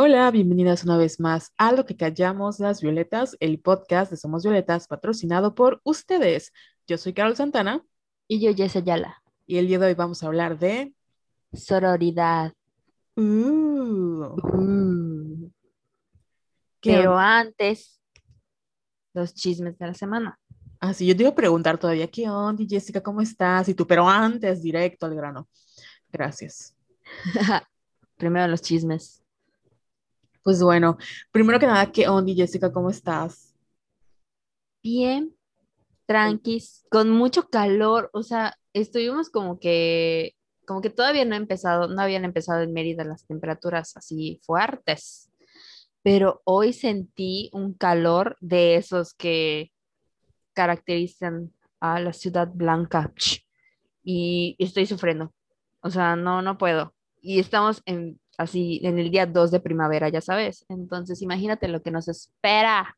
Hola, bienvenidas una vez más a Lo que callamos las violetas, el podcast de Somos Violetas patrocinado por ustedes. Yo soy Carol Santana Y yo, Jess Ayala. y el día de hoy vamos a hablar de... Sororidad. Uh. ¿qué Pero antes, los chismes de la semana. Ah, sí, yo te iba a preguntar todavía, ¿qué onda, Jessica? ¿Cómo estás? Y tú, pero antes, directo al grano. Gracias. Primero los chismes. Pues bueno, primero que nada, ¿qué onda, Jessica? ¿Cómo estás? Bien, tranquis, con mucho calor. O sea, estuvimos como que, como que todavía no ha empezado, no habían empezado en Mérida las temperaturas así fuertes. Pero hoy sentí un calor de esos que caracterizan a la ciudad blanca. Y estoy sufriendo. O sea, no, no puedo. Y estamos en, así en el día 2 de primavera, ya sabes. Entonces, imagínate lo que nos espera.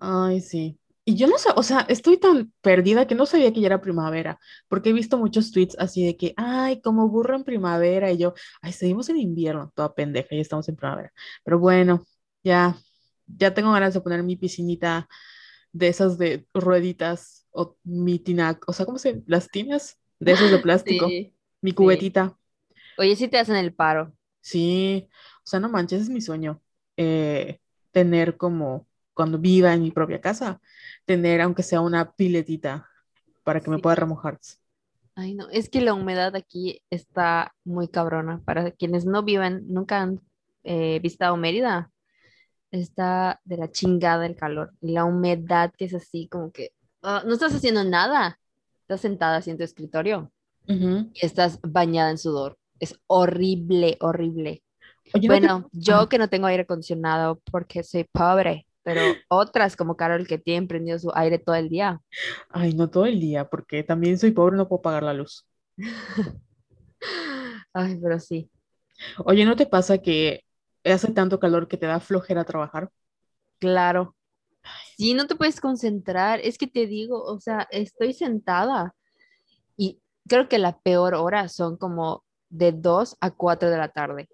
Ay, sí. Y yo no sé, o sea, estoy tan perdida que no sabía que ya era primavera, porque he visto muchos tweets así de que, ay, como burro en primavera, y yo, ay, seguimos en invierno, toda pendeja, ya estamos en primavera. Pero bueno, ya, ya tengo ganas de poner mi piscinita de esas de rueditas, o mi tinac, o sea, ¿cómo se? Las tinas de esos de plástico, Sí, mi sí. cubetita. Oye, si te hacen el paro. Sí, o sea, no manches, es mi sueño, eh, tener como, cuando viva en mi propia casa, tener aunque sea una piletita para que me pueda remojar. Ay, no, es que la humedad aquí está muy cabrona. Para quienes no viven, nunca han eh, visitado Mérida, está de la chingada el calor. Y la humedad que es así como que ah, no estás haciendo nada. Estás sentada así en tu escritorio y estás bañada en sudor. Es horrible, horrible. Oye, no te... Bueno, yo que no tengo aire acondicionado porque soy pobre, pero otras como Carol que tienen prendido su aire todo el día. Ay, no todo el día, porque también soy pobre, no puedo pagar la luz. Ay, pero sí. Oye, ¿no te pasa que hace tanto calor que te da flojera trabajar? Claro. Sí, no te puedes concentrar. Es que te digo, o sea, estoy sentada y creo que la peor hora son como de 2 a 4 de la tarde.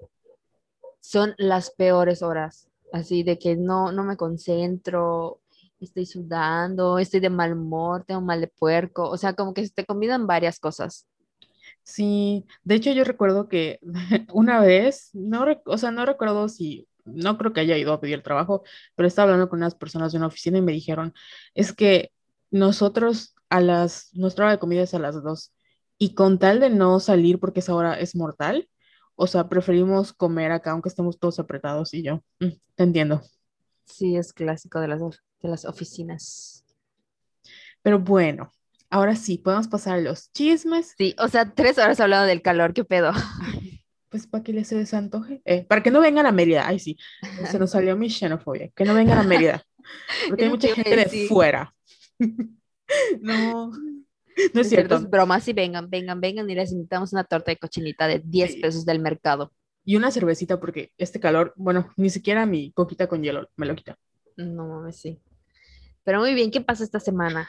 Son las peores horas. Así de que no, no me concentro, estoy sudando, estoy de mal humor, tengo mal de puerco. O sea, como que se te combinan varias cosas. Sí, de hecho yo recuerdo que una vez, no, o sea, no recuerdo si, no creo que haya ido a pedir trabajo, pero estaba hablando con unas personas de una oficina y me dijeron, es que nosotros a las, nuestra hora de comida es a las dos y con tal de no salir porque esa hora es mortal, o sea, preferimos comer acá aunque estemos todos apretados y yo, "Mm, te entiendo. Sí, es clásico de las, de las oficinas. Pero bueno, ahora sí, podemos pasar a los chismes. Sí, o sea, tres horas hablando del calor, qué pedo. Ay, pues para que les se desantoje, eh, para que no vengan a Mérida, ay sí, se nos salió mi xenofobia, que no vengan a Mérida, porque hay mucha gente de fuera. No, no es cierto, es cierto. broma, sí, vengan, vengan, vengan y les invitamos una torta de cochinita de 10 Sí. pesos del mercado. Y una cervecita porque este calor, bueno, ni siquiera mi coquita con hielo me lo quita. No mames, sí. Pero muy bien, ¿qué pasa esta semana?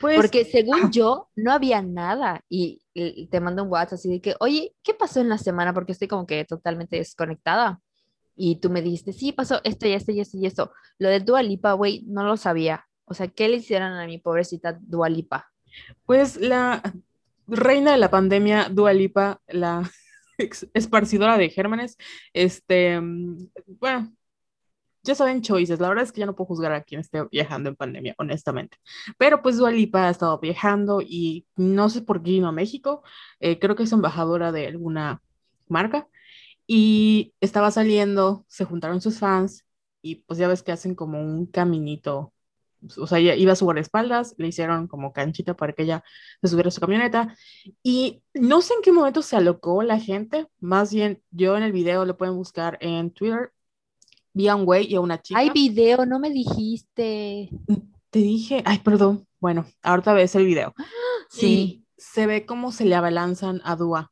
Pues, Porque según ah, yo, no había nada. Y, y te mando un WhatsApp así de que, oye, ¿qué pasó en la semana? Porque estoy como que totalmente desconectada. Y tú me dijiste, sí, pasó esto y esto y esto y esto. Lo de Dua Lipa, güey, no lo sabía. O sea, ¿qué le hicieron a mi pobrecita Dua Lipa? Pues la reina de la pandemia, Dua Lipa, la esparcidora de gérmenes, este, mm, bueno, ya saben, choices. La verdad es que ya no puedo juzgar a quien esté viajando en pandemia, honestamente. Pero pues Dua Lipa ha estado viajando y no sé por qué vino a México. eh, creo que es embajadora de alguna marca. Y estaba saliendo, se juntaron sus fans y pues ya ves que hacen como un caminito. O sea, ella iba a su guardaespaldas, le hicieron como canchita para que ella se subiera a su camioneta. Y no sé en qué momento se alocó la gente. Más bien, yo en el video lo pueden buscar en Twitter. Vi a un güey y a una chica. Hay video, no me dijiste. Te dije, ay, perdón. Bueno, ahorita ves el video. Sí. Y se ve cómo se le abalanzan a Dua.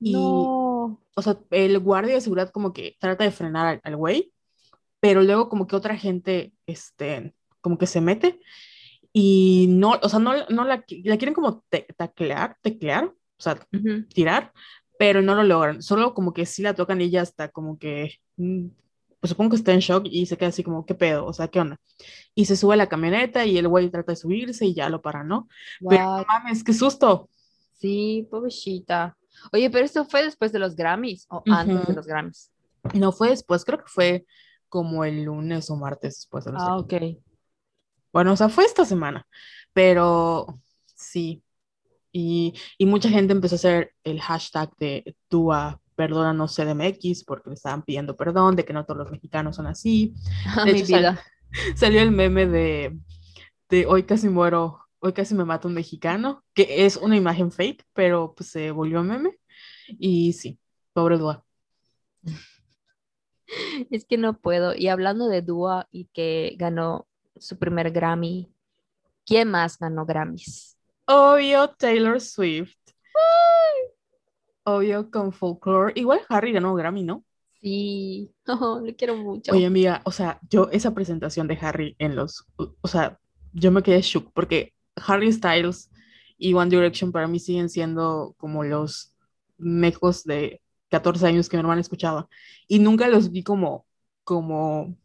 Y, No. o sea, el guardia de seguridad como que trata de frenar al, al güey, pero luego como que otra gente, este, como que se mete y no, o sea, no, no la, la quieren como te- taclear, teclear, o sea, Ujú. tirar, pero no lo logran. Solo como que sí la tocan y ella está como que, mm, pues supongo que está en shock y se queda así como, ¿qué pedo? O sea, ¿qué onda? Y se sube a la camioneta y el güey trata de subirse y ya lo para, ¿no? Pero no What? mames, qué susto. Sí, pobrecita. Oye, pero esto fue después de los Grammys o antes de los Grammys. No fue después, creo que fue como el lunes o martes después de los Ah, Grammys. ok. Bueno, o sea, fue esta semana, pero sí. Y, y mucha gente empezó a hacer el hashtag de Dúa, perdónanos CDMX, porque le estaban pidiendo perdón, de que no todos los mexicanos son así. Ah, De mi hecho, sal- vida. salió el meme de, de hoy casi muero, hoy casi me mata un mexicano, que es una imagen fake, pero pues se volvió meme. Y sí, pobre Dúa. Es que no puedo. Y hablando de Dua y que ganó su primer Grammy, ¿quién más ganó Grammys? Obvio, Taylor Swift. Obvio, con Folklore. Igual Harry ganó Grammy, ¿no? Sí, oh, le quiero mucho. Oye, amiga, o sea, yo esa presentación de Harry en los, o o sea, yo me quedé shook porque Harry Styles y One Direction para mí siguen siendo como los mejos de 14 años que mi hermana escuchaba y nunca los vi como, como,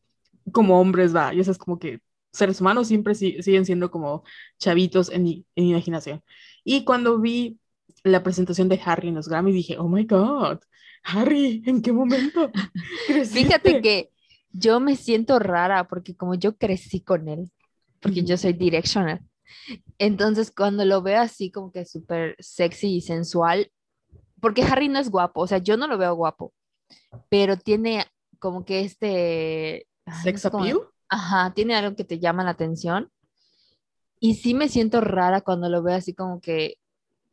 como hombres, va, y eso es como que seres humanos siempre si- siguen siendo como chavitos en mi, en mi imaginación. Y cuando vi la presentación de Harry en los Grammy dije, oh my God, Harry, ¿en qué momento creciste? Fíjate que yo me siento rara porque como yo crecí con él, porque yo soy directional, entonces cuando lo veo así como que súper sexy y sensual, porque Harry no es guapo, o sea, yo no lo veo guapo, pero tiene como que este... no Sex cómo- appeal. Ajá, tiene algo que te llama la atención. Y sí me siento rara cuando lo veo así como que,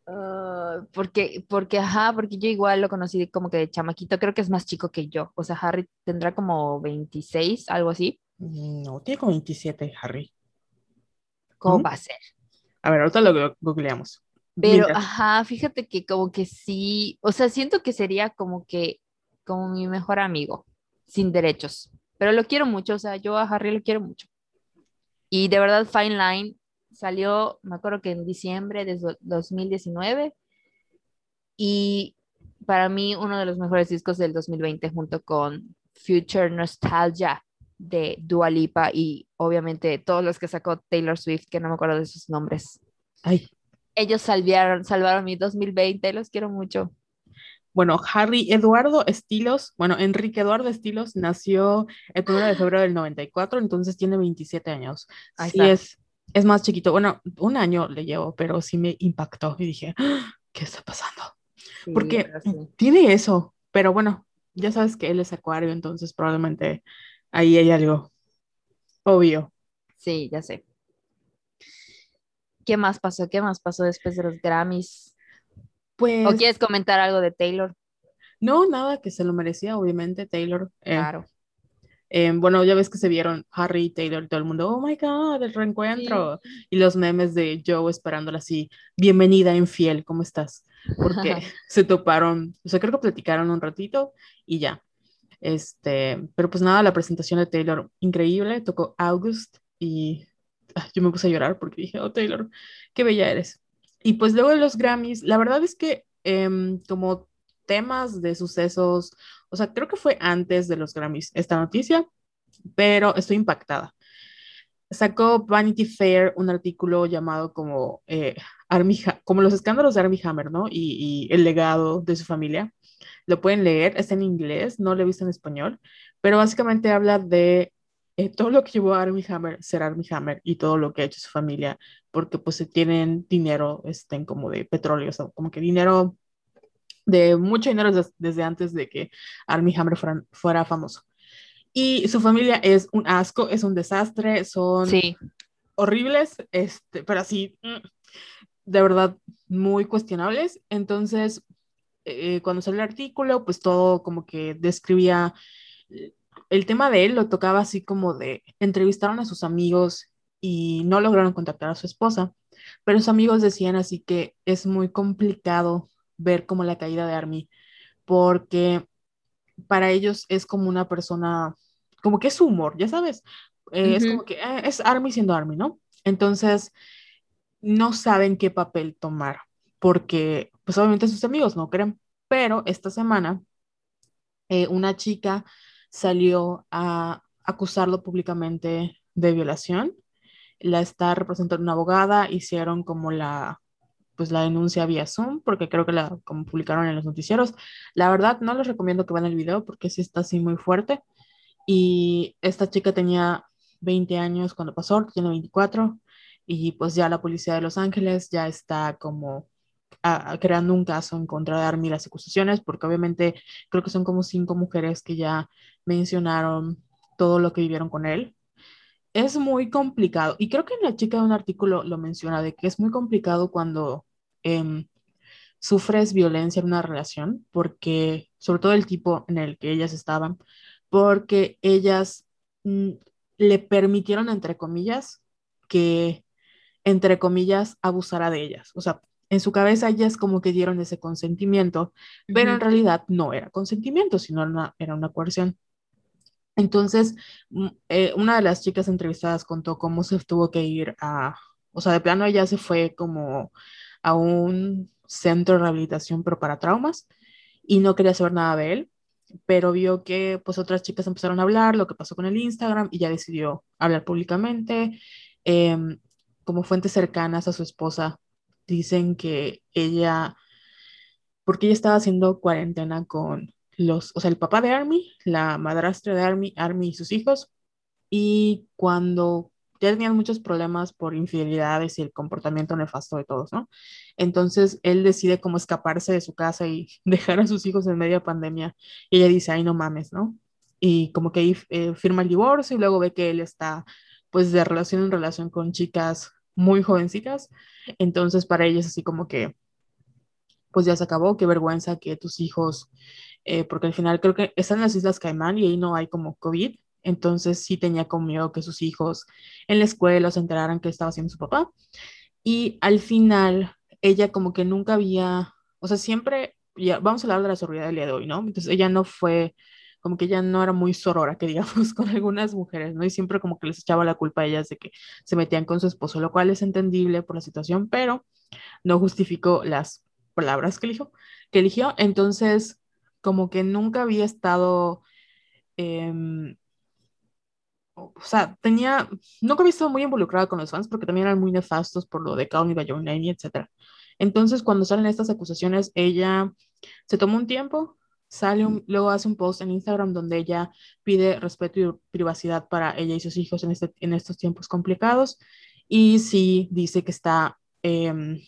ah, porque, porque, ajá, porque yo igual lo conocí como que de chamaquito, creo que es más chico que yo. O sea, Harry tendrá como 26, algo así. No, tiene como 27, Harry. ¿Cómo ¿No? va a ser? A ver, ahorita lo googleamos. Pero, Mientras- ajá, fíjate que como que sí, o sea, siento que sería como que, como mi mejor amigo, sin derechos. Pero lo quiero mucho, o sea, yo a Harry lo quiero mucho. Y de verdad, Fine Line salió, me acuerdo que en diciembre de do- 2019. Y para mí, uno de los mejores discos del 2020, junto con Future Nostalgia de Dua Lipa y obviamente todos los que sacó Taylor Swift, que no me acuerdo de sus nombres. Ay, Ellos salvaron, salvaron mi 2020, los quiero mucho. Bueno, Harry Eduardo Estilos, bueno, Enrique Eduardo Estilos nació el 1 de febrero del 94, entonces tiene 27 años. Ahí Sí, es, es más chiquito. Bueno, un año le llevo, pero sí me impactó y dije, "Ah, ¿qué está pasando? Sí, Porque sí. tiene eso, pero bueno, ya sabes que él es acuario, entonces probablemente ahí hay algo obvio. Sí, ya sé. ¿Qué más pasó? ¿Qué más pasó después de los Grammys? ¿O Pues quieres comentar algo de Taylor? no, nada que se lo merecía, obviamente, Taylor. Eh, Claro. eh, bueno, ya ves que se vieron Harry y Taylor todo el mundo, oh my God, el reencuentro. Y los memes de Joe esperándola así, bienvenida infiel, ¿cómo estás? Porque se toparon, o sea, creo que platicaron un ratito y ya. Este, pero pues nada, la presentación de Taylor, increíble, tocó August y ah, yo me puse a llorar porque dije, oh Taylor, qué bella eres. Y pues luego de los Grammys, la verdad es que em, como temas de sucesos, o sea, creo que fue antes de los Grammys esta noticia, pero estoy impactada. Sacó Vanity Fair un artículo llamado como, eh, como los escándalos de Armie Hammer, ¿no? Y, y el legado de su familia. Lo pueden leer, está en inglés, no lo he visto en español, pero básicamente habla de eh, todo lo que llevó a Armie Hammer ser Armie Hammer y todo lo que ha hecho su familia, porque pues tienen dinero, estén como de petróleo, o sea, como que dinero de mucho dinero des- desde antes de que Armie Hammer fuera, fuera famoso. Y su familia es un asco, es un desastre, son Sí, horribles, este, pero así, de verdad, muy cuestionables. Entonces, eh, cuando salió el artículo, pues todo como que describía eh, el tema de él, lo tocaba así como de entrevistaron a sus amigos y no lograron contactar a su esposa, pero sus amigos decían así que es muy complicado ver como la caída de Army, porque para ellos es como una persona, como que es humor, ya sabes, Eh, es como que eh, es Army siendo Army, ¿no? Entonces, no saben qué papel tomar, porque pues obviamente sus amigos no creen. Pero esta semana, eh, una chica salió a acusarlo públicamente de violación. La está representando una abogada, hicieron como la, pues la denuncia vía Zoom, porque creo que la como publicaron en los noticieros. La verdad, no les recomiendo que vean el video porque sí está así muy fuerte. Y esta chica tenía 20 años cuando pasó, tiene 24, y pues ya la policía de Los Ángeles ya está como creando un caso en contra de Army las acusaciones, porque obviamente creo que son como cinco mujeres que ya mencionaron todo lo que vivieron con él. Es muy complicado, y creo que la chica de un artículo lo menciona, de que es muy complicado cuando em, sufres violencia en una relación, porque sobre todo el tipo en el que ellas estaban, porque ellas mm, le permitieron, entre comillas, que, entre comillas, abusara de ellas. O sea, en su cabeza ellas como que dieron ese consentimiento, pero en realidad no era consentimiento, sino una, era una coerción. Entonces, mm, eh, una de las chicas entrevistadas contó cómo se tuvo que ir a, o sea, de plano ella se fue como a un centro de rehabilitación, pero para traumas, y no quería saber nada de él, pero vio que pues otras chicas empezaron a hablar, lo que pasó con el Instagram, y ya decidió hablar públicamente. Em, como fuentes cercanas a su esposa dicen que ella, porque ella estaba haciendo cuarentena con los, o sea, el papá de Army, la madrastra de Army, Army y sus hijos, y cuando ya tenían muchos problemas por infidelidades y el comportamiento nefasto de todos, ¿no? Entonces él decide como escaparse de su casa y dejar a sus hijos en medio de pandemia. Y ella dice, ay, no mames, ¿no? Y como que ahí eh, firma el divorcio y luego ve que él está pues de relación en relación con chicas muy jovencitas. Entonces para ella es así como que, pues ya se acabó, qué vergüenza que tus hijos, eh, porque al final creo que están en las Islas Caimán y ahí no hay como COVID. Entonces sí tenía como miedo que sus hijos en la escuela se enteraran que estaba haciendo su papá. Y al final ella como que nunca había, o sea, siempre, ya, vamos a hablar de la sororidad del día de hoy, ¿no? Entonces ella no fue, como que ella no era muy sorora, que digamos, con algunas mujeres, ¿no? Y siempre como que les echaba la culpa a ellas de que se metían con su esposo, lo cual es entendible por la situación, pero no justificó las palabras que eligió. Que eligió. Entonces, como que nunca había estado... Eh, o sea, tenía, nunca había estado muy involucrada con los fans porque también eran muy nefastos por lo de Call Me Your Name, etc. Entonces, cuando salen estas acusaciones, ella se tomó un tiempo, sale luego hace un post en Instagram donde ella pide respeto y privacidad para ella y sus hijos en, este, en estos tiempos complicados y sí dice que está, em,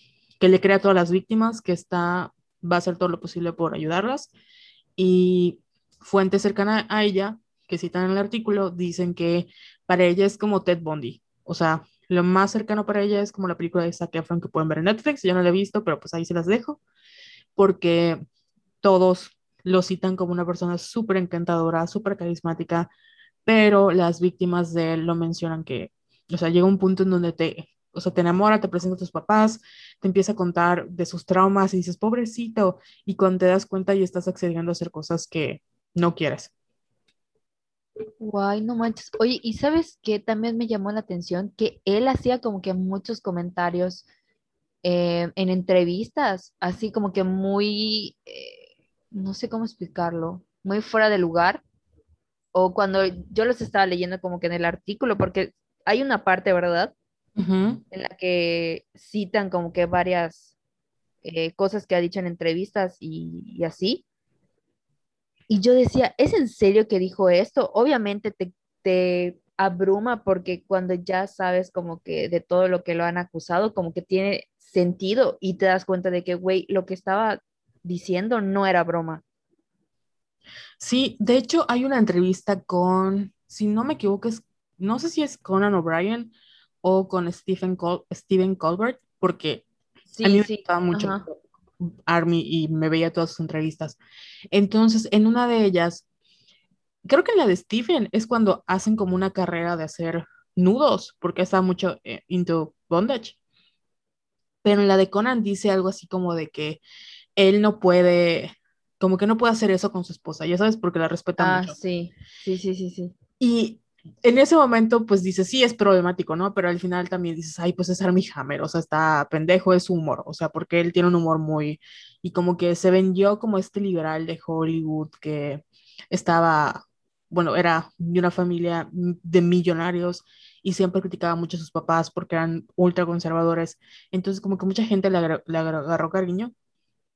que le crea a todas las víctimas, que está, va a hacer todo lo posible por ayudarlas. Y fuente cercana a ella que citan en el artículo dicen que para ella es como Ted Bundy, o sea, lo más cercano para ella es como la película de Zac Efron que pueden ver en Netflix, yo no la he visto, pero pues ahí se las dejo, porque todos lo citan como una persona súper encantadora, súper carismática, pero las víctimas de él lo mencionan que, o sea, llega un punto en donde te, o sea, te enamora, te presenta a tus papás, te empieza a contar de sus traumas y dices, pobrecito, y cuando te das cuenta y estás accediendo a hacer cosas que no quieres. Guay, no manches. Oye, ¿y sabes qué? También me llamó la atención que él hacía como que muchos comentarios eh, en entrevistas, así como que muy, eh, no sé cómo explicarlo, muy fuera de lugar. O cuando yo los estaba leyendo como que en el artículo, porque hay una parte, ¿verdad? En la que citan como que varias eh, cosas que ha dicho en entrevistas y así. Y yo decía, ¿es en serio que dijo esto? Obviamente te, te abruma porque cuando ya sabes como que de todo lo que lo han acusado, como que tiene sentido y te das cuenta de que, güey, lo que estaba diciendo no era broma. Sí, de hecho hay una entrevista con, si no me equivoco, es, no sé si es Conan O'Brien o con Stephen, Col Stephen Colbert, porque a mí me gustaba mucho. Army y me veía todas sus entrevistas. Entonces, en una de ellas, creo que en la de Stephen es cuando hacen como una carrera de hacer nudos, porque está mucho eh, into bondage. Pero en la de Conan dice algo así como de que él no puede, como que no puede hacer eso con su esposa, ya sabes, porque la respeta ah, mucho. Sí, sí, sí, sí, sí. Y en ese momento, pues dices, sí, es problemático, ¿no? Pero al final también dices, ay, pues es Armie Hammer, o sea, está pendejo, es humor, o sea, porque él tiene un humor muy, y como que se vendió como este liberal de Hollywood que estaba, bueno, era de una familia de millonarios y siempre criticaba mucho a sus papás porque eran ultra conservadores. Entonces, como que mucha gente le, le agarró cariño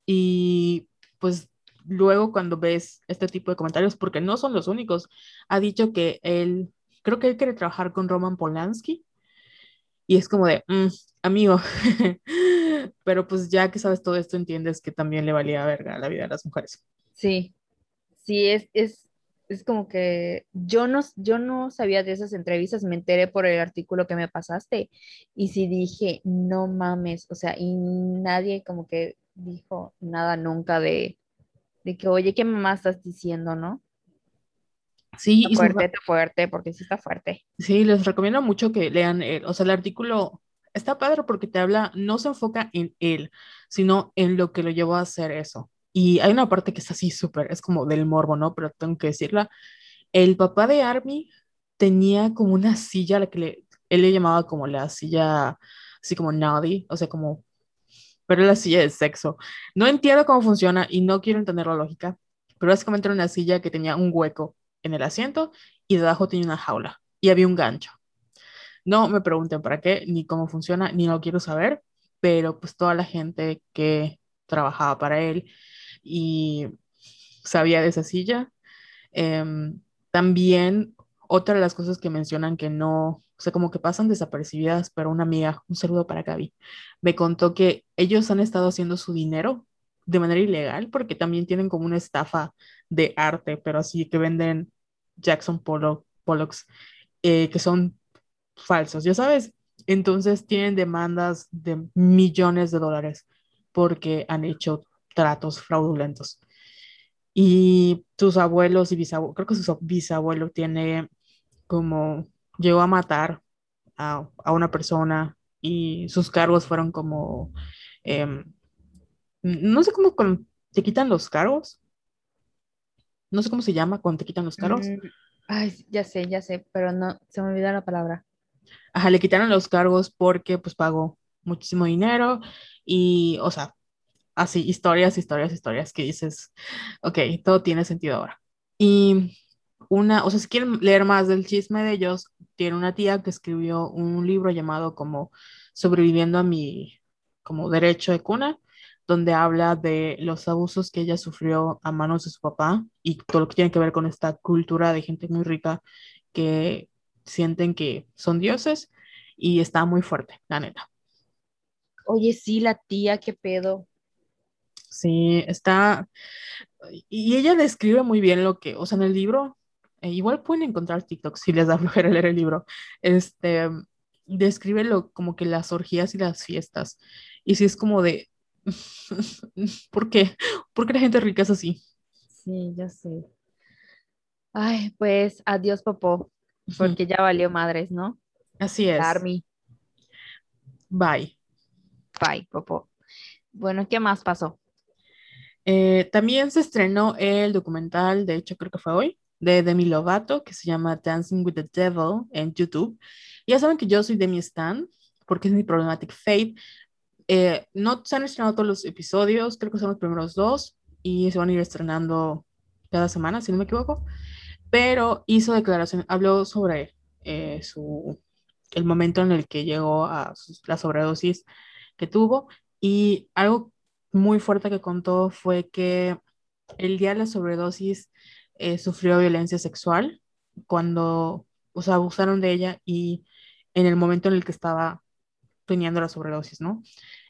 y pues luego cuando ves este tipo de comentarios, porque no son los únicos, ha dicho que él, creo que él quiere trabajar con Roman Polanski y es como de, mm, amigo, pero pues ya que sabes todo esto, entiendes que también le valía verga la vida de las mujeres. Sí, sí, es, es, es como que yo no, yo no sabía de esas entrevistas, me enteré por el artículo que me pasaste y sí dije, no mames, o sea, y nadie como que dijo nada nunca de, de que, oye, ¿qué mamá estás diciendo, no? Sí, está fuerte, está fuerte, porque sí está fuerte. Sí, les recomiendo mucho que lean, el, o sea, el artículo está padre porque te habla, no se enfoca en él, sino en lo que lo llevó a hacer eso. Y hay una parte que es así súper, es como del morbo, ¿no? Pero tengo que decirla. El papá de Army tenía como una silla, la que le, él le llamaba como la silla, así como naughty, o sea, como pero la silla de sexo. No entiendo cómo funciona y no quiero entender la lógica, pero básicamente era una silla que tenía un hueco en el asiento y debajo tenía una jaula y había un gancho. No me pregunten para qué, ni cómo funciona, ni lo quiero saber, pero pues toda la gente que trabajaba para él y sabía de esa silla. Em, también otra de las cosas que mencionan que no, o sea, como que pasan desapercibidas, pero una amiga, un saludo para Gaby, me contó que ellos han estado haciendo su dinero de manera ilegal porque también tienen como una estafa de arte, pero así que venden Jackson Pollock, Pollocks eh, que son falsos, ya sabes. Entonces tienen demandas de millones de dólares porque han hecho tratos fraudulentos. Y sus abuelos y bisabuelos, creo que su bisabuelo tiene como, llegó a matar a, a una persona y sus cargos fueron como, em, no sé cómo te quitan los cargos. No sé cómo se llama cuando te quitan los cargos. Mm, ay, ya sé, ya sé, pero no, se me olvidó la palabra. Ajá, le quitaron los cargos porque pues pagó muchísimo dinero y, o sea, así, historias, historias, historias que dices, ok, todo tiene sentido ahora. Y una, o sea, si quieren leer más del chisme de ellos, tiene una tía que escribió un libro llamado como Sobreviviendo a mi como derecho de cuna, donde habla de los abusos que ella sufrió a manos de su papá y todo lo que tiene que ver con esta cultura de gente muy rica que sienten que son dioses y está muy fuerte, la neta. Oye, sí, la tía, qué pedo. Sí, está. Y ella describe muy bien lo que, o sea, en el libro eh, igual pueden encontrar TikTok si les da flojera leer el libro, este, describe lo, como que las orgías y las fiestas. Y si es como de, ¿por qué? ¿Por qué la gente rica es así? Sí, ya sé. Ay, pues adiós, Popó, porque ya valió madres, ¿no? Así es. Army. Bye. Bye, Popó. Bueno, ¿qué más pasó? Eh, también se estrenó el documental, de hecho creo que fue hoy, de Demi Lovato que se llama Dancing with the Devil en YouTube. Ya saben que yo soy Demi Stan porque es mi Problematic Fate. Eh, no se han estrenado todos los episodios, creo que son los primeros dos y se van a ir estrenando cada semana, si no me equivoco. Pero hizo declaración, habló sobre eh, su, el momento en el que llegó a la sobredosis que tuvo y algo muy fuerte que contó fue que el día de la sobredosis eh, sufrió violencia sexual cuando, o sea, abusaron de ella y en el momento en el que estaba teniendo la sobredosis, ¿no?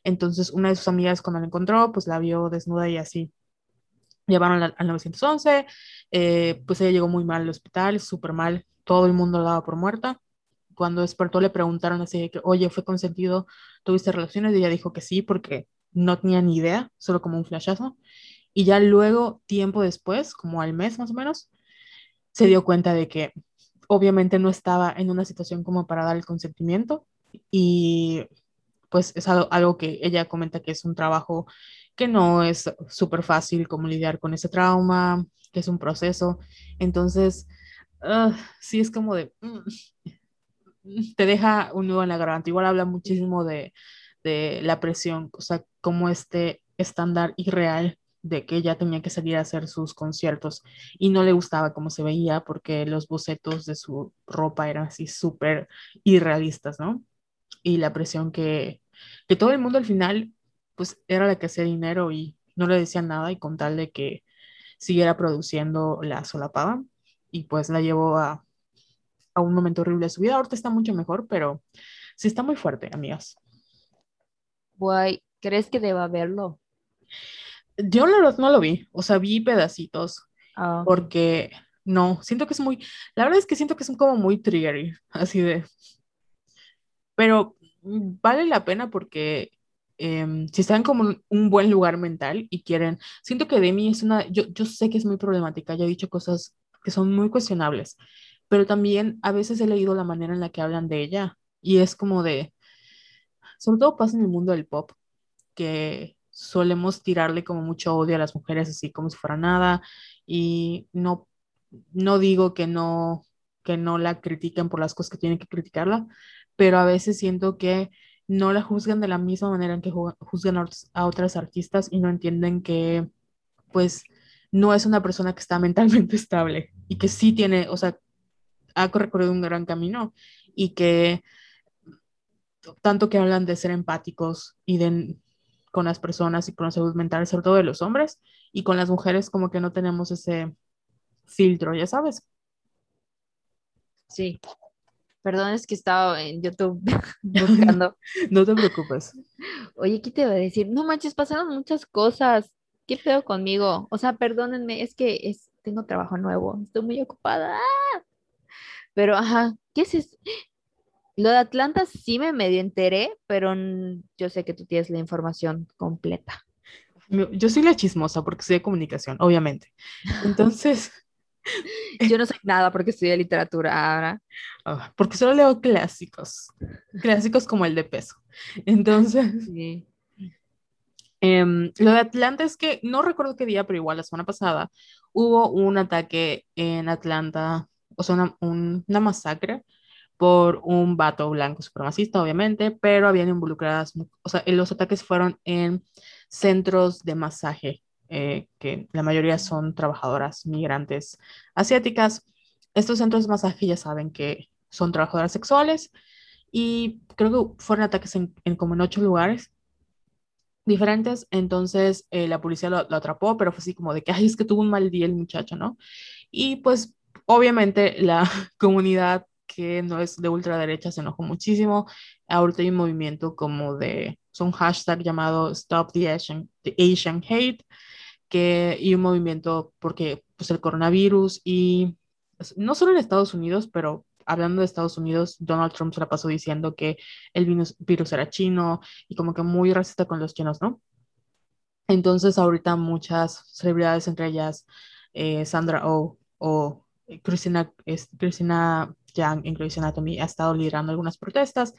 Entonces, una de sus amigas cuando la encontró, pues la vio desnuda y así. Llevaron al, 911, eh, pues ella llegó muy mal al hospital, súper mal, todo el mundo la daba por muerta. Cuando despertó le preguntaron así que, oye, ¿fue consentido? ¿Tuviste relaciones? Y ella dijo que sí, porque no tenía ni idea, solo como un flashazo. Y ya luego, tiempo después, como al mes más o menos, se dio cuenta de que obviamente no estaba en una situación como para dar el consentimiento y pues es algo, que ella comenta que es un trabajo que no es súper fácil como lidiar con ese trauma, que es un proceso. Entonces, ah, sí es como de, mm, te deja un nudo en la garganta. Igual habla muchísimo de, de la presión, o sea, como este estándar irreal de que ella tenía que salir a hacer sus conciertos y no le gustaba cómo se veía porque los bocetos de su ropa eran así súper irrealistas, ¿no? Y la presión que, que todo el mundo al final, pues era la que hacía dinero y no le decían nada y con tal de que siguiera produciendo la solapaba y pues la llevó a, a un momento horrible de su vida. Ahorita está mucho mejor, pero sí está muy fuerte, amigas. Guay, ¿crees que deba verlo? Yo la verdad no lo vi, o sea, vi pedacitos ok. porque no, siento que es muy, la verdad es que siento que es como muy triggery, así de, pero vale la pena porque em, si están como un buen lugar mental y quieren, siento que Demi es una, yo, yo sé que es muy problemática, ya he dicho cosas que son muy cuestionables, pero también a veces he leído la manera en la que hablan de ella y es como de, sobre todo pasa en el mundo del pop, que solemos tirarle como mucho odio a las mujeres así como si fuera nada y no, no digo que no, que no la critiquen por las cosas que tienen que criticarla, pero a veces siento que no la juzgan de la misma manera en que ju- juzgan a otras artistas y no entienden que pues no es una persona que está mentalmente estable y que sí tiene, o sea, ha recorrido un gran camino y que tanto que hablan de ser empáticos y de con las personas y con la salud mental, sobre todo de los hombres, y con las mujeres como que no tenemos ese filtro, ya sabes. Sí, perdón, es que estaba en YouTube buscando. no te preocupes. Oye, ¿qué te iba a decir? No manches, pasaron muchas cosas. ¿Qué pedo conmigo? O sea, perdónenme, es que es, tengo trabajo nuevo, estoy muy ocupada. Pero, ajá, ¿qué es eso? Lo de Atlanta sí me medio enteré, pero yo sé que tú tienes la información completa. Yo soy la chismosa porque soy de comunicación, obviamente. Entonces, Yo no sé nada porque estudié literatura ahora. ah, porque solo leo clásicos, clásicos como el de peso. Entonces, Sí. em, lo de Atlanta es que no recuerdo qué día, pero igual la semana pasada hubo un ataque en Atlanta, o sea, una, un- una masacre por un vato blanco supremacista, obviamente, pero habían involucradas, o sea, los ataques fueron en centros de masaje, eh, que la mayoría son trabajadoras migrantes asiáticas. Estos centros de masaje ya saben que son trabajadoras sexuales y creo que fueron ataques en, como en ocho lugares diferentes, entonces eh, la policía lo, lo atrapó, pero fue así como de que, ay, es que tuvo un mal día el muchacho, ¿no? Y pues obviamente la comunidad que no es de ultraderecha se enojó muchísimo. Ahorita hay un movimiento como de, es un hashtag llamado Stop the Asian, the Asian Hate, que, y un movimiento porque pues el coronavirus y pues, no solo en Estados Unidos, pero hablando de Estados Unidos, Donald Trump se la pasó diciendo que el virus, virus era chino y como que muy racista con los chinos, ¿no? Entonces ahorita muchas celebridades, entre ellas eh, Sandra Oh o Christina, es, Christina Yang en Grey's Anatomy, ha estado liderando algunas protestas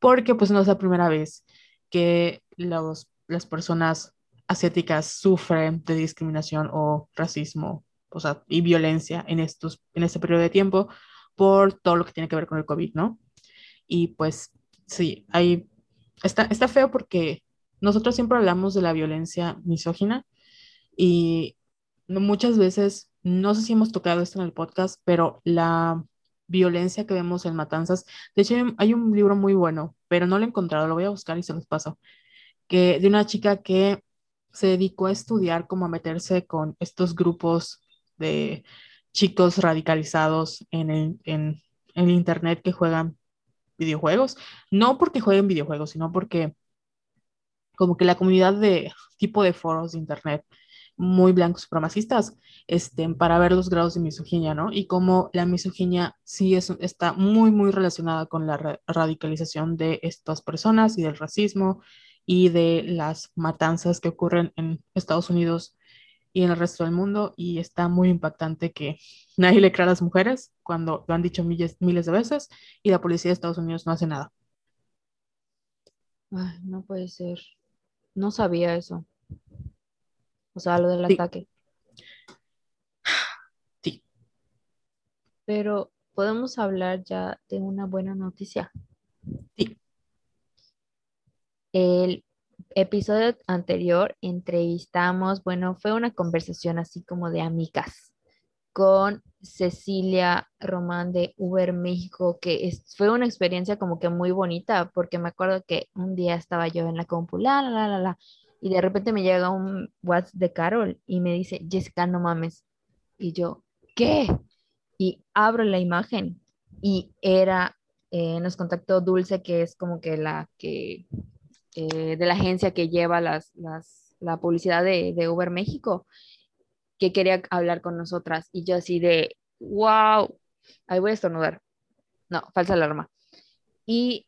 porque pues no es la primera vez que los, las personas asiáticas sufren de discriminación o racismo, o sea, y violencia en, estos, en este periodo de tiempo por todo lo que tiene que ver con el COVID, ¿no? Y pues sí, ahí está, está feo porque nosotros siempre hablamos de la violencia misógina y muchas veces, no sé si hemos tocado esto en el podcast, pero la violencia que vemos en Matanzas, de hecho hay hay un libro muy bueno, pero no lo he encontrado, lo voy a buscar y se los paso, que de una chica que se dedicó a estudiar cómo meterse con estos grupos de chicos radicalizados en el, en, en internet que juegan videojuegos, no porque jueguen videojuegos, sino porque como que la comunidad de tipo de foros de internet muy blancos supremacistas, este, para ver los grados de misoginia, ¿no? Y cómo la misoginia sí es, está muy, muy relacionada con la ra- radicalización de estas personas y del racismo y de las matanzas que ocurren en Estados Unidos y en el resto del mundo. Y está muy impactante que nadie le crea a las mujeres cuando lo han dicho miles, miles de veces y la policía de Estados Unidos no hace nada. No puede ser. No sabía eso. O sea, lo del Sí, ataque. sí. pero podemos hablar ya de una buena noticia. Sí. El episodio anterior entrevistamos, bueno, fue una conversación así como de amigas con Cecilia Román de Uber México, que es- fue una experiencia como que muy bonita, porque me acuerdo que un día estaba yo en la compu, la, la, la, la, la, y de repente me llega un WhatsApp de Carol y me dice, Jessica, no mames. Y yo, ¿qué? Y abro la imagen y era, eh, nos contactó Dulce, que es como que la que, eh, de la agencia que lleva las, las, la publicidad de, de Uber México que quería hablar con nosotras y yo así de, wow, ahí voy a estornudar. No, falsa alarma. Y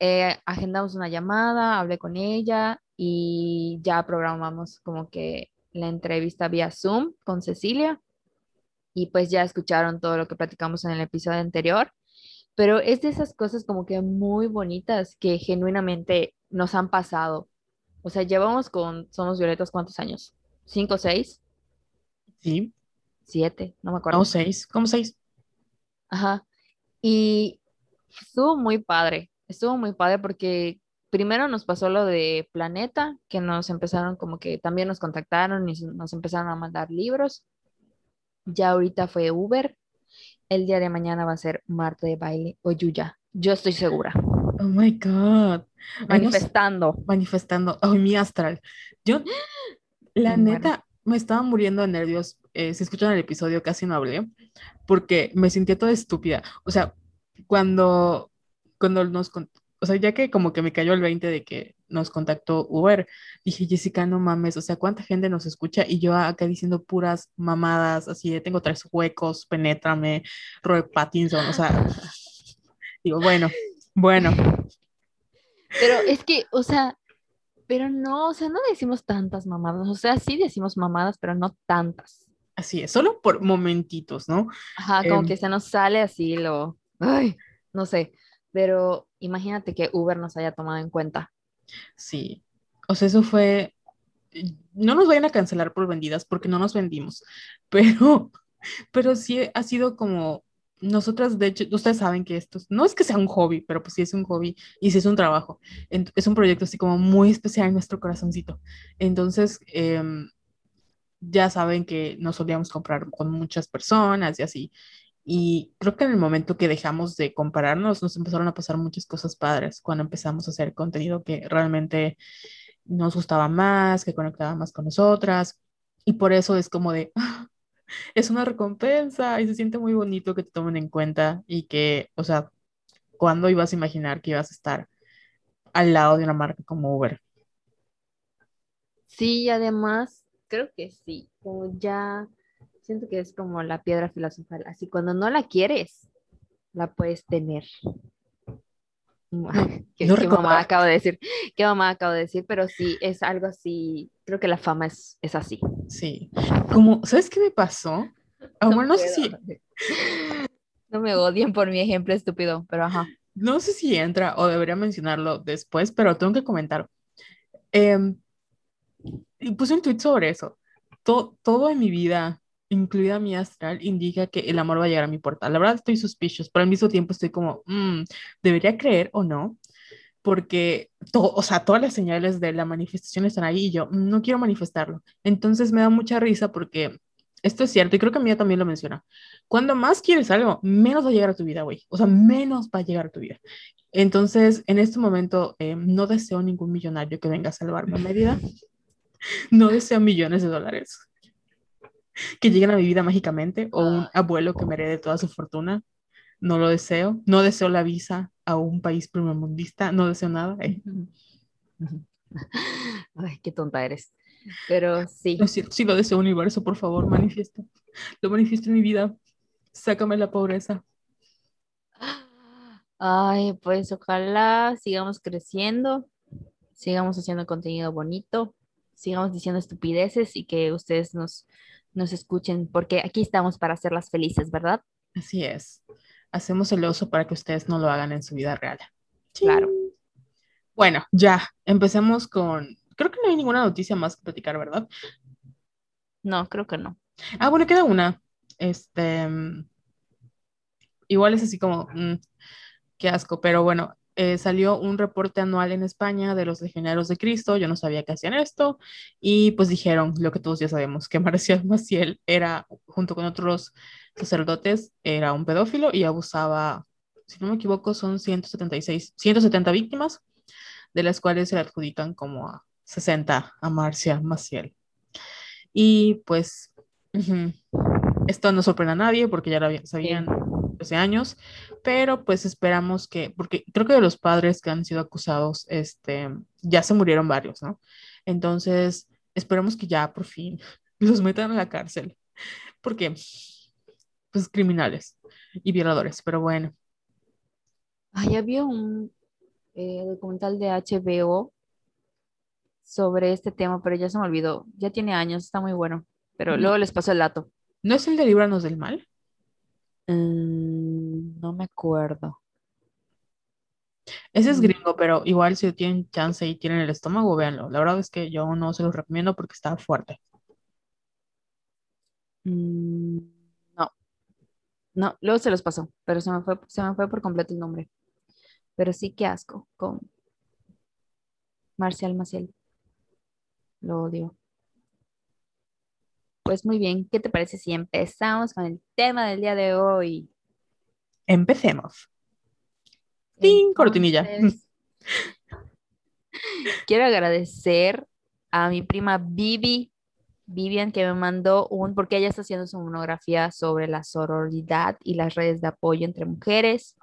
eh, agendamos una llamada, hablé con ella y ya programamos como que la entrevista vía Zoom con Cecilia y pues ya escucharon todo lo que platicamos en el episodio anterior, pero es de esas cosas como que muy bonitas que genuinamente nos han pasado. O sea, llevamos con Somos Violetas cuántos años? ¿Cinco o seis? Sí. Siete, no me acuerdo. No, seis. ¿Cómo seis? Ajá. Y estuvo muy padre, estuvo muy padre porque primero nos pasó lo de Planeta, que nos empezaron como que también nos contactaron y nos empezaron a mandar libros. Ya ahorita fue Uber. El día de mañana va a ser Marta de baile o Yuya. Yo estoy segura. Oh my God. Manifestando. manifestando. Ay, mi astral. Yo, la Me muero. neta, me estaba muriendo de nervios. Eh, si escuchan el episodio, casi no hablé, porque me sentía toda estúpida. O sea, cuando, cuando nos, o sea, ya que como que me cayó el 20 de que nos contactó Uber, dije, Jessica, no mames, o sea, ¿cuánta gente nos escucha? Y yo acá diciendo puras mamadas, así de tengo tres huecos, penétrame, Robert Pattinson, o sea, digo, bueno, bueno, Pero es que, o sea, pero no, o sea, no decimos tantas mamadas. O sea, sí decimos mamadas, pero no tantas. así es, solo por momentitos, ¿no? Ajá, como Em, que se nos sale así lo, ay, no sé, pero imagínate que Uber nos haya tomado en cuenta. Sí, o sea, eso fue, no nos vayan a cancelar por vendidas porque no nos vendimos, pero, pero sí ha sido como, nosotras, de hecho, ustedes saben que esto no es que sea un hobby, pero pues sí es un hobby y sí es un trabajo, es un proyecto así como muy especial en nuestro corazoncito. Entonces, em, ya saben que nos solíamos comprar con muchas personas y así. Y creo que en el momento que dejamos de compararnos, nos empezaron a pasar muchas cosas padres cuando empezamos a hacer contenido que realmente nos gustaba más, que conectaba más con nosotras. Y por eso es como de, "Ah, es una recompensa y se siente muy bonito que te tomen en cuenta y que, o sea, ¿cuándo ibas a imaginar que ibas a estar al lado de una marca como Uber? Sí, además, creo que sí, como ya siento que es como la piedra filosofal, así cuando no la quieres, la puedes tener. ¿Qué, no qué mamá acabo de decir? ¿Qué mamá acabo de decir? Pero sí, es algo así, creo que la fama es, es así. Sí. Como, ¿sabes qué me pasó? Ah, bueno, no sé si. No me odien por mi ejemplo estúpido, pero ajá. no sé si entra o debería mencionarlo después, pero tengo que comentar. Em, y puse un tweet sobre eso. To- todo en mi vida, incluida mi astral, indica que el amor va a llegar a mi puerta. La verdad estoy suspicious, pero al mismo tiempo estoy como, "Mm, ¿debería creer o no? Porque, to- o sea, todas las señales de la manifestación están ahí y yo "Mm, no quiero manifestarlo. Entonces me da mucha risa porque esto es cierto y creo que Mía también lo menciona. Cuando más quieres algo, menos va a llegar a tu vida, güey. O sea, menos va a llegar a tu vida. Entonces, en este momento, eh, no deseo ningún millonario que venga a salvarme a mi vida. No deseo millones de dólares que lleguen a mi vida mágicamente o un Ay. abuelo que me herede toda su fortuna. No lo deseo. No deseo la visa a un país primermundista. No deseo nada. eh. Ay, qué tonta eres. Pero sí. No cierto. Si lo deseo, universo, por favor, manifiesta. Lo manifiesto en mi vida. Sácame la pobreza. Ay, pues ojalá sigamos creciendo, sigamos haciendo contenido bonito, sigamos diciendo estupideces y que ustedes nos, nos escuchen, porque aquí estamos para hacerlas felices, ¿verdad? Así es. Hacemos el oso para que ustedes no lo hagan en su vida real. Claro. Bueno, ya, empecemos con... Creo que no hay ninguna noticia más que platicar, ¿verdad? No, creo que no. Ah, bueno, queda una. Este... mm, igual es así como, mm, qué asco, pero bueno, eh, salió un reporte anual en España de los legionarios de Cristo, yo no sabía que hacían esto, y pues dijeron lo que todos ya sabemos, que Marcial Maciel era, junto con otros sacerdotes, era un pedófilo y abusaba, si no me equivoco, son 176, 170 víctimas, de las cuales se le adjudican como a 60 a Marcia Maciel. Y pues esto no sorprende a nadie porque ya lo sabían hace años, pero pues esperamos que, porque creo que de los padres que han sido acusados, este, ya se murieron varios, ¿no? Entonces, esperemos que ya por fin los metan a la cárcel, porque, pues, criminales y violadores, pero bueno. Ay, había un eh, documental de HBO sobre este tema, pero ya se me olvidó, ya tiene años, está muy bueno, pero luego les paso el dato. ¿No es el de Líbranos del Mal? Mm, no me acuerdo. Ese es mm. gringo, pero igual si tienen chance y tienen el estómago, véanlo. La verdad es que yo no se los recomiendo porque está fuerte. Mm, no. No, luego se los pasó, pero se me fue, se me fue por completo el nombre. Pero sí que asco con Marcial Maciel. Lo odio. Pues muy bien, ¿qué te parece si empezamos con el tema del día de hoy? Empecemos. ¡Tin! Cortinilla. Quiero agradecer a mi prima Vivi, Vivian, que me mandó un, porque ella está haciendo su monografía sobre la sororidad y las redes de apoyo entre mujeres.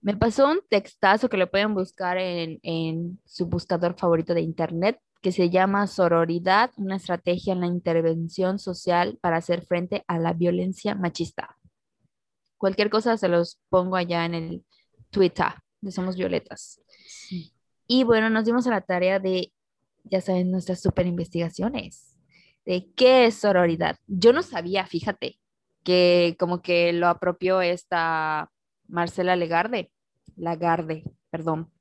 Me pasó un textazo que lo pueden buscar en, en su buscador favorito de internet, que se llama Sororidad, una estrategia en la intervención social para hacer frente a la violencia machista. Cualquier cosa se los pongo allá en el Twitter de Somos Violetas. Y bueno, nos dimos a la tarea de, ya saben, nuestras super investigaciones de qué es sororidad. Yo no sabía, fíjate, que como que lo apropió esta Marcela Legarde, Lagarde, perdón.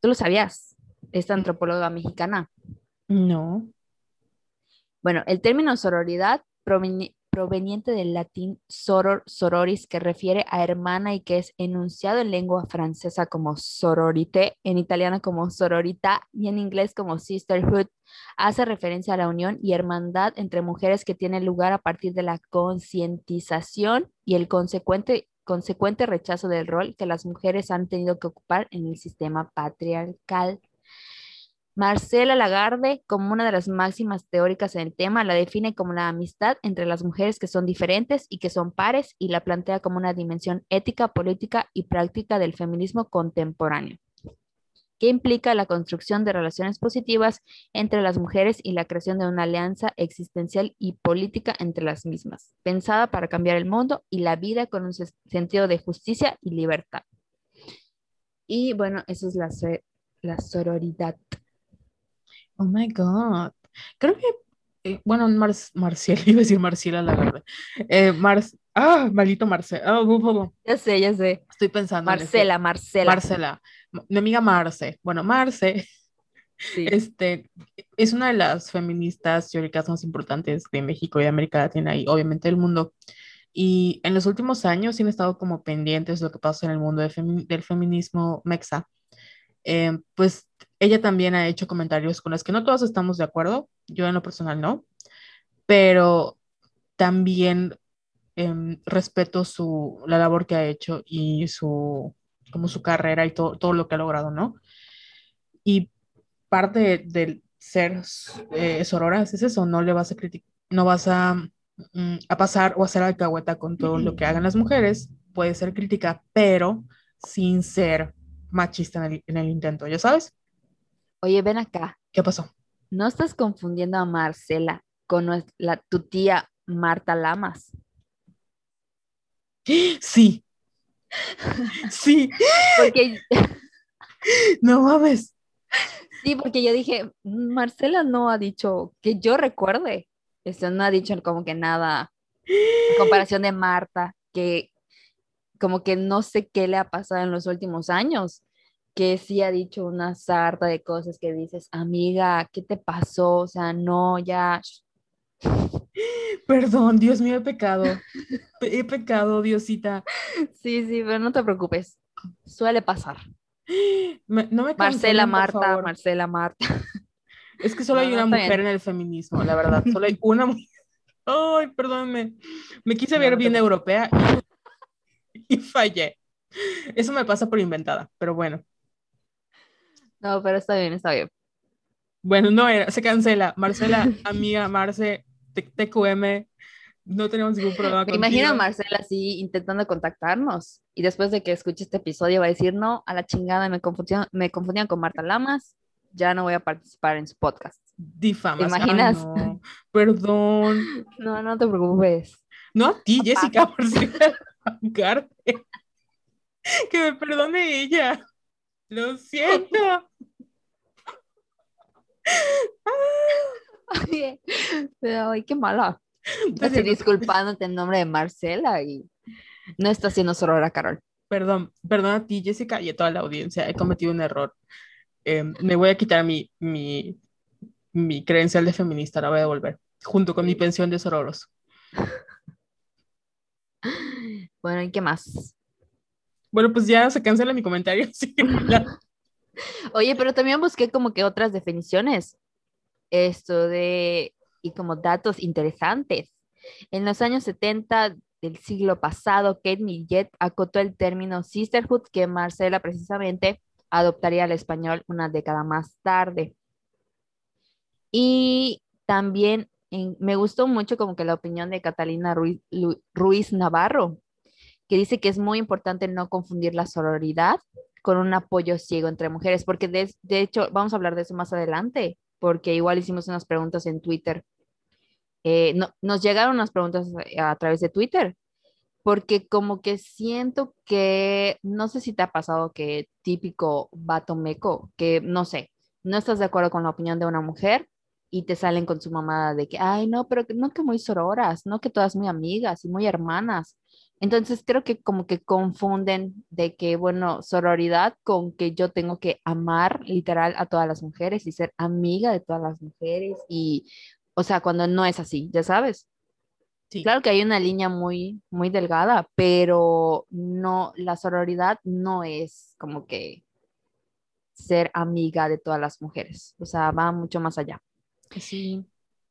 ¿Tú lo sabías? Esta antropóloga mexicana? No. Bueno, el término sororidad proveniente del latín soror, sororis, que refiere a hermana y que es enunciado en lengua francesa como sororité, en italiano como sororita y en inglés como sisterhood, hace referencia a la unión y hermandad entre mujeres que tiene lugar a partir de la concientización y el consecuente consecuente rechazo del rol que las mujeres han tenido que ocupar en el sistema patriarcal. Marcela Lagarde, como una de las máximas teóricas en el tema, la define como la amistad entre las mujeres que son diferentes y que son pares y la plantea como una dimensión ética, política y práctica del feminismo contemporáneo, que implica la construcción de relaciones positivas entre las mujeres y la creación de una alianza existencial y política entre las mismas, pensada para cambiar el mundo y la vida con un sentido de justicia y libertad. Y bueno, eso es la, la sororidad. Oh my God. Creo que, eh, bueno, Mar Marcial, iba a decir Marciela la verdad. Eh, Mar ah, maldito Marcela. Ah, ya sé, ya sé. Estoy pensando. Marcela, Marcela. Marcela. Mi amiga Marce. Bueno, Marce. Este, es una de las feministas teóricas más importantes de México y de América Latina y obviamente del mundo. Y en los últimos años sí han estado como pendientes de lo que pasa en el mundo del feminismo mexa. Eh, pues ella también ha hecho comentarios con los que no todos estamos de acuerdo, yo en lo personal no, pero también em, respeto su, la labor que ha hecho y su, como su carrera y todo lo que ha logrado, ¿no? Y parte del ser eh, sorora es eso, no le vas a criticar, no vas a, mm, a pasar o hacer alcahueta con todo lo que hagan las mujeres, puede ser crítica, pero sin ser machista en el, en el intento, ¿ya sabes? Oye, ven acá. ¿Qué pasó? ¿No estás confundiendo a Marcela con la, tu tía Marta Lamas? Sí. Sí. Porque. No mames. Sí, porque yo dije, Marcela no ha dicho que yo recuerde. Eso no ha dicho como que nada en comparación de Marta, que como que no sé qué le ha pasado en los últimos años, que sí ha dicho una sarta de cosas que dices, amiga, ¿qué te pasó? O sea, no, ya, Perdón, Dios mío, he pecado. He pecado, Diosita. Sí, sí, pero no te preocupes. Suele pasar. Me- no me Marcela, cancelen, Marta. Marcela, Marta. Es que solo No, hay una mujer bien. en el feminismo, la verdad. Solo hay una mujer. Ay, perdónme. Me quise ver no bien europea y, y fallé. Eso me pasa por inventada, pero bueno. No, pero está bien, está bien. Bueno, no era, se cancela. Marcela, amiga, Marce, TQM, no tenemos ningún problema Me imagino a. Marcela así intentando contactarnos y después de que escuche este episodio va a decir, no, a la chingada me confundían, me confundían con Marta Lamas, ya no voy a participar en su podcast. Difamas. ¿Te imaginas? no, perdón. No, no te preocupes. No a ti, Jessica, por ser. Que me perdone ella. Lo siento. Oye, pero, ay, qué mala. No es Así cierto. disculpándote en nombre de Marcela y no está haciendo sorora, Carol. Perdón, perdón a ti, Jessica, y a toda la audiencia. He cometido un error. Eh, me voy a quitar mi, mi, mi credencial de feminista, la voy a devolver, junto con mi pensión de sororos. Bueno, ¿y qué más? Bueno, pues ya se cancela mi comentario. Oye, pero también busqué como que otras definiciones. Esto de, y como datos interesantes. En los años 70 del siglo pasado, Kate Millet acotó el término sisterhood que Marcela precisamente adoptaría al español una década más tarde. Y también me gustó mucho como que la opinión de Catalina Ruiz Navarro, que dice que es muy importante no confundir la sororidad con un apoyo ciego entre mujeres, porque de, de hecho vamos a hablar de eso más adelante, porque igual hicimos unas preguntas en Twitter. Eh, no, nos llegaron unas preguntas a, a través de Twitter, porque como que siento que, no sé si te ha pasado que típico vato meco, que no sé, no estás de acuerdo con la opinión de una mujer y te salen con su mamá de que, ay, no, pero no que muy sororas, no que todas muy amigas y muy hermanas. Entonces creo que como que confunden de que, bueno, sororidad con que yo tengo que amar literal a todas las mujeres y ser amiga de todas las mujeres y, o sea, cuando no es así, ya sabes. sí. Claro que hay una línea muy, muy delgada, pero no, la sororidad no es como que ser amiga de todas las mujeres, o sea, va mucho más allá. Sí.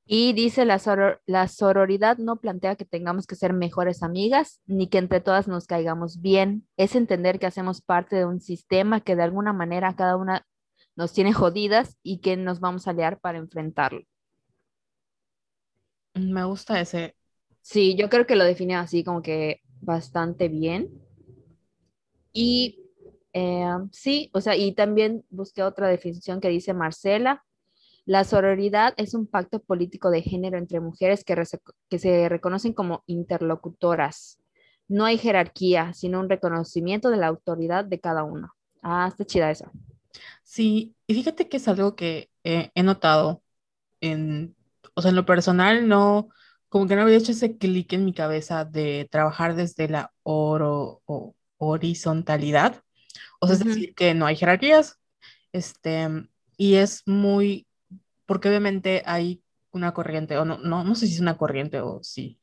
Y dice la, soror- la sororidad no plantea que tengamos que ser mejores amigas ni que entre todas nos caigamos bien. Es entender que hacemos parte de un sistema que de alguna manera cada una nos tiene jodidas y que nos vamos a aliar para enfrentarlo. Me gusta ese. Sí, yo creo que lo define así como que bastante bien. Y eh, sí, o sea, y también busqué otra definición que dice Marcela. La sororidad es un pacto político de género entre mujeres que, que se reconocen como interlocutoras. No hay jerarquía, sino un reconocimiento de la autoridad de cada una. Ah, está chida esa. Sí, y fíjate que es algo que eh, he notado en, o sea, en lo personal, no, como que no había hecho ese clic en mi cabeza de trabajar desde la oro, o, horizontalidad. O sea, es Ujú. decir, que no hay jerarquías, este, y es muy, porque obviamente hay una corriente, o no, no, no sé si es una corriente o sí,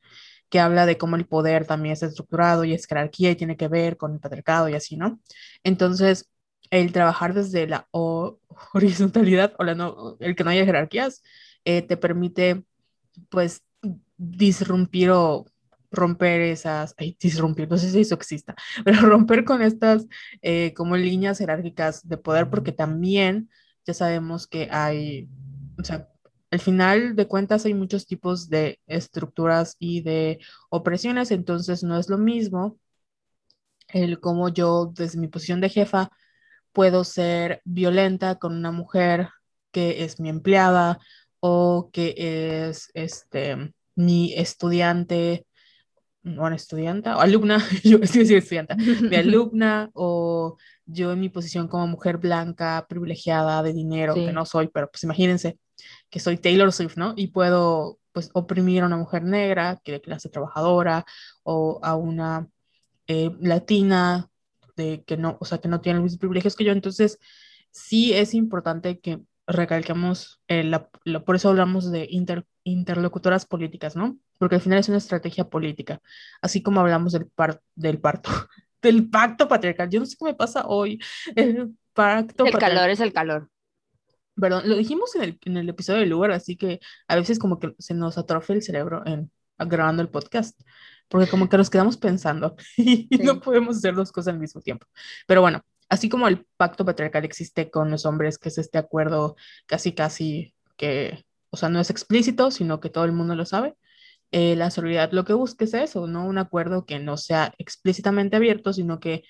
que habla de cómo el poder también es estructurado y es jerarquía y tiene que ver con el patriarcado y así, ¿no? Entonces, el trabajar desde la ho- horizontalidad o la no, el que no haya jerarquías, eh, te permite, pues, disrumpir o romper esas, ay, disrumpir, no sé si eso exista, pero romper con estas eh, como líneas jerárquicas de poder, porque también ya sabemos que hay, o sea, al final de cuentas hay muchos tipos de estructuras y de opresiones, entonces no es lo mismo el cómo yo desde mi posición de jefa puedo ser violenta con una mujer que es mi empleada o que es este mi estudiante, bueno, estudiante o alumna, yo estoy decir estudiante, mi alumna o yo en mi posición como mujer blanca, privilegiada, de dinero, que Sí. no soy, pero pues imagínense que soy Taylor Swift, ¿no? Y puedo pues oprimir a una mujer negra, que de clase trabajadora, o a una eh, latina, de que no, o sea, que no tiene los mismos privilegios que yo. Entonces, sí es importante que recalquemos, eh, la- la- por eso hablamos de interlocutoras políticas, ¿no? Porque al final es una estrategia política, así como hablamos del, par del parto, del pacto patriarcal. Yo no sé qué me pasa hoy. El pacto El patriarcal. calor es el calor. Perdón, lo dijimos en el, en el episodio del Uber, así que a veces como que se nos atrofia el cerebro en grabando el podcast, porque como que nos quedamos pensando y no podemos hacer dos cosas al mismo tiempo. Pero bueno, así como el pacto patriarcal existe con los hombres, que es este acuerdo casi casi que, o sea, no es explícito, sino que todo el mundo lo sabe. eh, la sororidad lo que busca es eso, no un acuerdo que no sea explícitamente abierto, sino que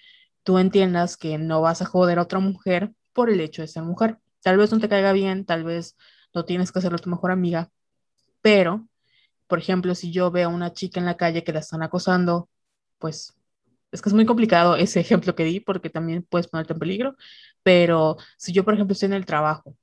tú entiendas que no vas a joder a otra mujer por el hecho de ser mujer. Tal vez no te caiga bien, tal vez no tienes que hacerlo tu mejor amiga, pero, por ejemplo, si yo veo a una chica en la calle que la están acosando, pues es que es muy complicado ese ejemplo que di porque también puedes ponerte en peligro, pero si yo, por ejemplo, estoy en el trabajo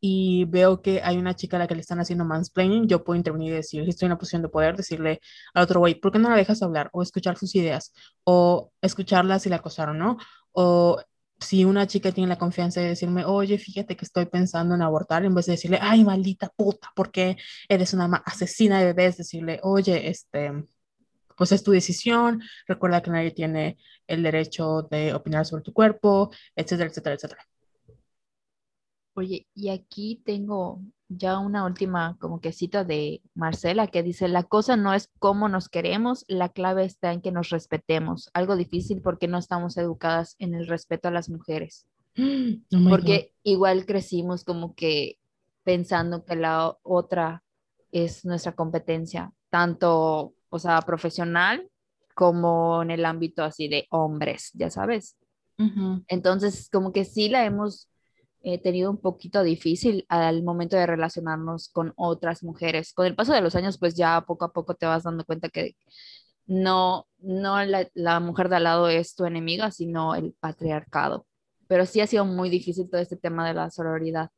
y veo que hay una chica a la que le están haciendo mansplaining, yo puedo intervenir y decir, estoy en una posición de poder, decirle al otro güey, ¿por qué no la dejas hablar? O escuchar sus ideas, o escucharla si la acosaron, ¿no? O si una chica tiene la confianza de decirme, oye, fíjate que estoy pensando en abortar, en vez de decirle, ay, maldita puta, ¿por qué eres una asesina de bebés? Decirle, oye, este, pues es tu decisión, recuerda que nadie tiene el derecho de opinar sobre tu cuerpo, etcétera, etcétera, etcétera. Oye, y aquí tengo ya una última como que cita de Marcela que dice, la cosa no es cómo nos queremos, la clave está en que nos respetemos. Algo difícil porque no estamos educadas en el respeto a las mujeres. Oh God. Porque igual crecimos como que pensando que la otra es nuestra competencia, tanto, o sea, profesional como en el ámbito así de hombres, ya sabes. Entonces, como que sí la hemos eh, tenido un poquito difícil al momento de relacionarnos con otras mujeres. Con el paso de los años, pues ya poco a poco te vas dando cuenta que no, no la, la mujer de al lado es tu enemiga, sino el patriarcado. Pero sí ha sido muy difícil todo este tema de la sororidad,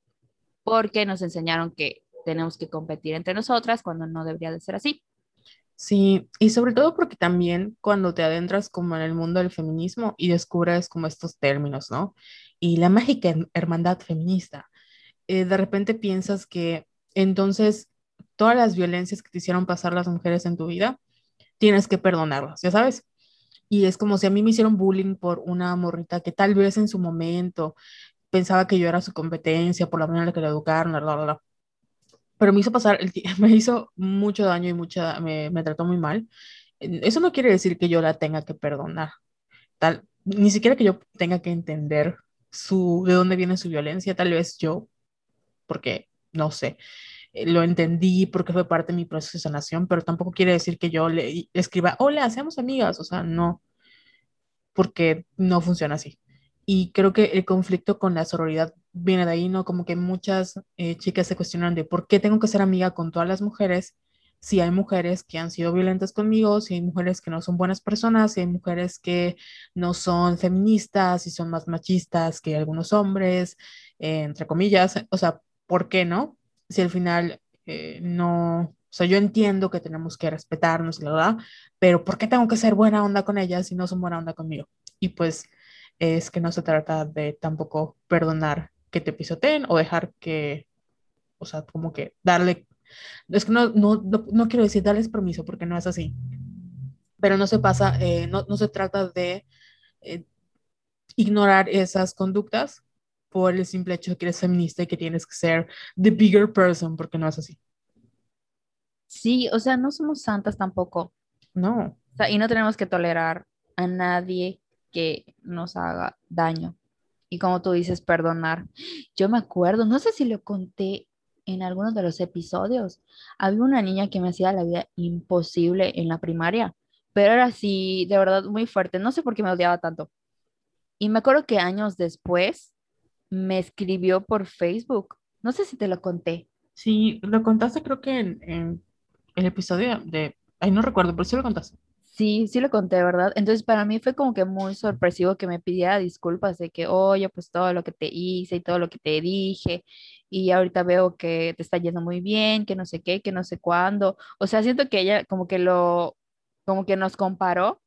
porque nos enseñaron que tenemos que competir entre nosotras cuando no debería de ser así. Sí, y sobre todo porque también cuando te adentras como en el mundo del feminismo y descubres como estos términos, ¿no? Y la mágica her- hermandad feminista, eh, de repente piensas que entonces todas las violencias que te hicieron pasar las mujeres en tu vida, tienes que perdonarlas, ya sabes. Y es como si a mí me hicieron bullying por una morrita que tal vez en su momento pensaba que yo era su competencia por la manera en la que la educaron, bla, bla, bla. Pero me hizo pasar, me hizo mucho daño y mucha, me, me trató muy mal. Eso no quiere decir que yo la tenga que perdonar, tal, ni siquiera que yo tenga que entender su, de dónde viene su violencia, tal vez yo, porque no sé, eh, lo entendí porque fue parte de mi proceso de sanación, pero tampoco quiere decir que yo le escriba, hola, seamos amigas, o sea, no, porque no funciona así. Y creo que el conflicto con la sororidad viene de ahí, ¿no? Como que muchas eh, chicas se cuestionan de por qué tengo que ser amiga con todas las mujeres si hay mujeres que han sido violentas conmigo, si hay mujeres que no son buenas personas, si hay mujeres que no son feministas, si son más machistas que algunos hombres, eh, entre comillas, o sea, ¿por qué no? Si al final eh, no, o sea, yo entiendo que tenemos que respetarnos, la verdad, pero ¿por qué tengo que ser buena onda con ellas si no son buena onda conmigo? Y pues es que no se trata de tampoco perdonar que te pisoteen o dejar que, o sea, como que darle, es que no, no, no, no quiero decir darles permiso porque no es así, pero no se pasa, eh, no, no se trata de eh, ignorar esas conductas por el simple hecho de que eres feminista y que tienes que ser the bigger person, porque no es así. Sí, o sea, no somos santas tampoco. No. O sea, y no tenemos que tolerar a nadie que nos haga daño. Y como tú dices, perdonar. Yo me acuerdo, no sé si lo conté en algunos de los episodios, había una niña que me hacía la vida imposible en la primaria, pero era así, de verdad, muy fuerte. No sé por qué me odiaba tanto. Y me acuerdo que años después me escribió por Facebook. No sé si te lo conté. Sí, lo contaste creo que en, en el episodio de, ay, no recuerdo, pero sí lo contaste. Sí, sí lo conté, ¿verdad? Entonces para mí fue como que muy sorpresivo que me pidiera disculpas de que, oye, pues todo lo que te hice y todo lo que te dije, y ahorita veo que te está yendo muy bien, que no sé qué, que no sé cuándo. O sea, siento que ella como que lo, como que nos comparó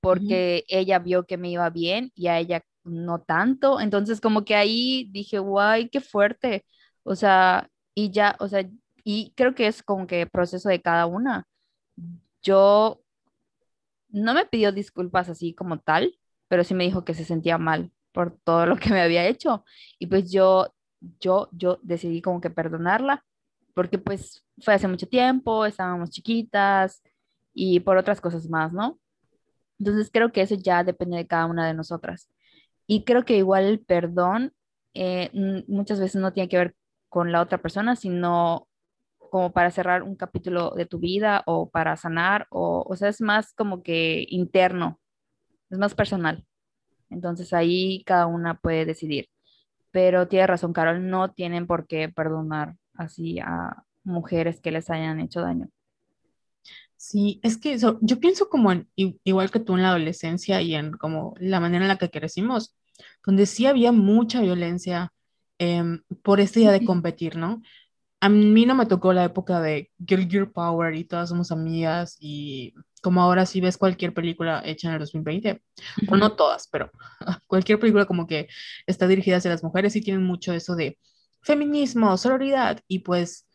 porque ella vio que me iba bien y a ella no tanto. Entonces como que ahí dije, guay, qué fuerte. O sea, y ya, o sea, y creo que es como que proceso de cada una. Yo no me pidió disculpas así como tal, pero sí me dijo que se sentía mal por todo lo que me había hecho. Y pues yo, yo, yo decidí como que perdonarla, porque pues fue hace mucho tiempo, estábamos chiquitas y por otras cosas más, ¿no? Entonces creo que eso ya depende de cada una de nosotras. Y creo que igual el perdón eh, muchas veces no tiene que ver con la otra persona, sino como para cerrar un capítulo de tu vida o para sanar, o, o sea, es más como que interno, es más personal. Entonces ahí cada una puede decidir. Pero tiene razón, Carol, no tienen por qué perdonar así a mujeres que les hayan hecho daño. Sí, es que yo pienso como en, igual que tú en la adolescencia y en como la manera en la que crecimos, donde sí había mucha violencia em, por esta idea de competir, ¿no? A mí no me tocó la época de Girl Gear Power y todas somos amigas y como ahora si ves cualquier película hecha en el 2020, o no todas, pero cualquier película como que está dirigida hacia las mujeres y tienen mucho eso de feminismo, sororidad y pues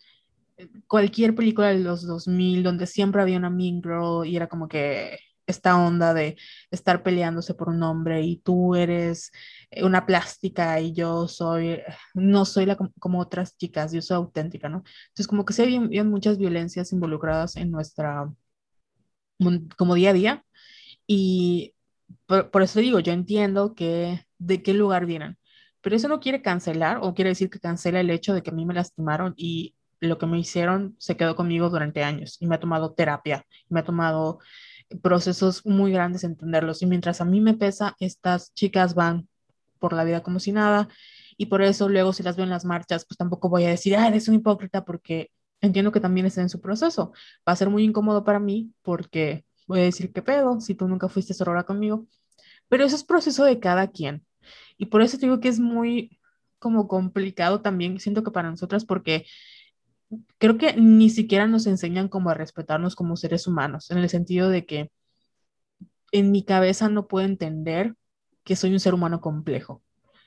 cualquier película de los 2000 donde siempre había una mean girl y era como que esta onda de estar peleándose por un hombre y tú eres eh, una plástica y yo soy, no soy la, como otras chicas, yo soy auténtica, ¿no? Entonces como que sí había, muchas violencias involucradas en nuestra, como día a día y por, por eso digo, yo entiendo que de qué lugar vienen, pero eso no quiere cancelar o quiere decir que cancela el hecho de que a mí me lastimaron y lo que me hicieron se quedó conmigo durante años y me ha tomado terapia, me ha tomado procesos muy grandes entenderlos. Y mientras a mí me pesa, estas chicas van por la vida como si nada. Y por eso luego si las veo en las marchas, pues tampoco voy a decir, ah, eres un hipócrita porque entiendo que también está en su proceso. Va a ser muy incómodo para mí porque voy a decir, ¿qué pedo? Si tú nunca fuiste sorora conmigo. Pero eso es proceso de cada quien. Y por eso digo que es muy como complicado también, siento que para nosotras, porque creo que ni siquiera nos enseñan como a respetarnos como seres humanos, en el sentido de que en mi cabeza no puedo entender que soy un ser humano complejo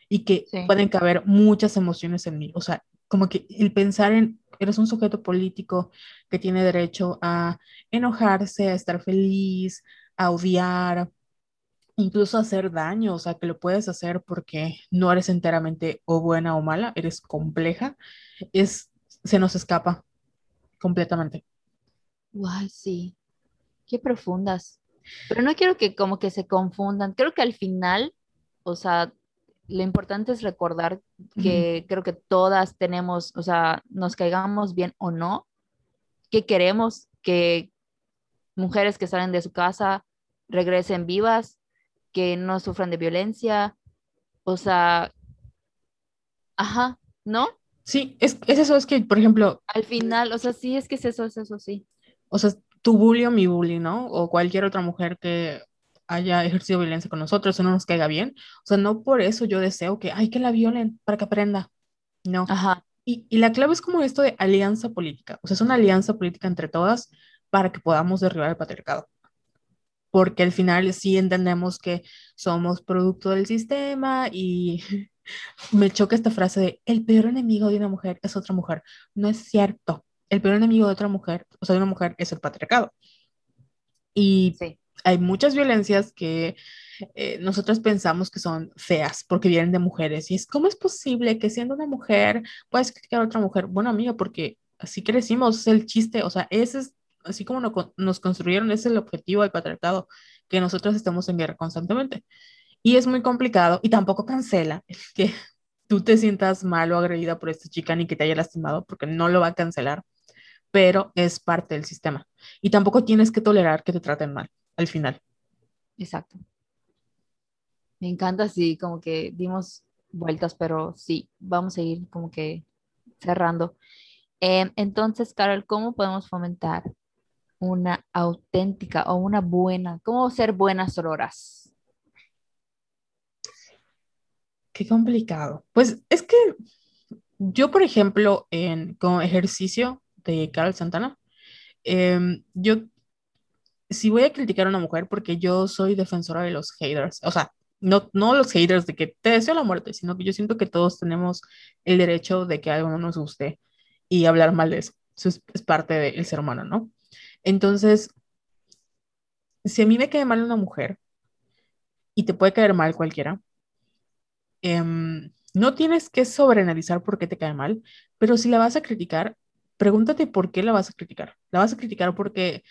y que pueden caber muchas emociones en mí. O sea, como que el pensar en, eres un sujeto político que tiene derecho a enojarse, a estar feliz, a odiar, incluso a hacer daño, o sea, que lo puedes hacer porque no eres enteramente o buena o mala, eres compleja, es se nos escapa completamente. Guay, sí. Qué profundas. Pero no quiero que como que se confundan. Creo que al final, o sea, lo importante es recordar que creo que todas tenemos, o sea, nos caigamos bien o no, que queremos que mujeres que salen de su casa regresen vivas, que no sufran de violencia, o sea, ajá, ¿no? Sí, es, eso, es que, por ejemplo... Al final, o sea, sí, es que es eso, es eso, sí. O sea, tu bully o mi bully, ¿no? O cualquier otra mujer que haya ejercido violencia con nosotros o no nos caiga bien. O sea, no por eso yo deseo que, ay, que la violen para que aprenda. No. Ajá. Y, y la clave es como esto de alianza política. O sea, es una alianza política entre todas para que podamos derribar el patriarcado porque al final sí entendemos que somos producto del sistema y me choca esta frase de el peor enemigo de una mujer es otra mujer. No es cierto. El peor enemigo de otra mujer, o sea, de una mujer, es el patriarcado. Y hay muchas violencias que eh, nosotros pensamos que son feas porque vienen de mujeres. Y es, ¿cómo es posible que siendo una mujer puedas criticar a otra mujer? Bueno, amiga, porque así crecimos, es el chiste, o sea, ese es, así como nos construyeron, ese es el objetivo del patriarcado, que nosotros estemos en guerra constantemente. Y es muy complicado y tampoco cancela que tú te sientas mal o agredida por esta chica ni que te haya lastimado, porque no lo va a cancelar, pero es parte del sistema. Y tampoco tienes que tolerar que te traten mal al final. Exacto. Me encanta, así como que dimos vueltas, pero sí, vamos a ir como que cerrando. Em, entonces, Carol, ¿cómo podemos fomentar una auténtica o una buena, cómo ser buenas sororas? Qué complicado. Pues es que yo, por ejemplo, en, como ejercicio de Carol Santana, em, yo si voy a criticar a una mujer porque yo soy defensora de los haters, o sea, no, no los haters de que te deseo la muerte, sino que yo siento que todos tenemos el derecho de que algo no nos guste y hablar mal de eso. Eso es, es parte del ser humano, ¿no? Entonces, si a mí me cae mal una mujer, y te puede caer mal cualquiera, em, no tienes que sobreanalizar por qué te cae mal, pero si la vas a criticar, pregúntate por qué la vas a criticar. La vas a criticar porque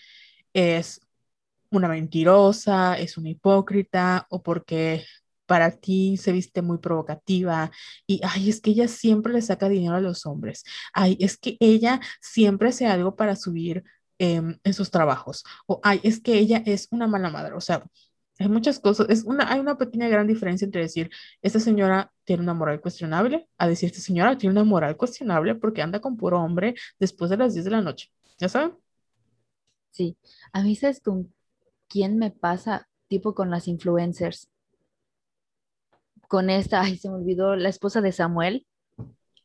es una mentirosa, es una hipócrita o porque para ti se viste muy provocativa y, ay, es que ella siempre le saca dinero a los hombres. Ay, es que ella siempre hace algo para subir em, en sus trabajos. O, ay, es que ella es una mala madre. O sea, hay muchas cosas. Es una, hay una pequeña gran diferencia entre decir, esta señora tiene una moral cuestionable, a decir, esta señora tiene una moral cuestionable porque anda con puro hombre después de las 10 de la noche. ¿Ya saben? Sí. A mí, ¿sabes con quién me pasa? Tipo con las influencers. Con esta, ay, se me olvidó, la esposa de Samuel.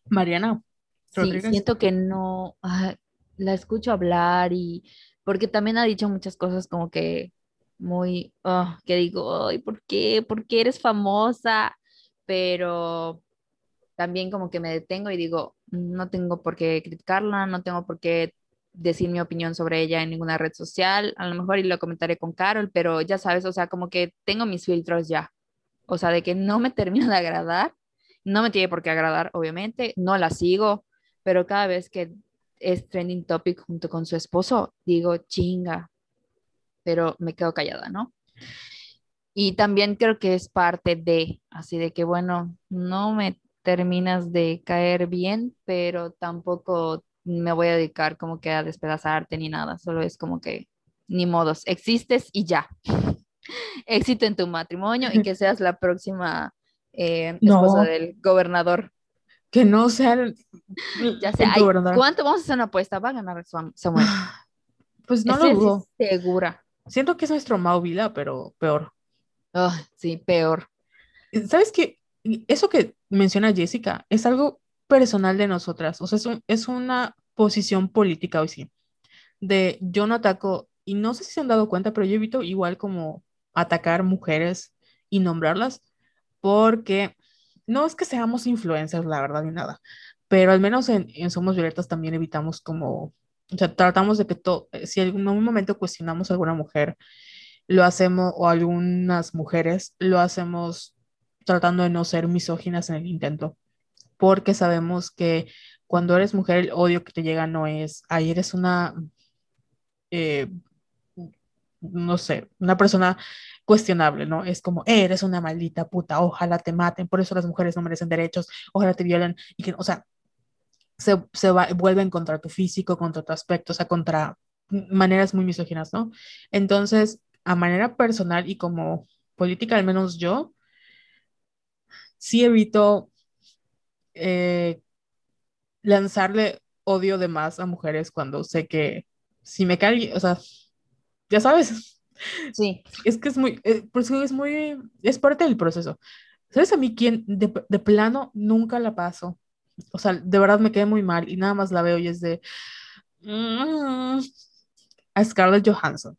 Mariana. Sí, siento que no, ah, la escucho hablar y porque también ha dicho muchas cosas como que muy, oh, que digo, ay, ¿por qué? ¿Por qué eres famosa? Pero también como que me detengo y digo, no tengo por qué criticarla, no tengo por qué decir mi opinión sobre ella en ninguna red social, a lo mejor y lo comentaré con Carol, pero ya sabes, o sea, como que tengo mis filtros ya, o sea, de que no me termina de agradar, no me tiene por qué agradar, obviamente, no la sigo, pero cada vez que es trending topic junto con su esposo, digo, chinga, pero me quedo callada, ¿no? Y también creo que es parte de, así de que, bueno, no me terminas de caer bien, pero tampoco me voy a dedicar como que a despedazarte ni nada, solo es como que ni modos, existes y ya. Éxito en tu matrimonio y que seas la próxima eh, esposa del gobernador. Que no sea ya sé, ¿cuánto vamos a hacer una apuesta? Va a ganar Samuel. Pues no lo dudo. Segura. Siento que es nuestro Mau pero peor. Oh, sí, peor. ¿Sabes qué? Eso que menciona Jessica es algo personal de nosotras. O sea, es, es una posición política hoy sí. De yo no ataco, y no sé si se han dado cuenta, pero yo evito igual como atacar mujeres y nombrarlas, porque no es que seamos influencers, la verdad, ni nada, pero al menos en, en Somos Violetas también evitamos como o sea, tratamos de que todo, eh, si en algún momento cuestionamos a alguna mujer, lo hacemos, o algunas mujeres, lo hacemos tratando de no ser misóginas en el intento, porque sabemos que cuando eres mujer el odio que te llega no es, ay, eres una, eh, no sé, una persona cuestionable, ¿no? Es como, eres una maldita puta, ojalá te maten, por eso las mujeres no merecen derechos, ojalá te violen, y que, o sea, se, se va, vuelven contra tu físico, contra tu aspecto, o sea, contra maneras muy misóginas, ¿no? Entonces, a manera personal y como política, al menos yo, sí evito eh, lanzarle odio de más a mujeres cuando sé que si me cae, o sea, ya sabes. Sí. Es que es muy, eh, eso es muy, es parte del proceso. ¿Sabes a mí quién de, de plano nunca la paso? O sea, de verdad me quedé muy mal y nada más la veo y es de mm, a Scarlett Johansson.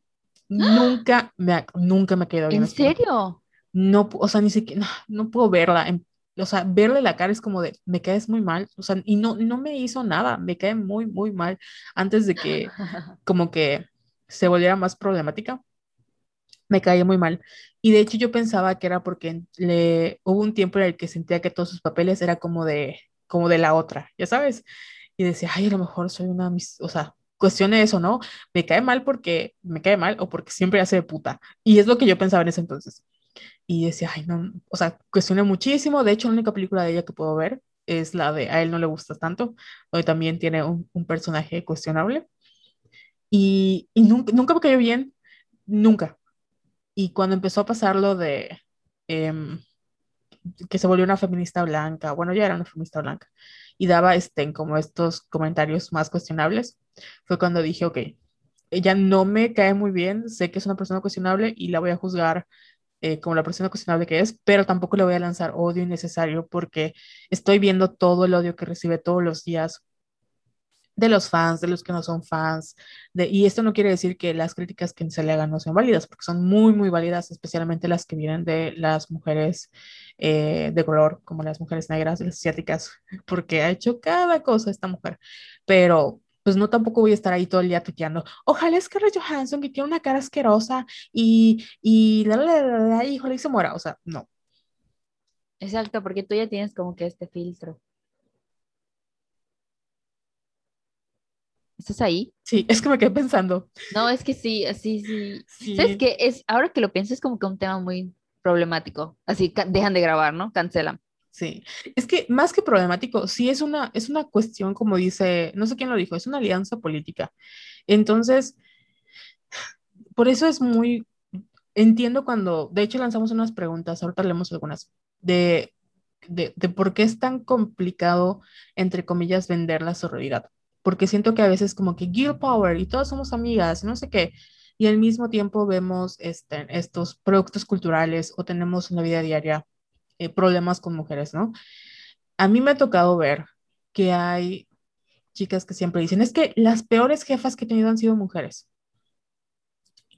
Nunca me, nunca me quedó bien. ¿En serio? No, o sea, ni siquiera, no, puedo verla. o sea, verle la cara es como de, me caes muy mal. O sea, y no, no me hizo nada, me cae muy, muy mal antes de que como que se volviera más problemática. Me caía muy mal. Y de hecho yo pensaba que era porque le hubo un tiempo en el que sentía que todos sus papeles era como de como de la otra, ya sabes. Y decía, ay, a lo mejor soy una, o sea, cuestione eso, ¿no? Me cae mal porque me cae mal o porque siempre hace de puta. Y es lo que yo pensaba en ese entonces. Y decía, ay, no, o sea, cuestioné muchísimo. De hecho, la única película de ella que puedo ver es la de A él no le gusta tanto, donde también tiene un, un personaje cuestionable. Y, y nunca, nunca, me cayó bien, nunca. Y cuando empezó a pasar lo de, eh, que se volvió una feminista blanca, bueno, ya era una feminista blanca, y daba este, como estos comentarios más cuestionables, fue cuando dije, ok, ella no me cae muy bien, sé que es una persona cuestionable y la voy a juzgar eh, como la persona cuestionable que es, pero tampoco le voy a lanzar odio innecesario porque estoy viendo todo el odio que recibe todos los días de los fans, de los que no son fans, de, y esto no quiere decir que las críticas que se le hagan no sean válidas, porque son muy, muy válidas, especialmente las que vienen de las mujeres eh, de color, como las mujeres negras, las asiáticas, porque ha hecho cada cosa esta mujer, pero pues no tampoco voy a estar ahí todo el día tuteando. Ojalá es Scarlett Johansson que tiene una cara asquerosa y, y, la, la, la, la, y ojalá y se muera, o sea, no. Exacto, porque tú ya tienes como que este filtro. ¿Estás ahí? Sí, es que me quedé pensando. No, es que sí, así sí. sí. ¿Sabes qué? Es, ahora que lo pienso, es como que un tema muy problemático. Así, dejan de grabar, ¿no? Cancelan. Sí, es que más que problemático, sí es una, es una cuestión, como dice, no sé quién lo dijo, es una alianza política. Entonces, por eso es muy, entiendo cuando, de hecho lanzamos unas preguntas, ahorita leemos algunas, de, de, de por qué es tan complicado, entre comillas, vender la sororidad porque siento que a veces como que Girl Power y todas somos amigas, no sé qué, y al mismo tiempo vemos este, estos productos culturales o tenemos en la vida diaria eh, problemas con mujeres, ¿no? A mí me ha tocado ver que hay chicas que siempre dicen, es que las peores jefas que he tenido han sido mujeres.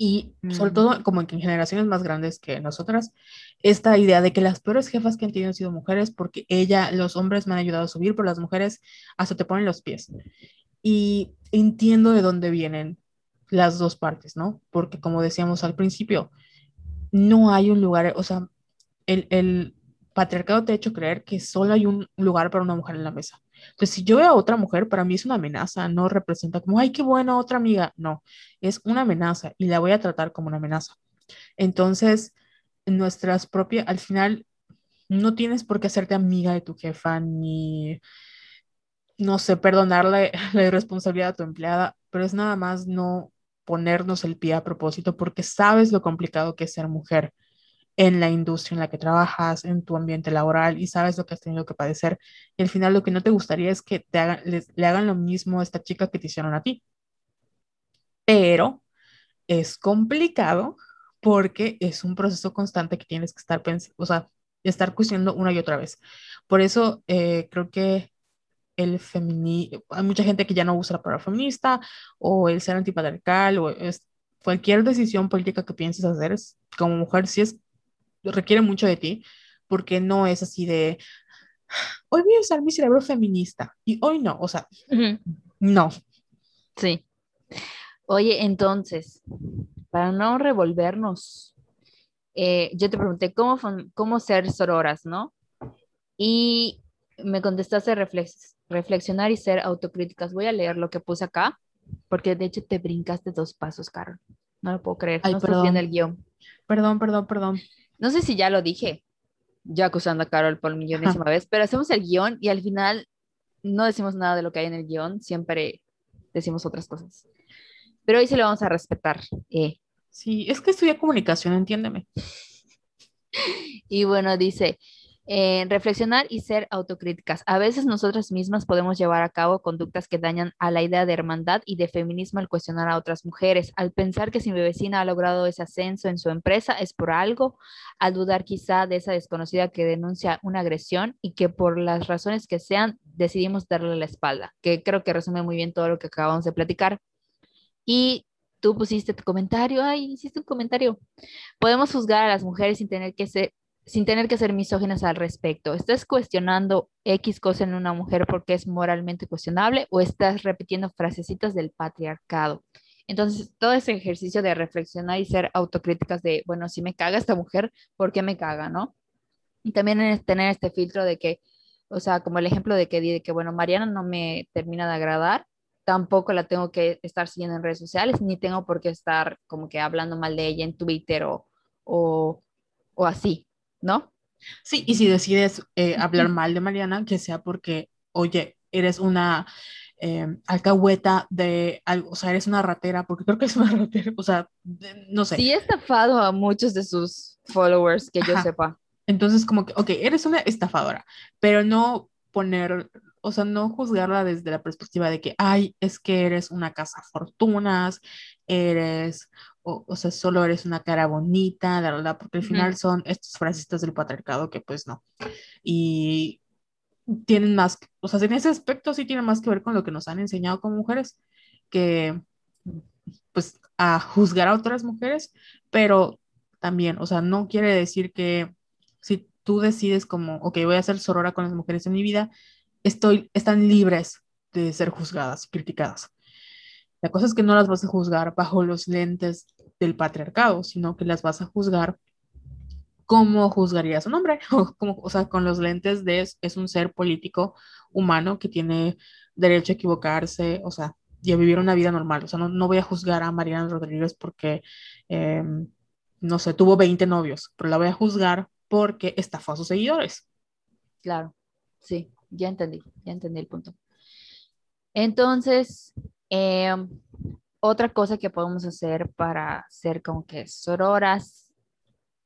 Y sobre mm. todo, como en generaciones más grandes que nosotras, esta idea de que las peores jefas que han tenido han sido mujeres porque ella, los hombres me han ayudado a subir, pero las mujeres hasta te ponen los pies. Y entiendo de dónde vienen las dos partes, ¿no? Porque como decíamos al principio, no hay un lugar, o sea, el, el patriarcado te ha hecho creer que solo hay un lugar para una mujer en la mesa. Entonces, si yo veo a otra mujer, para mí es una amenaza, no representa como, ay, qué buena otra amiga. No, es una amenaza y la voy a tratar como una amenaza. Entonces, nuestras propias, al final, no tienes por qué hacerte amiga de tu jefa ni, no sé, perdonarle la irresponsabilidad a tu empleada, pero es nada más no ponernos el pie a propósito porque sabes lo complicado que es ser mujer en la industria en la que trabajas, en tu ambiente laboral y sabes lo que has tenido que padecer. Y al final lo que no te gustaría es que te hagan, le hagan lo mismo a esta chica que te hicieron a ti. Pero es complicado porque es un proceso constante que tienes que estar pensando, o sea, estar cuestionando una y otra vez. Por eso eh, creo que el feminismo, hay mucha gente que ya no usa la palabra feminista o el ser antipatriarcal o es, cualquier decisión política que pienses hacer es, como mujer si es requiere mucho de ti, porque no es así de, hoy voy a usar mi cerebro feminista y hoy no, o sea, no. Sí. Oye, entonces, para no revolvernos, eh, yo te pregunté cómo, cómo ser sororas, ¿no? Y me contestaste reflexionar y ser autocríticas. Voy a leer lo que puse acá, porque de hecho te brincaste dos pasos, Carol. No lo puedo creer. no estás viendo el guion. Perdón, perdón, perdón. No sé si ya lo dije, ya acusando a Carol por millonésima vez, pero hacemos el guion y al final no decimos nada de lo que hay en el guion, siempre decimos otras cosas. Pero hoy sí lo vamos a respetar. Eh. Sí, es que estudia comunicación, entiéndeme. y bueno, dice, eh, reflexionar y ser autocríticas. A veces nosotras mismas podemos llevar a cabo conductas que dañan a la idea de hermandad y de feminismo al cuestionar a otras mujeres, al pensar que si mi vecina ha logrado ese ascenso en su empresa es por algo, al dudar quizá de esa desconocida que denuncia una agresión y que por las razones que sean decidimos darle la espalda, que creo que resume muy bien todo lo que acabamos de platicar. Y tú pusiste tu comentario, ay, hiciste un comentario. Podemos juzgar a las mujeres sin tener que ser sin tener que ser misóginas al respecto. ¿Estás cuestionando X cosa en una mujer porque es moralmente cuestionable o estás repitiendo frasecitas del patriarcado? Entonces, todo ese ejercicio de reflexionar y ser autocríticas de, bueno, si me caga esta mujer, ¿por qué me caga, no? Y también tener este filtro de que, o sea, como el ejemplo de que, de que, bueno, Mariana no me termina de agradar, tampoco la tengo que estar siguiendo en redes sociales, ni tengo por qué estar como que hablando mal de ella en Twitter o, o, o así, ¿no? Sí, y si decides eh, hablar mal de Mariana, que sea porque, oye, eres una eh, alcahueta de algo, o sea, eres una ratera, porque creo que es una ratera, o sea, no sé. Sí, he estafado a muchos de sus followers, que yo sepa. Entonces, como que, ok, eres una estafadora, pero no poner, o sea, no juzgarla desde la perspectiva de que, ay, es que eres una casa fortunas, eres o, sea, solo eres una cara bonita, la verdad, porque al final son estos frasistas del patriarcado que pues no. Y tienen más, o sea, en ese aspecto sí tienen más que ver con lo que nos han enseñado como mujeres, que pues a juzgar a otras mujeres, pero también, o sea, no quiere decir que si tú decides como, ok, voy a ser sorora con las mujeres en mi vida, estoy, están libres de ser juzgadas y criticadas. La cosa es que no las vas a juzgar bajo los lentes del patriarcado, sino que las vas a juzgar como juzgarías a un hombre, o, como, o sea, con los lentes de es un ser político humano que tiene derecho a equivocarse, o sea, y a vivir una vida normal. O sea, no, no voy a juzgar a Mariana Rodríguez porque, eh, no sé, tuvo 20 novios, pero la voy a juzgar porque estafó a sus seguidores. Claro, sí, ya entendí, ya entendí el punto. Entonces, eh, otra cosa que podemos hacer para ser como que sororas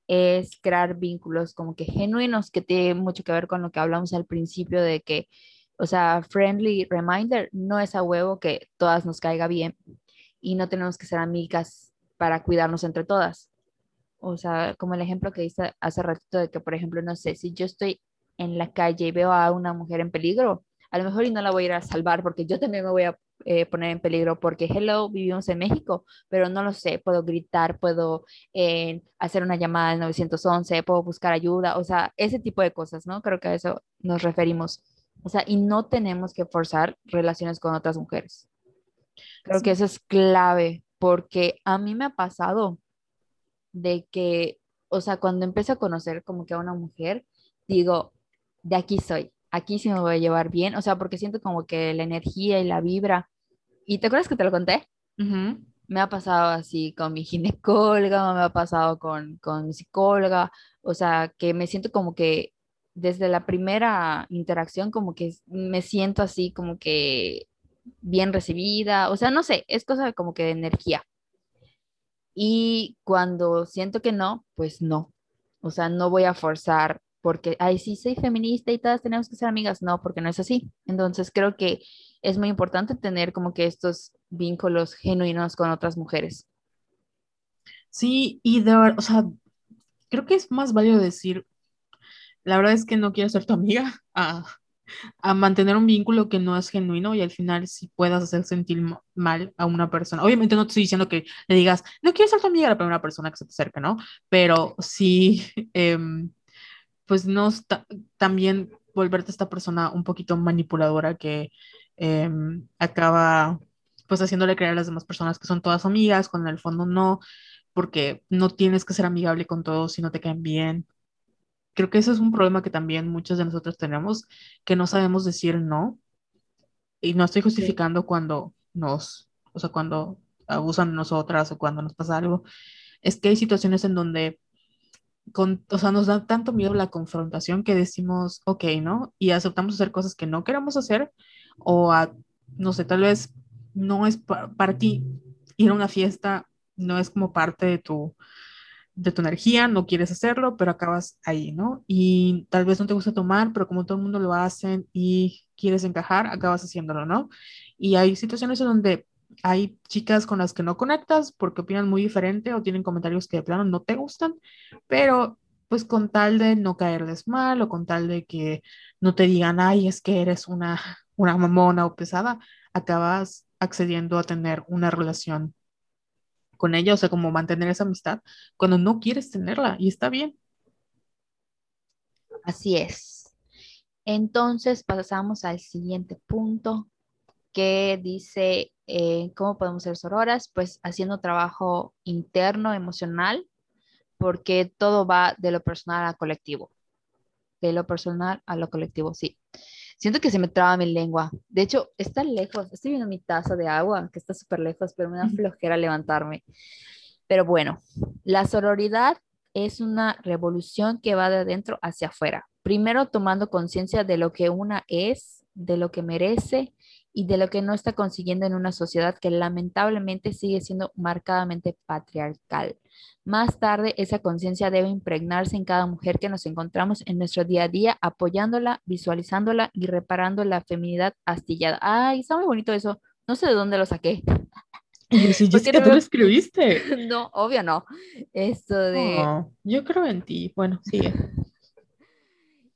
es crear vínculos como que genuinos, que tiene mucho que ver con lo que hablamos al principio de que, o sea, friendly reminder no es a huevo que todas nos caiga bien y no tenemos que ser amigas para cuidarnos entre todas. O sea, como el ejemplo que hice hace ratito de que, por ejemplo, no sé, si yo estoy en la calle y veo a una mujer en peligro, a lo mejor y no la voy a ir a salvar porque yo también me voy a eh, poner en peligro porque, hello, vivimos en México, pero no lo sé, puedo gritar, puedo eh, hacer una llamada al 911, puedo buscar ayuda, o sea, ese tipo de cosas, ¿no? Creo que a eso nos referimos. O sea, y no tenemos que forzar relaciones con otras mujeres. Creo que eso es clave porque a mí me ha pasado de que, o sea, cuando empiezo a conocer como que a una mujer, digo, de aquí soy, aquí sí me voy a llevar bien, o sea, porque siento como que la energía y la vibra. ¿Y te acuerdas que te lo conté? Me ha pasado así con mi ginecóloga, me ha pasado con, con mi psicóloga, o sea, que me siento como que desde la primera interacción como que me siento así como que bien recibida, o sea, no sé, es cosa como que de energía. Y cuando siento que no, pues no. O sea, no voy a forzar porque, ay, sí, soy feminista y todas tenemos que ser amigas. No, porque no es así. Entonces creo que es muy importante tener como que estos vínculos genuinos con otras mujeres. Sí, y de verdad, o sea, creo que es más válido decir, la verdad es que no quiero ser tu amiga, a, a mantener un vínculo que no es genuino y al final si puedas hacer sentir mal a una persona. Obviamente no te estoy diciendo que le digas, no quiero ser tu amiga a la primera persona que se te acerque, ¿no? Pero sí, eh, pues no está, también volverte esta persona un poquito manipuladora que eh, acaba pues haciéndole creer a las demás personas que son todas amigas, cuando en el fondo no, porque no tienes que ser amigable con todos si no te caen bien. Creo que ese es un problema que también muchos de nosotros tenemos, que no sabemos decir no. Y no estoy justificando cuando nos, o sea, cuando abusan de nosotras o cuando nos pasa algo. Es que hay situaciones en donde con, o sea, nos da tanto miedo la confrontación que decimos, ok, ¿no? Y aceptamos hacer cosas que no queremos hacer o a, no sé, tal vez no es para ti ir a una fiesta, no es como parte de tu, de tu energía, no quieres hacerlo, pero acabas ahí, ¿no? Y tal vez no te gusta tomar, pero como todo el mundo lo hace y quieres encajar, acabas haciéndolo, ¿no? Y hay situaciones en donde hay chicas con las que no conectas porque opinan muy diferente o tienen comentarios que de plano no te gustan, pero pues con tal de no caerles mal o con tal de que no te digan, ay, es que eres una, una mamona o pesada, acabas accediendo a tener una relación con ella, o sea, como mantener esa amistad cuando no quieres tenerla y está bien. Así es. Entonces pasamos al siguiente punto que dice eh, ¿Cómo podemos ser sororas? Pues haciendo trabajo interno, emocional, porque todo va de lo personal a colectivo. De lo personal a lo colectivo, sí. Siento que se me traba mi lengua. De hecho, está lejos. Estoy viendo mi taza de agua, que está súper lejos, pero me da flojera levantarme. Pero bueno, la sororidad es una revolución que va de adentro hacia afuera. Primero tomando conciencia de lo que una es, de lo que merece y de lo que no está consiguiendo en una sociedad que lamentablemente sigue siendo marcadamente patriarcal. Más tarde, esa conciencia debe impregnarse en cada mujer que nos encontramos en nuestro día a día, apoyándola, visualizándola y reparando la feminidad astillada. Ay, está muy bonito eso. No sé de dónde lo saqué. Y si Jessica, tú lo escribiste. No, obvio no. Esto de. yo creo en ti. Bueno, sigue.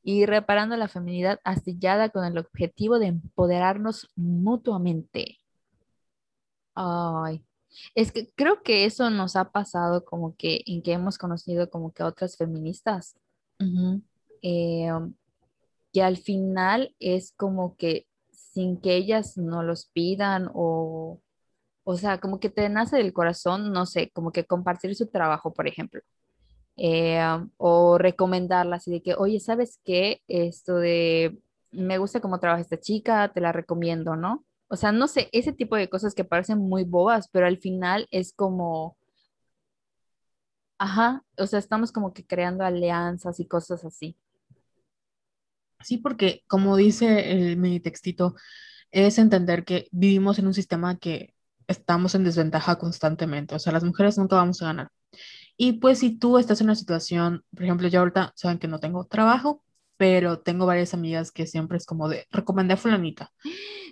Y reparando la feminidad astillada con el objetivo de empoderarnos mutuamente. Ay, es que creo que eso nos ha pasado como que en que hemos conocido como que otras feministas, eh, que al final es como que sin que ellas no los pidan o, o sea, como que te nace del corazón, no sé, como que compartir su trabajo, por ejemplo. Eh, o recomendarla así de que, oye, ¿sabes qué? Esto de, me gusta cómo trabaja esta chica, te la recomiendo, ¿no? O sea, no sé, ese tipo de cosas que parecen muy bobas, pero al final es como, ajá, o sea, estamos como que creando alianzas y cosas así. Sí, porque como dice el mini textito, es entender que vivimos en un sistema que estamos en desventaja constantemente, o sea, las mujeres nunca vamos a ganar. Y pues si tú estás en una situación, por ejemplo, yo ahorita saben que no tengo trabajo, pero tengo varias amigas que siempre es como de, recomendé a fulanita.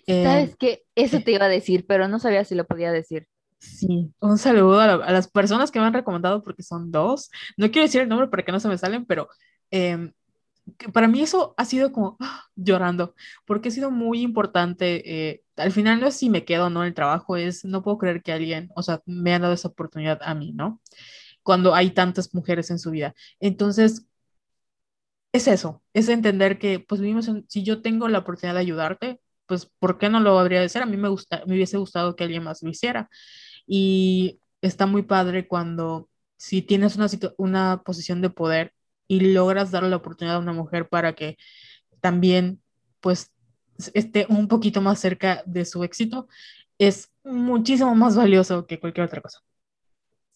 Sabes que eso te iba a decir, pero no sabía si lo podía decir. Sí, un saludo a, las personas que me han recomendado porque son dos. No quiero decir el nombre para que no se me salen, pero em, para mí eso ha sido como ¡ah! llorando, porque ha sido muy importante. Eh, al final no es si me quedo o no en el trabajo, es no puedo creer que alguien, o sea, me ha dado esa oportunidad a mí, ¿no? Cuando hay tantas mujeres en su vida. Entonces, es eso, es entender que, pues vivimos si yo tengo la oportunidad de ayudarte, pues, ¿por qué no lo habría de hacer? A mí me, gusta, me hubiese gustado que alguien más lo hiciera. Y está muy padre cuando, si tienes una, una posición de poder y logras darle la oportunidad a una mujer para que también, pues, esté un poquito más cerca de su éxito, es muchísimo más valioso que cualquier otra cosa.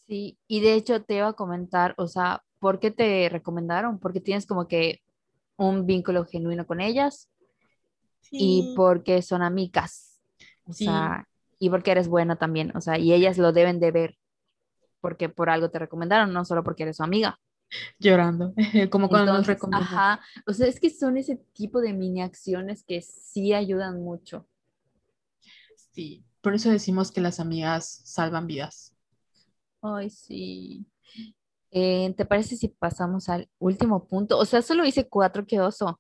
Sí, y de hecho te iba a comentar, o sea, ¿por qué te recomendaron? Porque tienes como que un vínculo genuino con ellas y porque son amigas. O sea, y porque eres buena también, o sea, y ellas lo deben de ver porque por algo te recomendaron, no solo porque eres su amiga. Llorando, como cuando nos recomiendan. Ajá, o sea, es que son ese tipo de mini acciones que sí ayudan mucho. Sí, por eso decimos que las amigas salvan vidas. Ay, sí. Eh, ¿Te parece si pasamos al último punto? O sea, solo hice cuatro, qué oso.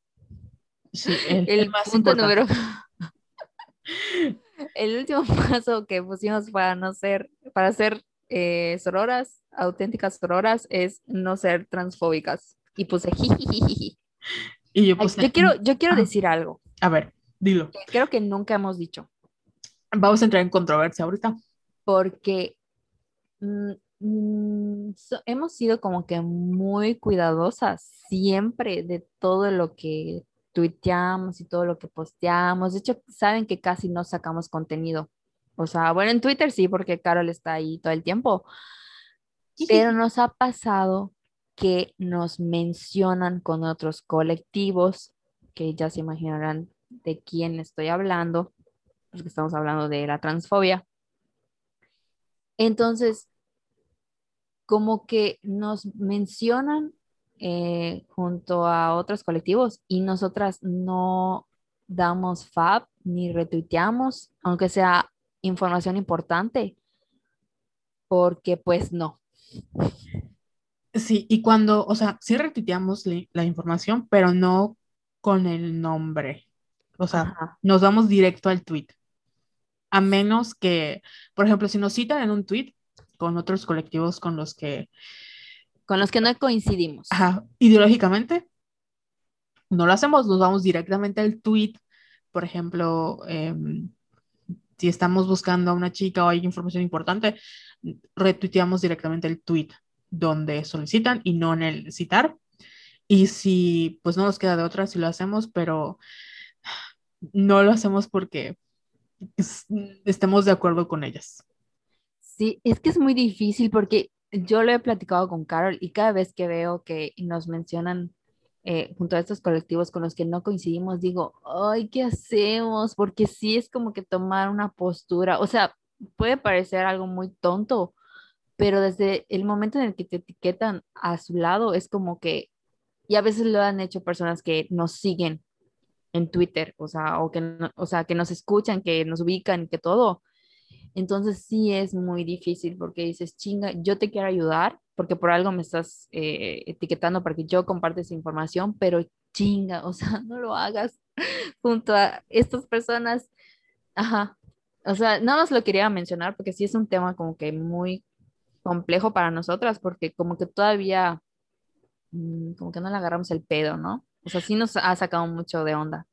Sí, el, más punto número. el último paso que pusimos para no ser, para ser eh, sororas, auténticas sororas, es no ser transfóbicas. Y puse. Y yo, puse, yo quiero, yo quiero decir algo. A ver, dilo. creo que nunca hemos dicho. Vamos a entrar en controversia ahorita. Porque mm, Mm, hemos sido como que muy cuidadosas siempre de todo lo que tuiteamos y todo lo que posteamos. De hecho, saben que casi no sacamos contenido. O sea, bueno, en Twitter sí, porque Carol está ahí todo el tiempo. Pero nos ha pasado que nos mencionan con otros colectivos, que ya se imaginarán de quién estoy hablando, porque estamos hablando de la transfobia. Entonces, como que nos mencionan eh, junto a otros colectivos y nosotras no damos FAB ni retuiteamos, aunque sea información importante, porque pues no. Sí, y cuando, o sea, sí retuiteamos la información, pero no con el nombre. O sea, nos vamos directo al tweet. A menos que, por ejemplo, si nos citan en un tweet, con otros colectivos con los que... Con los que no coincidimos. Ajá, ideológicamente no lo hacemos, nos vamos directamente al tweet, por ejemplo, em, si estamos buscando a una chica o hay información importante, retuiteamos directamente el tweet donde solicitan y no en el citar. Y si pues no nos queda de otra, si lo hacemos, pero no lo hacemos porque estemos de acuerdo con ellas. Sí, es que es muy difícil porque yo lo he platicado con Carol y cada vez que veo que nos mencionan eh, junto a estos colectivos con los que no coincidimos, digo, ay, ¿qué hacemos? Porque sí es como que tomar una postura, o sea, puede parecer algo muy tonto, pero desde el momento en el que te etiquetan a su lado es como que, y a veces lo han hecho personas que nos siguen en Twitter, o sea, o que, o sea, que nos escuchan, que nos ubican, que todo, entonces sí es muy difícil porque dices, chinga, yo te quiero ayudar porque por algo me estás eh, etiquetando para que yo comparte esa información, pero chinga, o sea, no lo hagas junto a estas personas. Ajá. O sea, nada más lo quería mencionar porque sí es un tema como que muy complejo para nosotras porque como que todavía mm, como que no le agarramos el pedo, ¿no? O sea, sí nos ha sacado mucho de onda.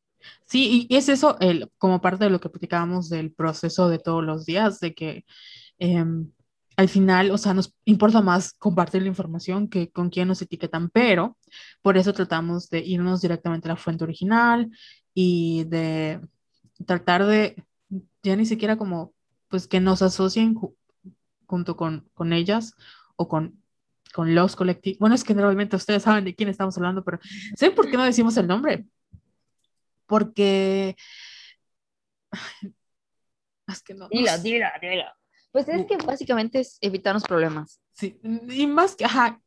Sí, y es eso el, como parte de lo que platicábamos del proceso de todos los días, de que em, al final, o sea, nos importa más compartir la información que con quién nos etiquetan, pero por eso tratamos de irnos directamente a la fuente original y de tratar de, ya ni siquiera como, pues que nos asocien junto con, con ellas o con, con los colectivos. Bueno, es que normalmente ustedes saben de quién estamos hablando, pero ¿saben por qué no decimos el nombre? Porque... Es que no. Dila, dila, dila. Pues es que básicamente es evitarnos problemas. Sí, y más que, ajá,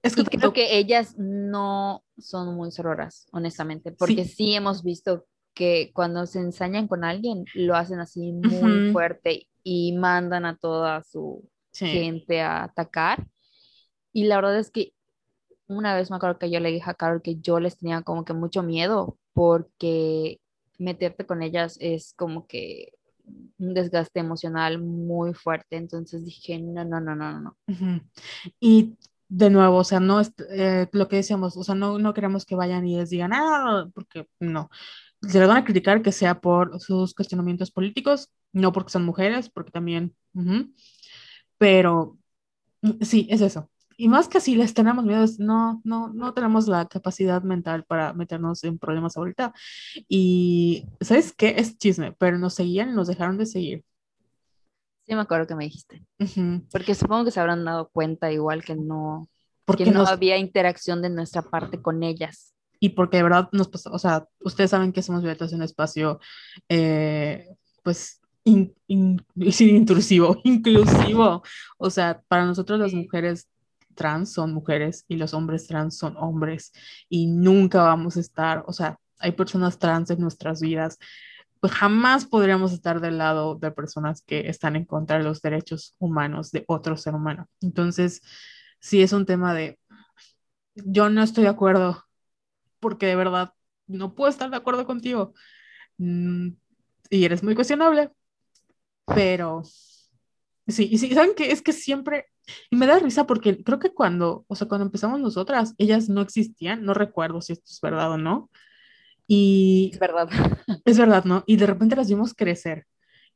es que y creo que ellas no son muy sororas, honestamente, porque sí. sí. hemos visto que cuando se ensañan con alguien, lo hacen así muy uh -huh. fuerte y mandan a toda su sí. gente a atacar. Y la verdad es que una vez me acuerdo que yo le dije a Carol que yo les tenía como que mucho miedo porque meterte con ellas es como que un desgaste emocional muy fuerte. Entonces dije, no, no, no, no, no. Y de nuevo, o sea, no es eh, lo que decíamos, o sea, no, no queremos que vayan y les digan, ah, porque no. Se les van a criticar que sea por sus cuestionamientos políticos, no porque son mujeres, porque también, uh -huh. pero sí, es eso y más que si les tenemos miedo, no, no, no tenemos la capacidad mental para meternos en problemas ahorita. Y, ¿sabes qué? Es chisme, pero nos seguían y nos dejaron de seguir. Sí, me acuerdo que me dijiste. Uh -huh. Porque supongo que se habrán dado cuenta igual que no, porque que no nos... había interacción de nuestra parte con ellas. Y porque de verdad nos pasó, o sea, ustedes saben que somos Violetas en un espacio, eh, pues, in, in, intrusivo, inclusivo. O sea, para nosotros las mujeres trans son mujeres y los hombres trans son hombres y nunca vamos a estar, o sea, hay personas trans en nuestras vidas, pues jamás podríamos estar del lado de personas que están en contra de los derechos humanos de otro ser humano. Entonces, sí es un tema de, yo no estoy de acuerdo porque de verdad no puedo estar de acuerdo contigo mm, y eres muy cuestionable, pero sí, y sí, ¿saben qué? Es que siempre y me da risa porque creo que cuando, o sea, cuando empezamos nosotras, ellas no existían, no recuerdo si esto es verdad o no. Y es verdad. Es verdad, ¿no? Y de repente las vimos crecer.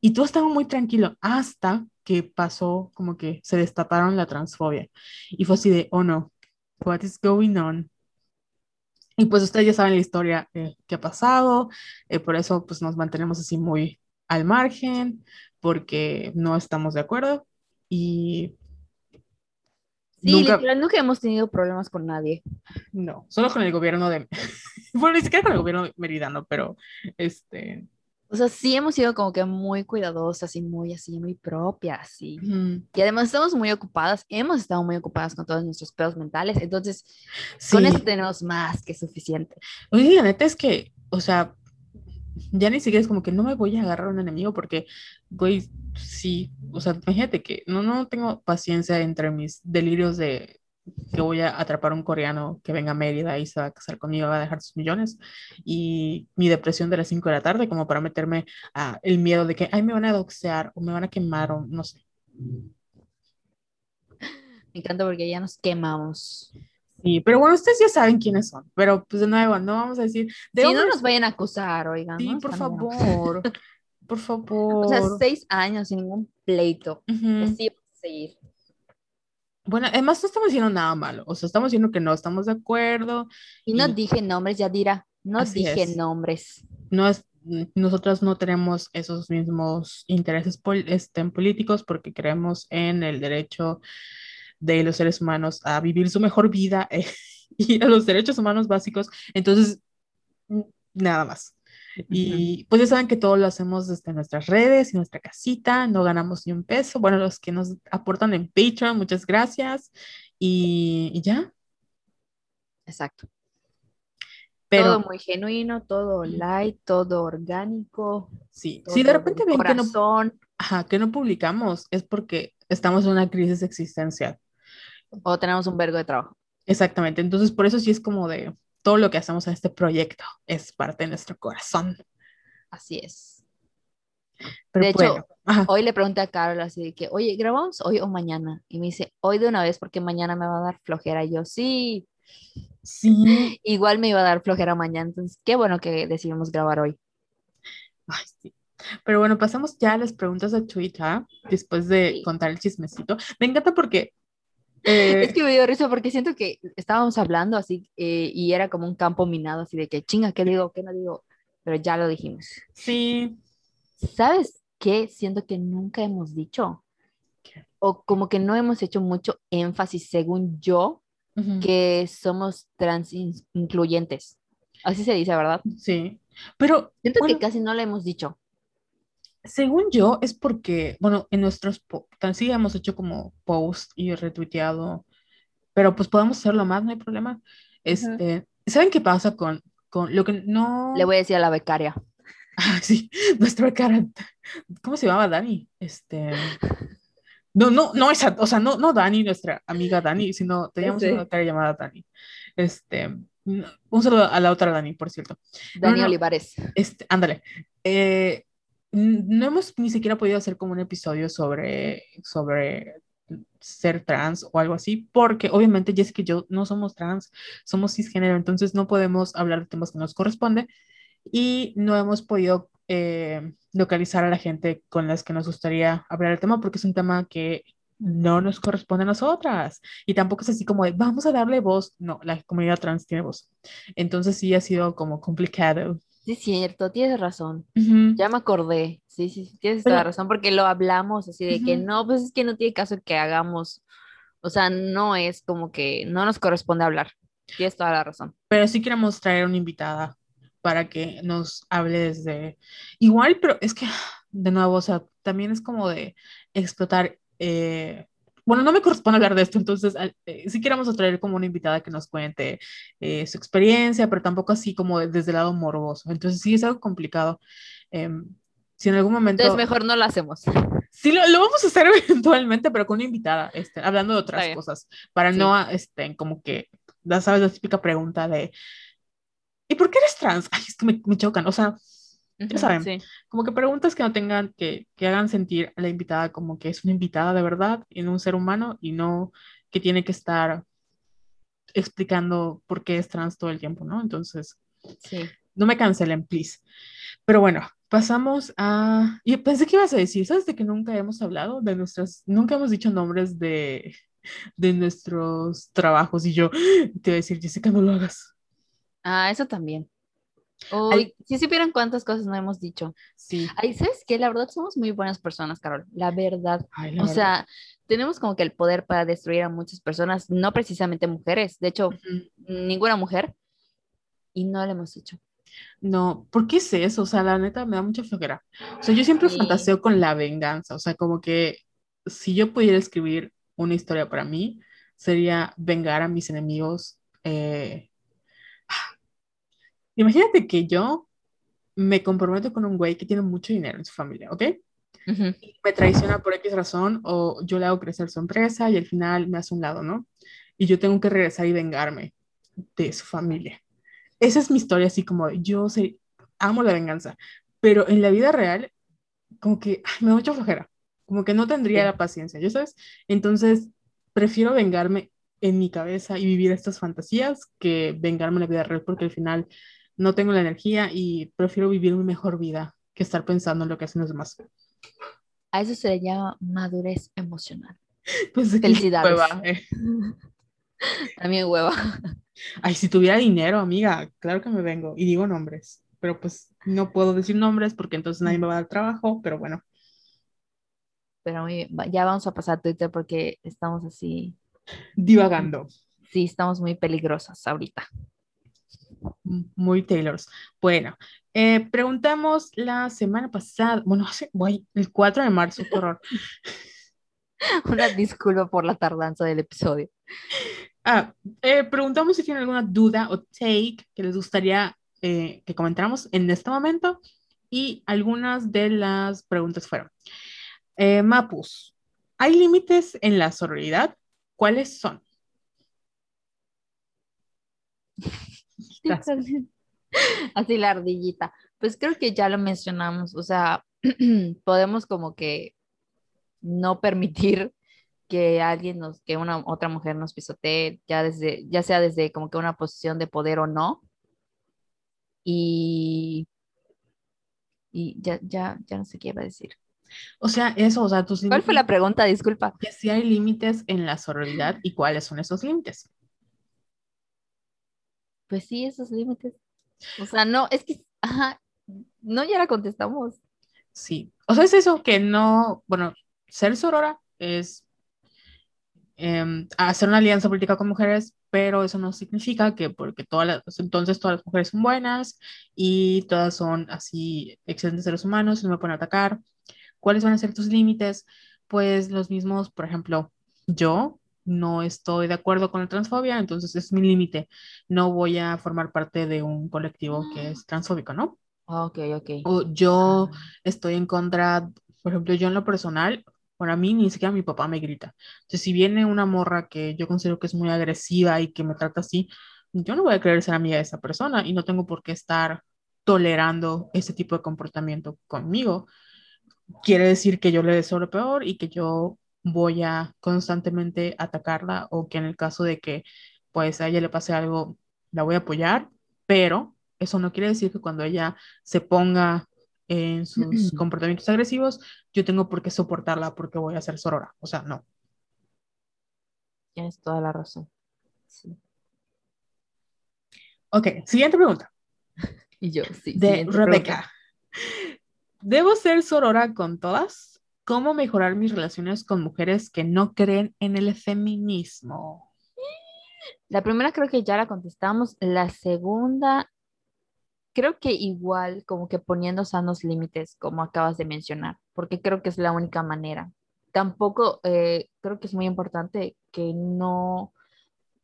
Y todo estaba muy tranquilo hasta que pasó como que se destaparon la transfobia. Y fue así de, oh no, what is going on? Y pues ustedes ya saben la historia eh, que ha pasado, eh, por eso pues nos mantenemos así muy al margen, porque no estamos de acuerdo. Y Sí, nunca... literal, nunca hemos tenido problemas con nadie. No, solo con el gobierno de... bueno, ni siquiera con el gobierno meridano, pero este... O sea, sí hemos sido como que muy cuidadosas y muy así, muy propias. Y, mm. y además estamos muy ocupadas, hemos estado muy ocupadas con todos nuestros pedos mentales, entonces sí. con eso tenemos más que suficiente. Oye, la neta es que, o sea, ya ni siquiera es como que no me voy a agarrar a un enemigo porque, güey, sí, o sea, imagínate que no, no tengo paciencia entre mis delirios de que voy a atrapar a un coreano que venga a Mérida y se va a casar conmigo, va a dejar sus millones, y mi depresión de las 5 de la tarde, como para meterme a el miedo de que, ay, me van a doxear o me van a quemar o no sé. Me encanta porque ya nos quemamos. Sí, pero bueno, ustedes ya saben quiénes son, pero pues de nuevo, no vamos a decir... De sí, no nos vayan a acusar, oigan. Sí, ¿no? por favor, por favor. O sea, seis años sin ningún pleito. Uh -huh. A seguir. Bueno, además no estamos diciendo nada malo, o sea, estamos diciendo que no estamos de acuerdo. Y, y... no dije nombres, ya dirá, no Así dije es. nombres. No es, nosotras no tenemos esos mismos intereses pol este, políticos porque creemos en el derecho de los seres humanos a vivir su mejor vida eh, y a los derechos humanos básicos. Entonces, nada más. Y pues ya saben que todo lo hacemos desde nuestras redes y nuestra casita, no ganamos ni un peso. Bueno, los que nos aportan en Patreon, muchas gracias. Y, y ya. Exacto. Pero, todo muy genuino, todo light, todo orgánico. Sí, si de repente ven que no, ajá, que no publicamos, es porque estamos en una crisis existencial. O tenemos un vergo de trabajo. Exactamente, entonces por eso sí es como de, todo lo que hacemos en este proyecto es parte de nuestro corazón. Así es. Pero De hecho, bueno, ajá. Hoy le pregunté a Carol así de que, oye, ¿grabamos hoy o mañana? Y me dice, hoy de una vez porque mañana me va a dar flojera. Y yo, sí, sí, igual me iba a dar flojera mañana. Entonces, qué bueno que decidimos grabar hoy. Ay, sí. Pero bueno, pasamos ya a las preguntas de Twitter después de Sí. contar el chismecito. Me encanta porque eh, Es que me dio risa porque siento que estábamos hablando así eh, y era como un campo minado, así de que, chinga, ¿qué digo? ¿Qué no digo? Pero ya lo dijimos. sí, ¿Sabes qué? Siento que nunca hemos dicho. O como que no hemos hecho mucho énfasis, según yo, ujú, que somos trans in- incluyentes. Así se dice, ¿verdad? sí. Pero Siento bueno, que casi no lo hemos dicho. Según yo es porque, bueno, en nuestros, tan sí hemos hecho como post y retuiteado, pero pues podemos hacerlo más, no hay problema. Este, ¿saben qué pasa con, con lo que no... Le voy a decir a la becaria. Ah, sí, nuestra cara. ¿Cómo se llamaba Dani? Este. No, no, no esa, o sea, no, no Dani, nuestra amiga Dani, sino teníamos sé. una cara llamada Dani. Este, no, un saludo a la otra Dani, por cierto. Dani no. Olivares. Este, ándale. Eh, no hemos ni siquiera podido hacer como un episodio sobre, sobre ser trans o algo así, porque obviamente Jessica y yo no somos trans, somos cisgénero, entonces no podemos hablar de temas que nos corresponde y no hemos podido eh, localizar a la gente con las que nos gustaría hablar el tema porque es un tema que no nos corresponde a nosotras y tampoco es así como de vamos a darle voz, no, la comunidad trans tiene voz. Entonces sí ha sido como complicado. Sí, es cierto, tienes razón. Ya me acordé. Sí, sí, sí, tienes Pero- toda la razón, porque lo hablamos así de que no, pues es que no tiene caso que hagamos. O sea, no es como que no nos corresponde hablar. Tienes toda la razón. Pero sí queremos traer una invitada para que nos hable desde... Igual, pero es que, de nuevo, o sea, también es como de explotar... eh, Bueno, no me corresponde hablar de esto, entonces eh, sí queremos traer como una invitada que nos cuente eh, su experiencia, pero tampoco así como de- desde el lado morboso. Entonces sí es algo complicado. Em, si en algún momento... Entonces mejor no lo hacemos. Sí, lo, lo vamos a hacer eventualmente, pero con una invitada, este, hablando de otras cosas, para Sí. no, este, como que, ya sabes, la típica pregunta de, ¿y por qué eres trans? Ay, es que me, me chocan, o sea, Ujú, saben. sí. como que preguntas que no tengan, que, que hagan sentir a la invitada como que es una invitada de verdad no un ser humano y no que tiene que estar explicando por qué es trans todo el tiempo, ¿no? Entonces, Sí. no me cancelen, please. Pero bueno, pasamos a... Y pensé que ibas a decir, ¿sabes de que nunca hemos hablado de nuestras... Nunca hemos dicho nombres de, de nuestros trabajos y yo te iba a decir, Jessica, no lo hagas. Ah, eso también. Ay. Si supieran cuántas cosas no hemos dicho. Sí. Ay, ¿sabes qué? La verdad somos muy buenas personas, Carol. La verdad. Ay, la O verdad. sea, tenemos como que el poder para destruir a muchas personas, no precisamente mujeres. De hecho, Ujú. ninguna mujer. Y no lo hemos hecho. No, ¿por qué es eso? O sea, la neta me da mucha flojera. O sea, yo siempre Sí. fantaseo con la venganza. O sea, como que si yo pudiera escribir una historia para mí, sería vengar a mis enemigos. eh, Imagínate que yo me comprometo con un güey que tiene mucho dinero en su familia, ¿ok? Ujú. Me traiciona por X razón o yo le hago crecer su empresa y al final me hace un lado, ¿no? Y yo tengo que regresar y vengarme de su familia. Esa es mi historia, así como yo sé, amo la venganza, pero en la vida real, como que ay, me da mucha flojera, como que no tendría Sí. la paciencia, ¿ya sabes? Entonces, prefiero vengarme en mi cabeza y vivir estas fantasías que vengarme en la vida real, porque al final no tengo la energía y prefiero vivir mi mejor vida que estar pensando en lo que hacen los demás. A eso se le llama madurez emocional. Pues Felicidades. hueva, eh. También hueva. Ay, si tuviera dinero, amiga, claro que me vengo y digo nombres, pero pues no puedo decir nombres porque entonces nadie me va a dar trabajo, pero bueno, Pero muy bien. Ya vamos a pasar a Twitter porque estamos así. divagando, Sí, estamos muy peligrosas ahorita. Muy Taylors. Bueno, eh, preguntamos la semana pasada, bueno, güey, el 4 de marzo, qué horror. Una disculpa por la tardanza del episodio. Ah, eh, preguntamos si tienen alguna duda o take que les gustaría eh, que comentáramos en este momento y algunas de las preguntas fueron, Mapus, ¿hay límites en la sororidad? ¿Cuáles son? Así la ardillita. Pues creo que ya lo mencionamos, o sea, podemos como que no permitir que alguien nos, que una otra mujer nos pisotee, ya desde, ya sea desde como que una posición de poder o no. Y, y ya, ya, ya no sé qué iba a decir. O sea, eso, o sea, tus ¿Cuál fue la pregunta? Disculpa. Que si hay límites en la sororidad y cuáles son esos límites. Pues sí, esos límites. O sea, no, es que, ajá, no, ya la contestamos. Sí, o sea, es eso, que no, bueno, ser sorora es em, hacer una alianza política con mujeres, pero eso no significa que porque todas las, entonces todas las mujeres son buenas y todas son así excelentes seres humanos, no me pueden atacar. ¿Cuáles van a ser tus límites? Pues los mismos, por ejemplo, yo no estoy de acuerdo con la transfobia, entonces es mi límite. No voy a formar parte de un colectivo que es transfóbico, ¿no? Ok, ok. O yo ah. estoy en contra, por ejemplo, yo en lo personal, para mí ni siquiera mi papá me grita. Entonces, si viene una morra que yo considero que es muy agresiva y que me trata así, yo no voy a querer ser amiga de esa persona y no tengo por qué estar tolerando ese tipo de comportamiento conmigo. Quiere decir que yo le deseo lo peor y que yo voy a constantemente atacarla o que en el caso de que pues a ella le pase algo, la voy a apoyar, pero eso no quiere decir que cuando ella se ponga en sus comportamientos agresivos, yo tengo por qué soportarla porque voy a ser sorora. O sea, no. Tienes toda la razón. Sí. Ok, siguiente pregunta. Y yo, sí. De Rebeca. ¿Debo ser sorora con todas? ¿Cómo mejorar mis relaciones con mujeres que no creen en el feminismo? La primera creo que ya la contestamos. La segunda creo que igual como que poniendo sanos límites, como acabas de mencionar, porque creo que es la única manera. Tampoco eh, creo que es muy importante que no,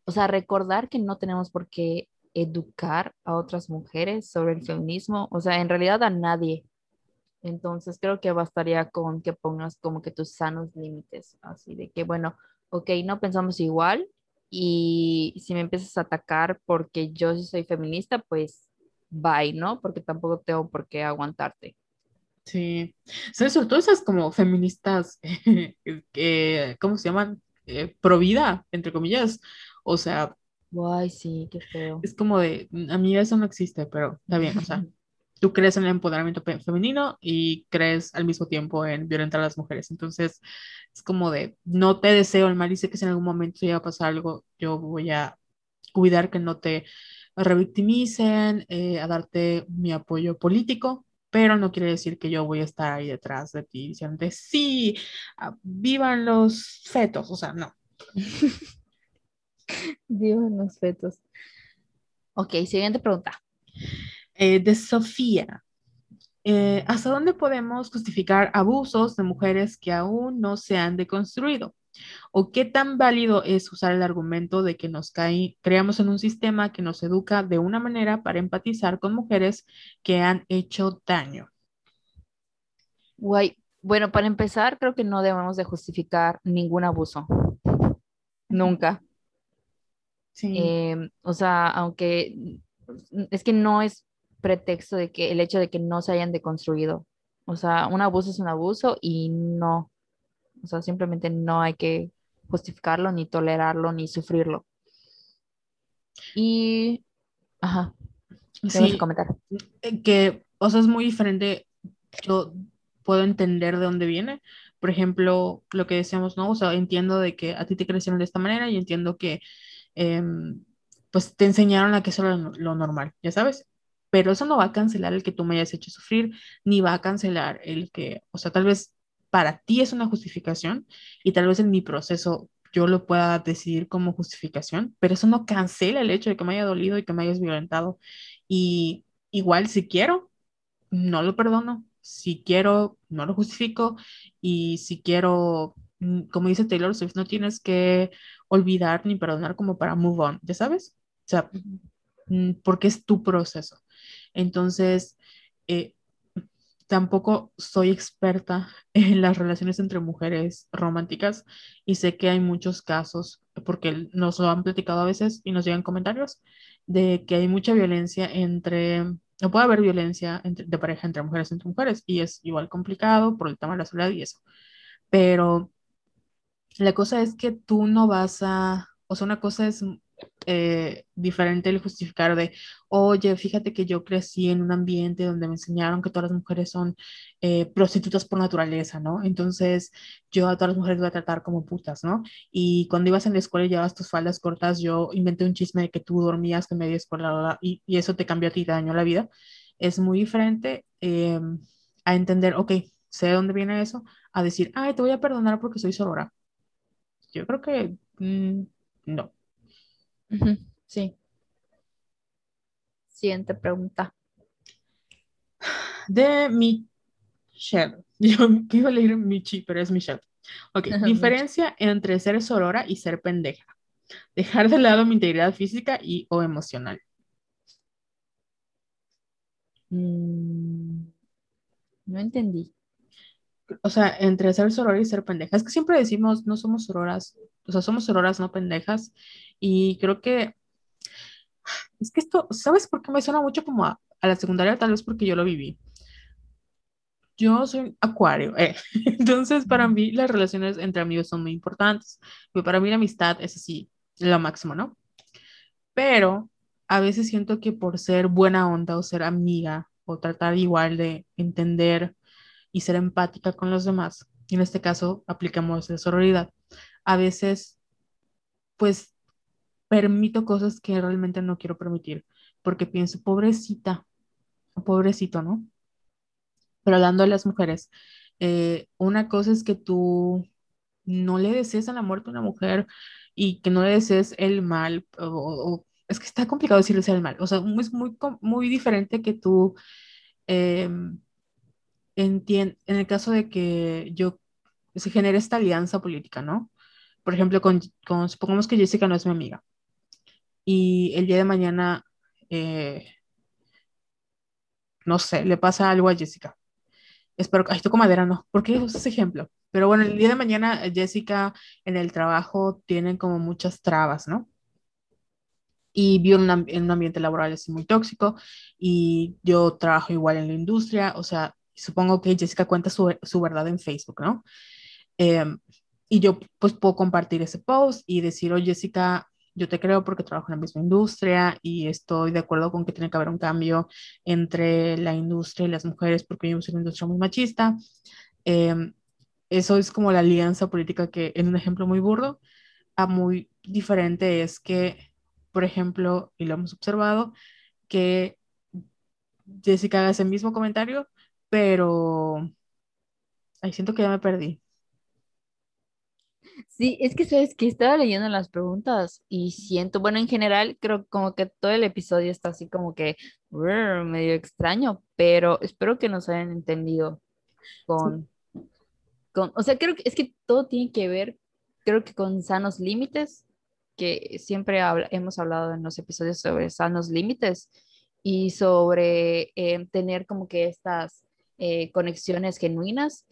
o sea, recordar que no tenemos por qué educar a otras mujeres sobre el feminismo, o sea, en realidad a nadie. Entonces creo que bastaría con que pongas como que tus sanos límites, así de que, bueno, ok, no pensamos igual y si me empiezas a atacar porque yo sí soy feminista, pues bye, ¿no? Porque tampoco tengo por qué aguantarte. Sí, ¿sabes? Sobre todo esas como feministas, que, ¿cómo se llaman? Eh, pro vida, entre comillas. O sea... Ay, sí, qué feo. Es como de, a mí eso no existe, pero está bien, o sea, tú crees en el empoderamiento femenino y crees al mismo tiempo en violentar a las mujeres. Entonces, es como de, no te deseo el mal y sé que si en algún momento llega a pasar algo, yo voy a cuidar que no te revictimicen, eh, a darte mi apoyo político, pero no quiere decir que yo voy a estar ahí detrás de ti diciendo, sí, ah, vivan los fetos, o sea, no. vivan los fetos. Ok, siguiente pregunta. Eh, de Sofía. Eh, ¿Hasta dónde podemos justificar abusos de mujeres que aún no se han deconstruido? ¿O qué tan válido es usar el argumento de que nos cae, creamos en un sistema que nos educa de una manera para empatizar con mujeres que han hecho daño? Guay. Bueno, para empezar, creo que no debemos de justificar ningún abuso. Nunca. Sí. Em, o sea, aunque es que no es pretexto de que el hecho de que no se hayan deconstruido. O sea, un abuso es un abuso y no, o sea, simplemente no hay que justificarlo, ni tolerarlo, ni sufrirlo. Y, ajá, sí, comentar. Eh, que, o sea, es muy diferente. Yo puedo entender de dónde viene. Por ejemplo, lo que decíamos, ¿no? O sea, entiendo de que a ti te crecieron de esta manera y entiendo que, em, pues, te enseñaron a que eso era lo normal, ya sabes pero eso no va a cancelar el que tú me hayas hecho sufrir, ni va a cancelar el que, o sea, tal vez para ti es una justificación y tal vez en mi proceso yo lo pueda decidir como justificación, pero eso no cancela el hecho de que me haya dolido y que me hayas violentado. Y igual si quiero, no lo perdono. Si quiero, no lo justifico. Y si quiero, mm, como dice Taylor Swift, no tienes que olvidar ni perdonar como para move on, ¿ya sabes? O sea, mm, porque es tu proceso. Entonces, eh, tampoco soy experta en las relaciones entre mujeres románticas y sé que hay muchos casos porque nos lo han platicado a veces y nos llegan comentarios de que hay mucha violencia entre, no puede haber violencia de pareja entre mujeres entre mujeres y es igual complicado por el tema de la soledad y eso. Pero la cosa es que tú no vas a, o sea, una cosa es eh, diferente el justificar de, oye, fíjate que yo crecí en un ambiente donde me enseñaron que todas las mujeres son eh, prostitutas por naturaleza, ¿no? Entonces yo a todas las mujeres voy a tratar como putas, ¿no? Y cuando ibas en la escuela y llevabas tus faldas cortas, yo inventé un chisme de que tú dormías en media escuela y, y eso te cambió a ti, te dañó la vida. Es muy diferente eh, a entender, ok, sé de dónde viene eso, a decir, ay, te voy a perdonar porque soy sorora. Yo creo que mm, no. Sí. Siguiente pregunta. De Michelle. Yo iba a leer Michi, pero es Michelle. Ok, diferencia entre ser sorora y ser pendeja. Dejar de lado mi integridad física y o emocional. Mm, no entendí. O sea, entre ser sorora y ser pendeja. Es que siempre decimos, no somos sororas, o sea, somos sororas, no pendejas. Y creo que es que esto, ¿sabes por qué me suena mucho como a, la secundaria? Tal vez porque yo lo viví. Yo soy acuario, eh. entonces para mí las relaciones entre amigos son muy importantes. Para mí la amistad es así, lo máximo, ¿no? Pero a veces siento que por ser buena onda o ser amiga o tratar igual de entender y ser empática con los demás, en este caso aplicamos la sororidad, a veces pues permito cosas que realmente no quiero permitir, porque pienso, pobrecita, pobrecito, ¿no? Pero hablando de las mujeres, eh, una cosa es que tú no le desees a la muerte a una mujer y que no le desees el mal, o, es que está complicado decirle el mal, o sea, es muy, muy diferente que tú eh, en el caso de que yo se genere esta alianza política, ¿no? Por ejemplo, con, con, supongamos que Jessica no es mi amiga y el día de mañana, eh, no sé, le pasa algo a Jessica. Espero que, ay, toco madera, no, ¿por qué usas ese ejemplo? Pero bueno, el día de mañana Jessica en el trabajo tiene como muchas trabas, ¿no? Y vivo en, un ambiente laboral así muy tóxico y yo trabajo igual en la industria, o sea, supongo que Jessica cuenta su, su verdad en Facebook, ¿no? Em, y yo pues puedo compartir ese post y decir, oye Jessica, yo te creo porque trabajo en la misma industria y estoy de acuerdo con que tiene que haber un cambio entre la industria y las mujeres porque vivimos en una industria muy machista. Em, eso es como la alianza política que en un ejemplo muy burdo, a muy diferente es que, por ejemplo, y lo hemos observado, que Jessica haga ese mismo comentario, pero... Ay, siento que ya me perdí. Sí, es que sabes que estaba leyendo las preguntas y siento, bueno, en general creo como que todo el episodio está así como que medio extraño, pero espero que nos hayan entendido con, con, o sea, creo que es que todo tiene que ver, creo que con sanos límites, que siempre hemos hablado en los episodios sobre sanos límites y sobre eh, tener como que estas eh, conexiones genuinas.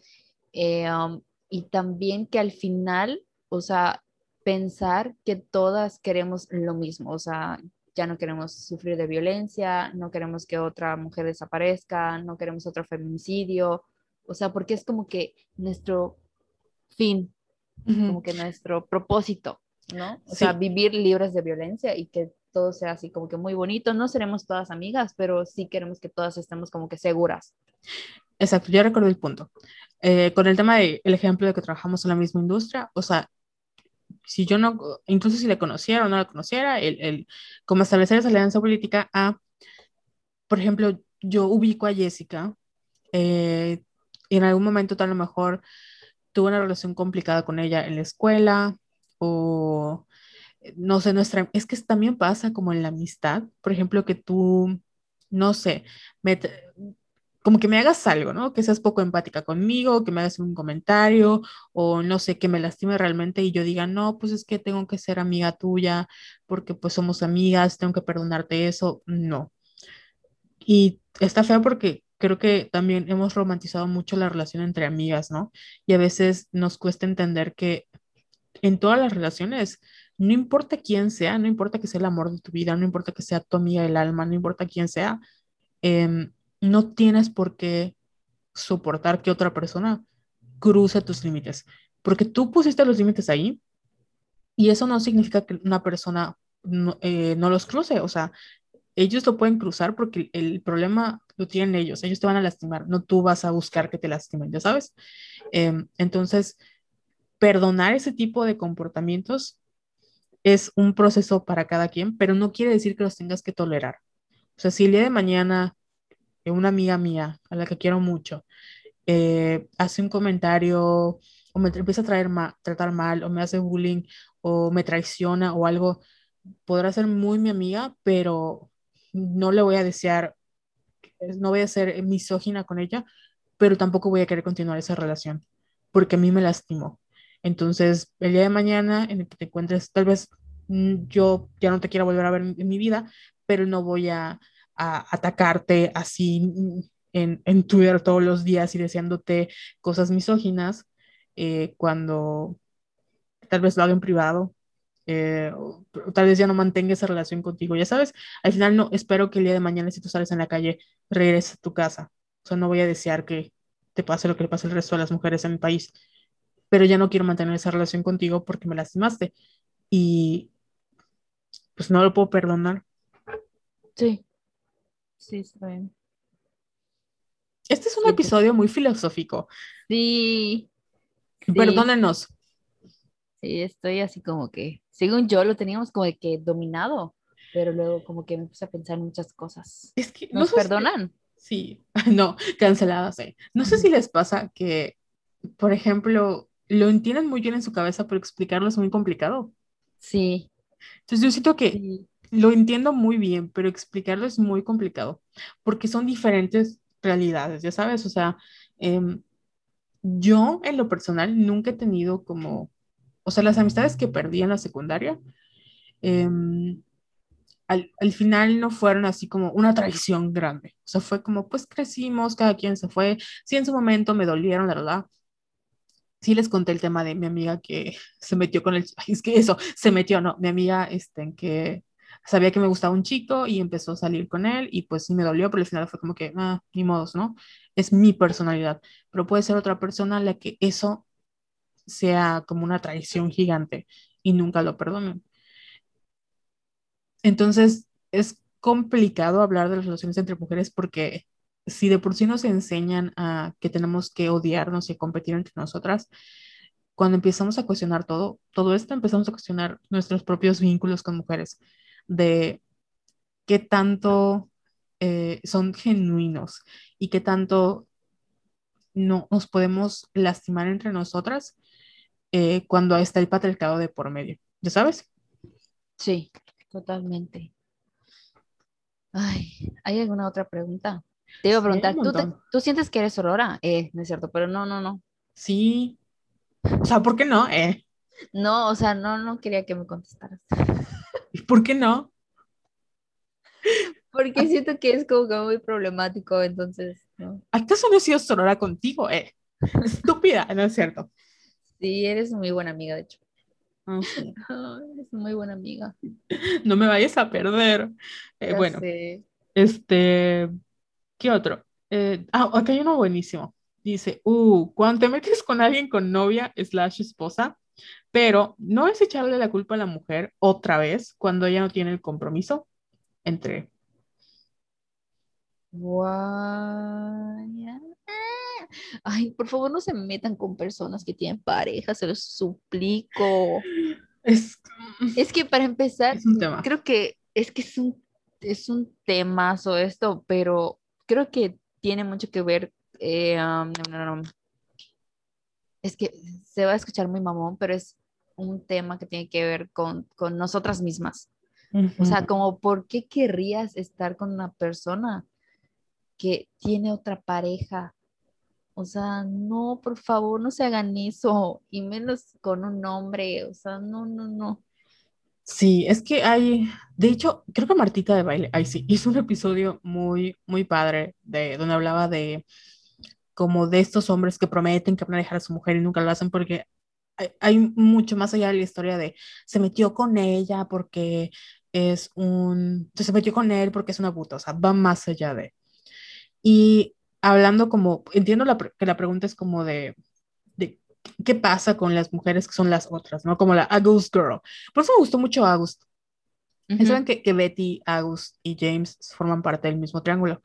Eh, um, y también que al final, o sea, pensar que todas queremos lo mismo, o sea, ya no queremos sufrir de violencia, no queremos que otra mujer desaparezca, no queremos otro feminicidio, o sea, porque es como que nuestro fin, como que nuestro propósito, ¿no? O sea, vivir libres de violencia y que todo sea así como que muy bonito. No seremos todas amigas, pero sí queremos que todas estemos como que seguras. Exacto, ya recuerdo el punto. Eh, con el tema del ejemplo de que trabajamos en la misma industria, o sea, si yo no, incluso si le conociera o no la conociera, el, el, como establecer esa alianza política a, por ejemplo, yo ubico a Jessica eh, y en algún momento tal a lo mejor tuve una relación complicada con ella en la escuela o no sé, nuestra, es que también pasa como en la amistad, por ejemplo, que tú, no sé, me, como que me hagas algo, ¿no? Que seas poco empática conmigo, que me hagas un comentario o no sé, que me lastime realmente y yo diga, no, pues es que tengo que ser amiga tuya porque pues somos amigas, tengo que perdonarte eso, no. Y está feo porque creo que también hemos romantizado mucho la relación entre amigas, ¿no? Y a veces nos cuesta entender que en todas las relaciones no importa quién sea, no importa que sea el amor de tu vida, no importa que sea tu amiga del alma, no importa quién sea, em, no tienes por qué soportar que otra persona cruce tus límites, porque tú pusiste los límites ahí y eso no significa que una persona no, eh, no los cruce, o sea, ellos lo pueden cruzar porque el problema lo tienen ellos, ellos te van a lastimar, no tú vas a buscar que te lastimen, ya sabes. Em, entonces, perdonar ese tipo de comportamientos es un proceso para cada quien, pero no quiere decir que los tengas que tolerar. O sea, si el día de mañana una amiga mía, a la que quiero mucho, eh, hace un comentario o me empieza a tratar mal o me hace bullying o me traiciona o algo, podrá ser muy mi amiga, pero no le voy a desear, no voy a ser misógina con ella, pero tampoco voy a querer continuar esa relación, porque a mí me lastimó. Entonces, el día de mañana en el que te encuentres, tal vez mm, yo ya no te quiero volver a ver en, mi vida, pero no voy a, atacarte así en, en, Twitter todos los días y deseándote cosas misóginas eh, cuando tal vez lo haga en privado eh, tal vez ya no mantenga esa relación contigo, ya sabes, al final no, espero que el día de mañana si tú sales en la calle, regreses a tu casa, o sea, no voy a desear que te pase lo que le pasa al resto de las mujeres en mi país, pero ya no quiero mantener esa relación contigo porque me lastimaste. Y pues no lo puedo perdonar. Sí, sí, está bien. Este es un episodio muy filosófico. Sí. Perdónenos. Sí, estoy así como que según yo lo teníamos como de que dominado, pero luego como que me puse a pensar muchas cosas. Es que nos perdonan. sí, no, canceladas. Eh. No sé si les pasa que, por ejemplo, lo entienden muy bien en su cabeza, pero explicarlo es muy complicado. Sí. Entonces yo siento que lo entiendo muy bien, pero explicarlo es muy complicado, porque son diferentes realidades, ya sabes, o sea, em, yo en lo personal nunca he tenido como o sea, las amistades que perdí en la secundaria, em, al, final no fueron así como una traición grande. O sea, fue como, pues crecimos, cada quien se fue. Sí, en su momento me dolieron, la verdad. Sí les conté el tema de mi amiga que se metió con el... es que eso, se metió, no, mi amiga, este, en que sabía que me gustaba un chico y empezó a salir con él y pues sí me dolió, pero al final fue como que, ah, ni modos, ¿no? Es mi personalidad, pero puede ser otra persona la que eso sea como una traición gigante y nunca lo perdonen. Entonces, es complicado hablar de las relaciones entre mujeres porque si de por sí nos enseñan a que tenemos que odiarnos y competir entre nosotras, cuando empezamos a cuestionar todo, todo esto empezamos a cuestionar nuestros propios vínculos con mujeres, de qué tanto eh, son genuinos y qué tanto no nos podemos lastimar entre nosotras eh, cuando está el patriarcado de por medio. ¿Ya sabes? Sí, totalmente. Ay, ¿hay alguna otra pregunta? Te iba a preguntar, ¿tú, sientes que eres aurora? Eh, no es cierto, pero no, no, no. Sí. O sea, ¿por qué no? Eh. No, o sea, no, no quería que me contestaras. ¿Por qué no? Porque siento que es como que muy problemático, entonces, ¿no? ¿Acaso no he sido sorora contigo, eh? Estúpida, no es cierto. Sí, eres muy buena amiga, de hecho. Ah, eres muy buena amiga. No me vayas a perder. Eh, bueno, este, ¿qué otro? Eh, ah, acá hay uno buenísimo. Dice, uh, cuando te metes con alguien con novia slash esposa, pero no es echarle la culpa a la mujer otra vez cuando ella no tiene el compromiso entre. Guay. Ay, por favor, no se metan con personas que tienen pareja, se los suplico. Es, es que para empezar, creo que es que es un, es un temazo esto, pero creo que tiene mucho que ver. Eh, es que se va a escuchar muy mamón, pero es un tema que tiene que ver con, con nosotras mismas. O sea, como, ¿por qué querrías estar con una persona que tiene otra pareja? O sea, no, por favor, no se hagan eso, y menos con un hombre, o sea, no, no, no. Sí, es que hay, de hecho, creo que Martita de Baile, ahí sí, hizo un episodio muy, muy padre, de, donde hablaba de como de estos hombres que prometen que van a dejar a su mujer y nunca lo hacen porque hay, mucho más allá de la historia de se metió con ella porque es un, se metió con él porque es una puta, o sea, va más allá de. Y hablando como, entiendo que la pregunta es como de, de qué pasa con las mujeres que son las otras, ¿no? Como la August Girl. Por eso me gustó mucho August. Saben que, que, Betty, August y James forman parte del mismo triángulo.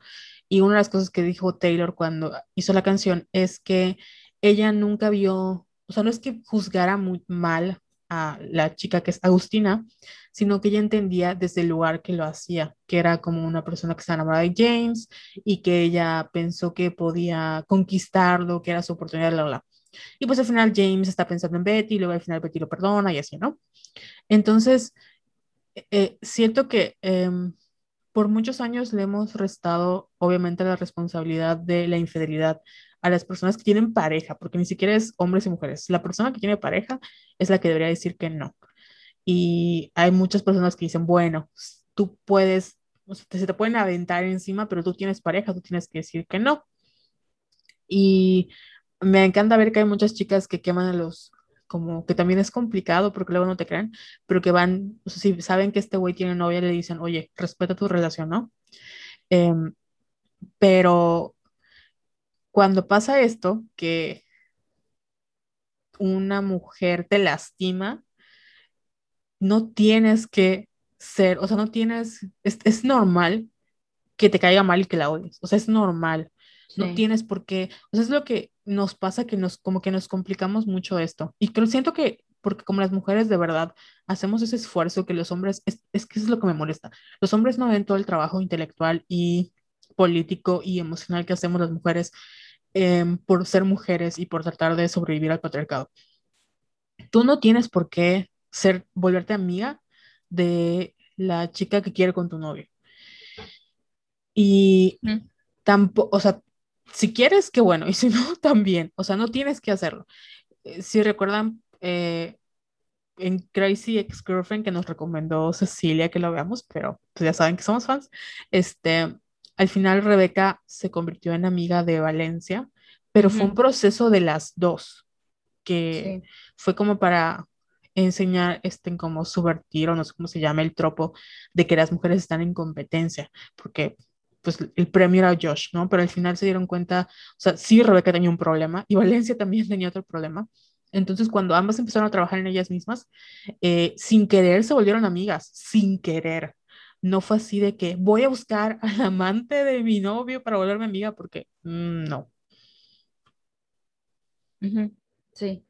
Y una de las cosas que dijo Taylor cuando hizo la canción es que ella nunca vio, o sea, no es que juzgara muy mal a la chica que es Agustina, sino que ella entendía desde el lugar que lo hacía, que era como una persona que estaba enamorada de James y que ella pensó que podía conquistarlo, que era su oportunidad, bla, bla. Y pues al final James está pensando en Betty, y luego al final Betty lo perdona y así, ¿no? Entonces, eh, siento que em, por muchos años le hemos restado, obviamente, la responsabilidad de la infidelidad a las personas que tienen pareja, porque ni siquiera es hombres y mujeres. La persona que tiene pareja es la que debería decir que no. Y hay muchas personas que dicen, bueno, tú puedes, o sea, se te pueden aventar encima, pero tú tienes pareja, tú tienes que decir que no. Y me encanta ver que hay muchas chicas que queman a los, como que también es complicado porque luego no te crean, pero que van, o sea, si saben que este güey tiene novia, le dicen, oye, respeta tu relación, ¿no? Em, pero cuando pasa esto, que una mujer te lastima, no tienes que ser, o sea, no tienes, es, normal que te caiga mal y que la odies, o sea, es normal. No tienes por qué, o sea, es lo que nos pasa que nos, como que nos complicamos mucho esto. Y creo, siento que, porque como las mujeres de verdad hacemos ese esfuerzo que los hombres, es, es que eso es lo que me molesta. Los hombres no ven todo el trabajo intelectual y político y emocional que hacemos las mujeres em, por ser mujeres y por tratar de sobrevivir al patriarcado. Tú no tienes por qué ser, volverte amiga de la chica que quiere con tu novio. Y tampoco, o sea, si quieres, qué bueno, y si no, también, o sea, no tienes que hacerlo. Eh, si recuerdan, eh, en Crazy Ex-Girlfriend que nos recomendó Cecilia que lo veamos, pero pues ya saben que somos fans, este, al final Rebeca se convirtió en amiga de Valencia, pero fue un proceso de las dos, que fue como para enseñar este, como subvertir o no sé cómo se llama el tropo de que las mujeres están en competencia, porque pues el premio era Josh, ¿no? Pero al final se dieron cuenta, o sea, sí, Rebeca tenía un problema y Valencia también tenía otro problema. Entonces, cuando ambas empezaron a trabajar en ellas mismas, eh, sin querer se volvieron amigas, sin querer. No fue así de que voy a buscar al amante de mi novio para volverme amiga, porque mm, no. Sí.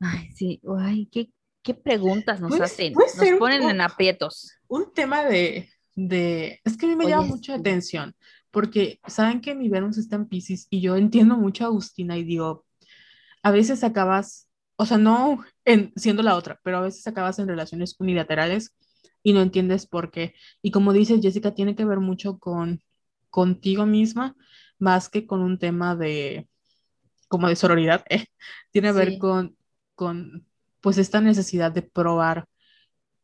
Ay, sí, ay, qué, qué preguntas nos hacen. Nos ponen en aprietos. Un tema de, de, es que a mí me llama mucha atención, porque saben que mi Venus está en Pisces y yo entiendo mucho a Agustina y digo, a veces acabas, o sea, no en, siendo la otra, pero a veces acabas en relaciones unilaterales y no entiendes por qué. Y como dice Jessica, tiene que ver mucho con contigo misma más que con un tema de como de sororidad, eh. tiene que ver con, con pues esta necesidad de probar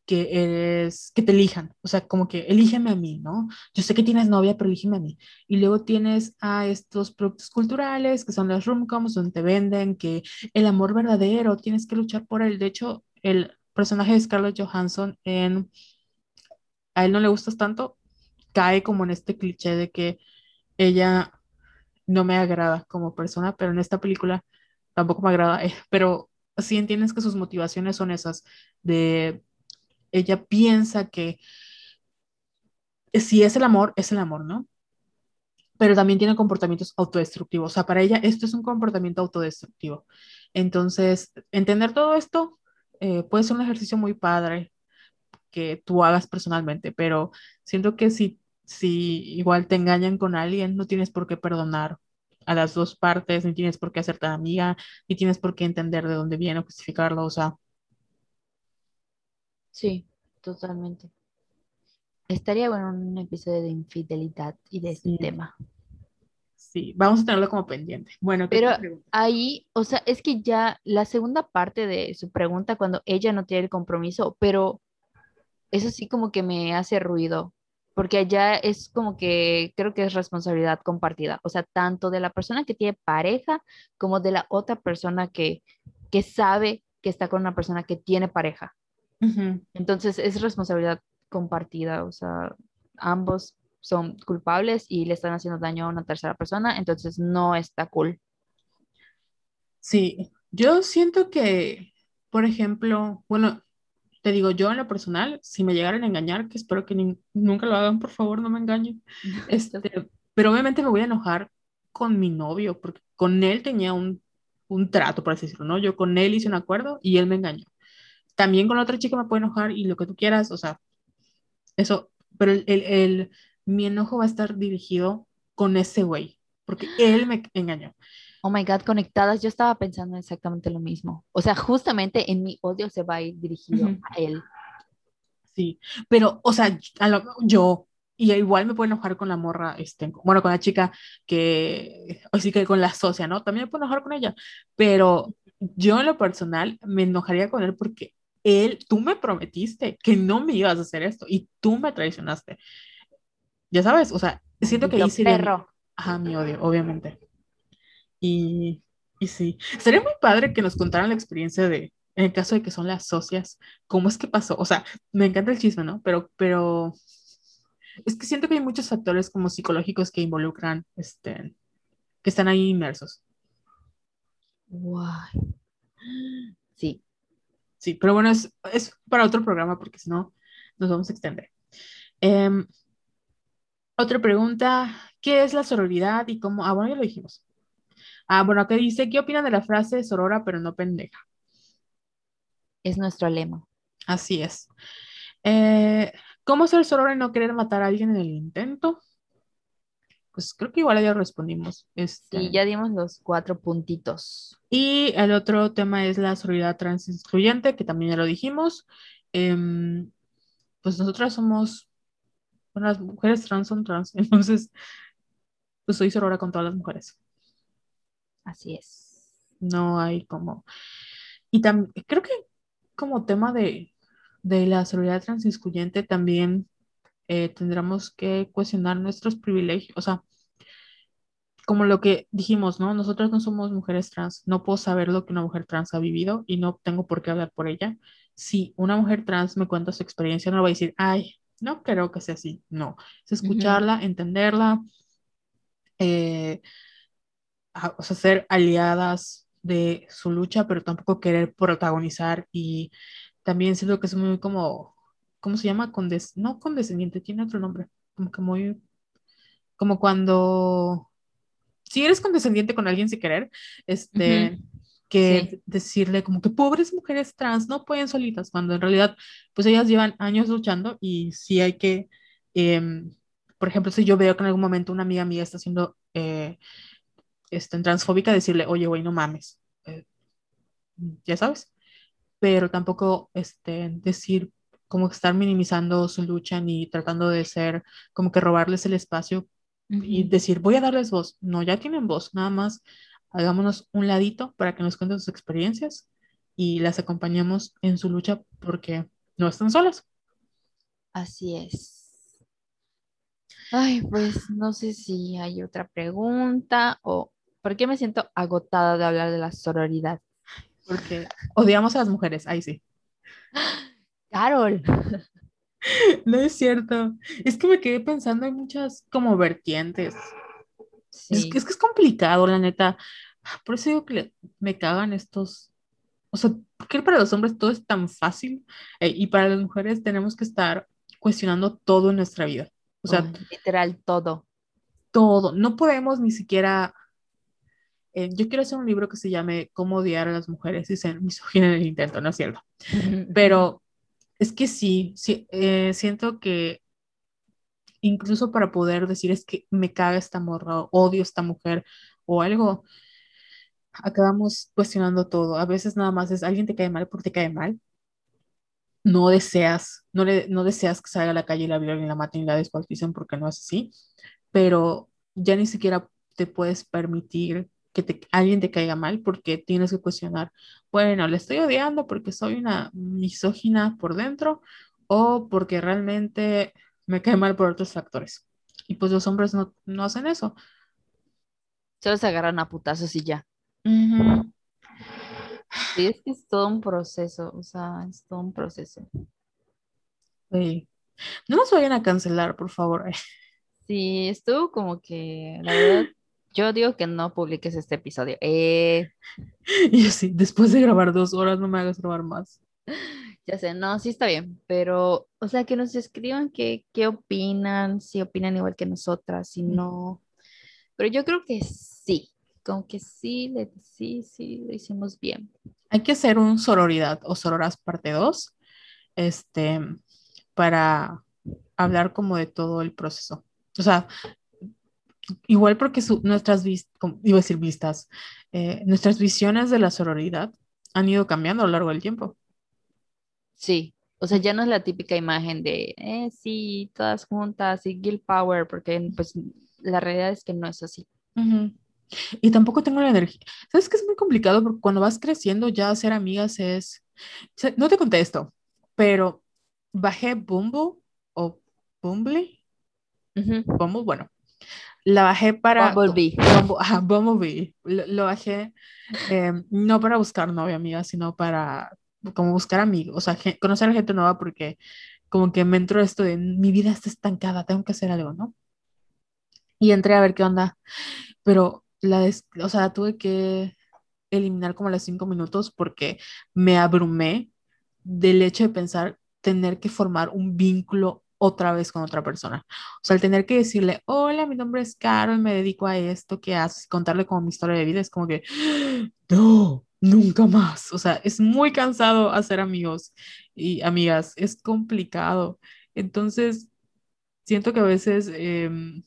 que eres, que te elijan, o sea, como que elígeme a mí, ¿no? Yo sé que tienes novia, pero elígeme a mí. Y luego tienes a estos productos culturales, que son las romcoms, donde te venden que el amor verdadero, tienes que luchar por él. De hecho, el personaje de Scarlett Johansson en A él no le gustas tanto, cae como en este cliché de que ella no me agrada como persona, pero en esta película tampoco me agrada, eh, pero sí entiendes que sus motivaciones son esas de ella piensa que si es el amor, es el amor, ¿no? Pero también tiene comportamientos autodestructivos. O sea, para ella esto es un comportamiento autodestructivo. Entonces, entender todo esto eh, puede ser un ejercicio muy padre que tú hagas personalmente, pero siento que si, si igual te engañan con alguien, no tienes por qué perdonar a las dos partes, ni tienes por qué hacerte amiga, ni tienes por qué entender de dónde viene o justificarlo. O sea, Sí, totalmente. Estaría bueno un episodio de infidelidad y de este tema. Sí, vamos a tenerlo como pendiente. Bueno, pero ahí, o sea, es que ya la segunda parte de su pregunta, cuando ella no tiene el compromiso, pero eso sí como que me hace ruido, porque allá es como que creo que es responsabilidad compartida, o sea, tanto de la persona que tiene pareja como de la otra persona que que sabe que está con una persona que tiene pareja. Entonces es responsabilidad compartida, o sea, ambos son culpables y le están haciendo daño a una tercera persona, entonces no está cool. Sí, yo siento que, por ejemplo, bueno, te digo yo en lo personal, si me llegaran a engañar, que espero que nin- nunca lo hagan, por favor, no me engañen. Este, pero obviamente me voy a enojar con mi novio, porque con él tenía un, un trato, por así decirlo, ¿no? Yo con él hice un acuerdo y él me engañó. También con la otra chica me puedo enojar y lo que tú quieras, o sea, eso, pero el, el- el- mi enojo va a estar dirigido con ese güey, porque él me engañó. Oh my God, conectadas, yo estaba pensando exactamente lo mismo. O sea, justamente en mi odio se va a ir dirigido a él. Sí, pero, o sea, a lo- yo, y igual me puedo enojar con la morra, este, bueno, con la chica que, o sí que con la socia, ¿no? También me puedo enojar con ella, pero yo en lo personal me enojaría con él porque él, tú me prometiste que no me ibas a hacer esto y tú me traicionaste. Ya sabes, o sea, siento que ahí mi, perro. ajá, mi odio, obviamente. Y, y sí, sería muy padre que nos contaran la experiencia de, en el caso de que son las socias, cómo es que pasó. O sea, me encanta el chisme, ¿no? Pero, pero es que siento que hay muchos factores como psicológicos que involucran, este, que están ahí inmersos. Guay. Sí, Sí, pero bueno, es, es para otro programa porque si no nos vamos a extender. Em, otra pregunta, ¿qué es la sororidad y cómo? Ah, bueno, ya lo dijimos. Ah, bueno, acá dice, ¿qué opinan de la frase sorora pero no pendeja? es nuestro lema. Así es. Eh, ¿cómo ser sorora y no querer matar a alguien en el intento? Pues creo que igual ya respondimos. Este, Sí, ya dimos los cuatro puntitos. Y el otro tema es la sororidad trans excluyente, que también ya lo dijimos. Em, pues nosotras somos, bueno, las mujeres trans son trans, entonces pues soy sorora con todas las mujeres. Así es. No hay como... Y también creo que como tema de, de la sororidad trans excluyente también eh, tendremos que cuestionar nuestros privilegios, o sea, como lo que dijimos, ¿no? Nosotras no somos mujeres trans, no puedo saber lo que una mujer trans ha vivido y no tengo por qué hablar por ella. Si una mujer trans me cuenta su experiencia, no le voy a decir, ay, no creo que sea así, no, es escucharla, entenderla, eh, a- o sea, ser aliadas de su lucha, pero tampoco querer protagonizar. Y también siento que es muy como, ¿cómo se llama? Condes no condescendiente, tiene otro nombre, como que muy, como cuando si eres condescendiente con alguien sin querer, este, que Sí. decirle como que pobres mujeres trans no pueden solitas, cuando en realidad, pues ellas llevan años luchando y sí hay que, em, por ejemplo, si yo veo que en algún momento una amiga mía está siendo eh, este, transfóbica, decirle, oye, güey, no mames, eh, ya sabes, pero tampoco este, decir como que estar minimizando su lucha ni tratando de ser como que robarles el espacio y Ujú. decir, voy a darles voz. No, ya tienen voz, nada más hagámonos un ladito para que nos cuenten sus experiencias y las acompañemos en su lucha porque no están solas. Así es. Ay, pues no sé si hay otra pregunta o por qué me siento agotada de hablar de la sororidad. Porque odiamos a las mujeres, ahí sí. Carol. No es cierto. Es que me quedé pensando, hay muchas como vertientes. Es, Sí. que- es que es complicado, la neta. Por eso digo que me cagan estos. O sea, ¿por qué para los hombres todo es tan fácil? Eh, y para las mujeres tenemos que estar cuestionando todo en nuestra vida. O sea, Ay, literal todo. todo. No podemos ni siquiera. eh, yo quiero hacer un libro que se llame Cómo odiar a las mujeres y ser misógina en el intento, ¿no es cierto? Pero es que sí, sí eh, siento que incluso para poder decir es que me caga esta morra, odio esta mujer o algo, acabamos cuestionando todo. A veces nada más es alguien te cae mal porque te cae mal. No deseas, no, le, no deseas que salga a la calle y la violen, la maten y la porque no es así, pero ya ni siquiera te puedes permitir que alguien te caiga mal porque tienes que cuestionar, bueno, le estoy odiando porque soy una misógina por dentro o porque realmente me cae mal por otros factores. Y pues los hombres no, no hacen eso. Solo se agarran a putazos y ya. Sí, es que es todo un proceso, o sea, es todo un proceso. Sí. No nos vayan a cancelar, por favor. Sí, estuvo como que, la verdad, yo digo que no publiques este episodio. Eh, Y yo sí, después de grabar dos horas, no me hagas grabar más. Ya sé, no, sí está bien, pero, o sea, que nos escriban qué, qué opinan, si opinan igual que nosotras, si no. Pero yo creo que sí, como que sí, le, sí, sí, lo hicimos bien. Hay que hacer un sororidad o sororas parte 2, este, para hablar como de todo el proceso. O sea, igual porque su- nuestras vistas, iba a decir vistas, eh, nuestras visiones de la sororidad han ido cambiando a lo largo del tiempo. Sí, o sea, ya no es la típica imagen de, eh, sí, todas juntas y Guild Power, porque pues la realidad es que no es así. Y tampoco tengo la energía. ¿Sabes que es muy complicado? Porque cuando vas creciendo ya hacer amigas es... No te contesto, pero bajé Bumble o Bumble, Ujú. Bumble, bueno, la bajé para... Bumblebee. Bumble, ajá, Bumblebee. Lo, lo bajé eh, no para buscar novia amiga, sino para como buscar amigos, o sea, conocer a gente nueva porque como que me entró esto de mi vida está estancada, tengo que hacer algo, ¿no? Y entré a ver qué onda, pero la o sea, tuve que eliminar como a los cinco minutos porque me abrumé del hecho de pensar tener que formar un vínculo otra vez con otra persona. O sea, el tener que decirle, hola, mi nombre es Carol, me dedico a esto, ¿qué haces? Contarle como mi historia de vida, es como que, no, nunca más. O sea, es muy cansado hacer amigos y amigas, es complicado. Entonces, siento que a veces... em,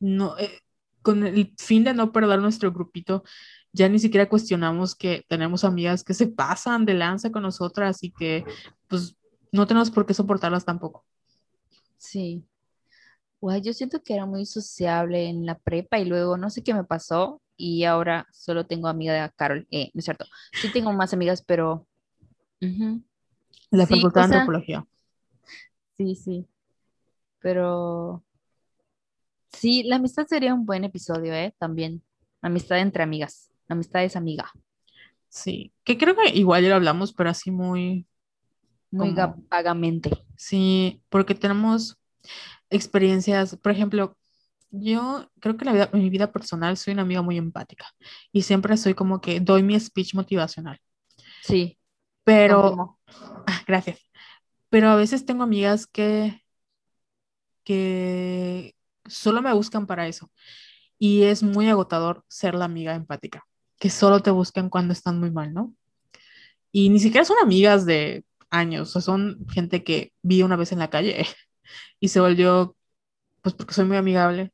no, eh, con el fin de no perder nuestro grupito, ya ni siquiera cuestionamos que tenemos amigas que se pasan de lanza con nosotras y que pues no tenemos por qué soportarlas tampoco. Sí. Guay, yo siento que era muy sociable en la prepa y luego no sé qué me pasó y ahora solo tengo amiga de Carol. Eh, no es cierto. Sí tengo más amigas, pero... ujú. La Sí, Facultad o de Antropología. sí, sí. Pero sí, la amistad sería un buen episodio, ¿eh? También. Amistad entre amigas. La amistad es amiga. Sí, que creo que igual ya lo hablamos, pero así muy Muy como, vagamente. sí, porque tenemos experiencias, por ejemplo, yo creo que en la vida, en mi vida personal soy una amiga muy empática y siempre soy como que doy mi speech motivacional, Sí, pero, ah, gracias, pero a veces tengo amigas que, que solo me buscan para eso. Y es muy agotador ser la amiga empática, que solo te buscan cuando están muy mal, ¿no? Y ni siquiera son amigas de años, o son gente que vi una vez en la calle y se volvió, pues porque soy muy amigable,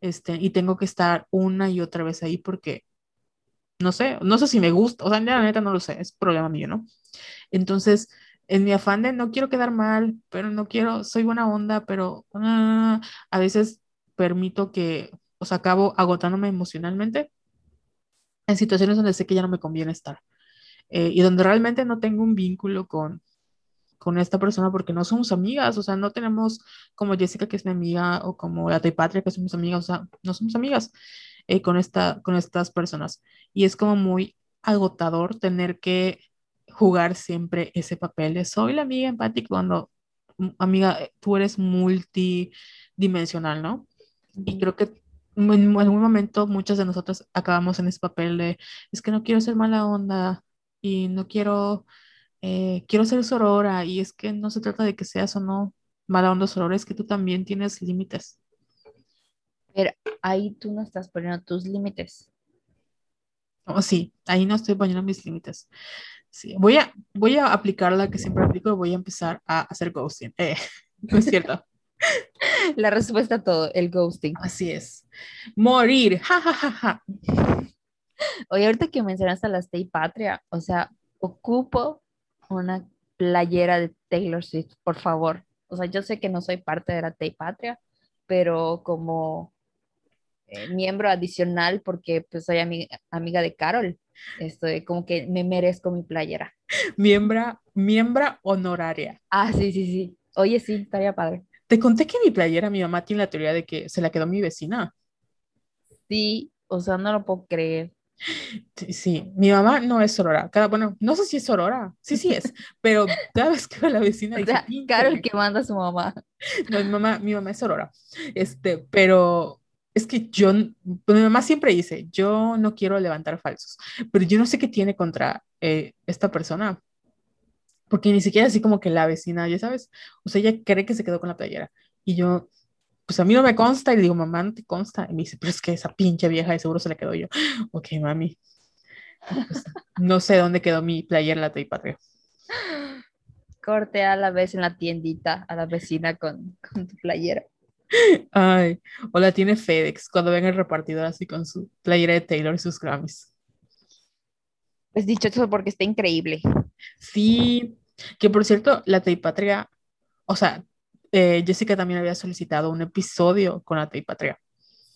este, y tengo que estar una y otra vez ahí porque, no sé, no sé si me gusta, o sea, la neta no lo sé, es problema mío, ¿no? Entonces, en mi afán de no quiero quedar mal, pero no quiero, soy buena onda, pero ah, a veces permito que, o sea, acabo agotándome emocionalmente en situaciones donde sé que ya no me conviene estar eh, y donde realmente no tengo un vínculo con, con esta persona porque no somos amigas, o sea, no tenemos como Jessica que es mi amiga o como la Patria que somos amigas, o sea, no somos amigas eh, con, esta, con estas personas. Y es como muy agotador tener que jugar siempre ese papel de soy la amiga empática cuando, mm, amiga, eh, tú eres multidimensional, ¿no? Y creo que en algún momento muchas de nosotros acabamos en ese papel de es que no quiero ser mala onda y no quiero eh, quiero ser sorora y es que no se trata de que seas o no mala onda sorora, es que tú también tienes límites. Pero ahí tú no estás poniendo tus límites. O sí, ahí no estoy poniendo mis límites. Sí, voy a, voy a aplicar la que siempre aplico y voy a empezar a hacer ghosting. Eh, no es cierto. La respuesta a todo, el ghosting. Así es. Morir. Ja, ja, ja, ja. Oye, ahorita que mencionaste a la Stay Patria, o sea, ocupo una playera de Taylor Swift, por favor. O sea, yo sé que no soy parte de la Stay Patria, pero como eh, miembro adicional, porque pues soy ami- amiga de Carol, estoy como que me merezco mi playera. Miembra, miembra honoraria. Ah, sí, sí, sí. Oye, sí, estaría padre. Te conté que mi playera, mi mamá tiene la teoría de que se la quedó mi vecina. Sí, o sea, no lo puedo creer. Sí, mi mamá no es sorora. Cada, bueno, no sé si es sorora. Sí, sí es. Pero cada vez que va la vecina O dice, sea, "Pinche Carol vieja". que manda a su mamá. No, mi mamá, mi mamá es sorora. Este, pero es que yo, pues, mi mamá siempre dice, yo no quiero levantar falsos, pero yo no sé qué tiene contra eh, esta persona, porque ni siquiera así como que la vecina, ya sabes, o sea, ella cree que se quedó con la playera. Y yo, pues a mí no me consta, y le digo, mamá, no te consta. Y me dice, pero es que esa pinche vieja de seguro se le quedó yo. Ok, mami. Pues, no sé dónde quedó mi playera la Patria. Corte a la vez en la tiendita a la vecina con, con tu playera. Ay, o la tiene FedEx cuando ven el repartidor así con su playera de Taylor y sus Grammys. Pues dicho eso porque está increíble. Sí, que por cierto, la Patria, o sea, eh, Jessica también había solicitado un episodio con la Patria.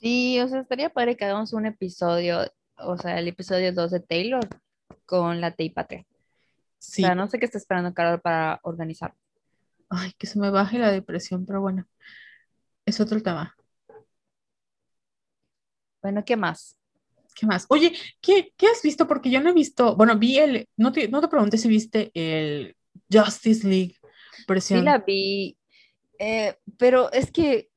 Sí, o sea, estaría padre que hagamos un episodio, o sea, el episodio 2 de Taylor con la Patria. Sí, O sea, no sé qué está esperando Carol para organizar. ay, que se me baje la depresión, pero bueno, es otro tema. Bueno, ¿qué más? ¿Qué más? Oye, ¿qué, qué has visto? Porque yo no he visto, bueno, vi el, no te, no te pregunté si viste el Justice League Sí versión. la vi, eh, pero es que,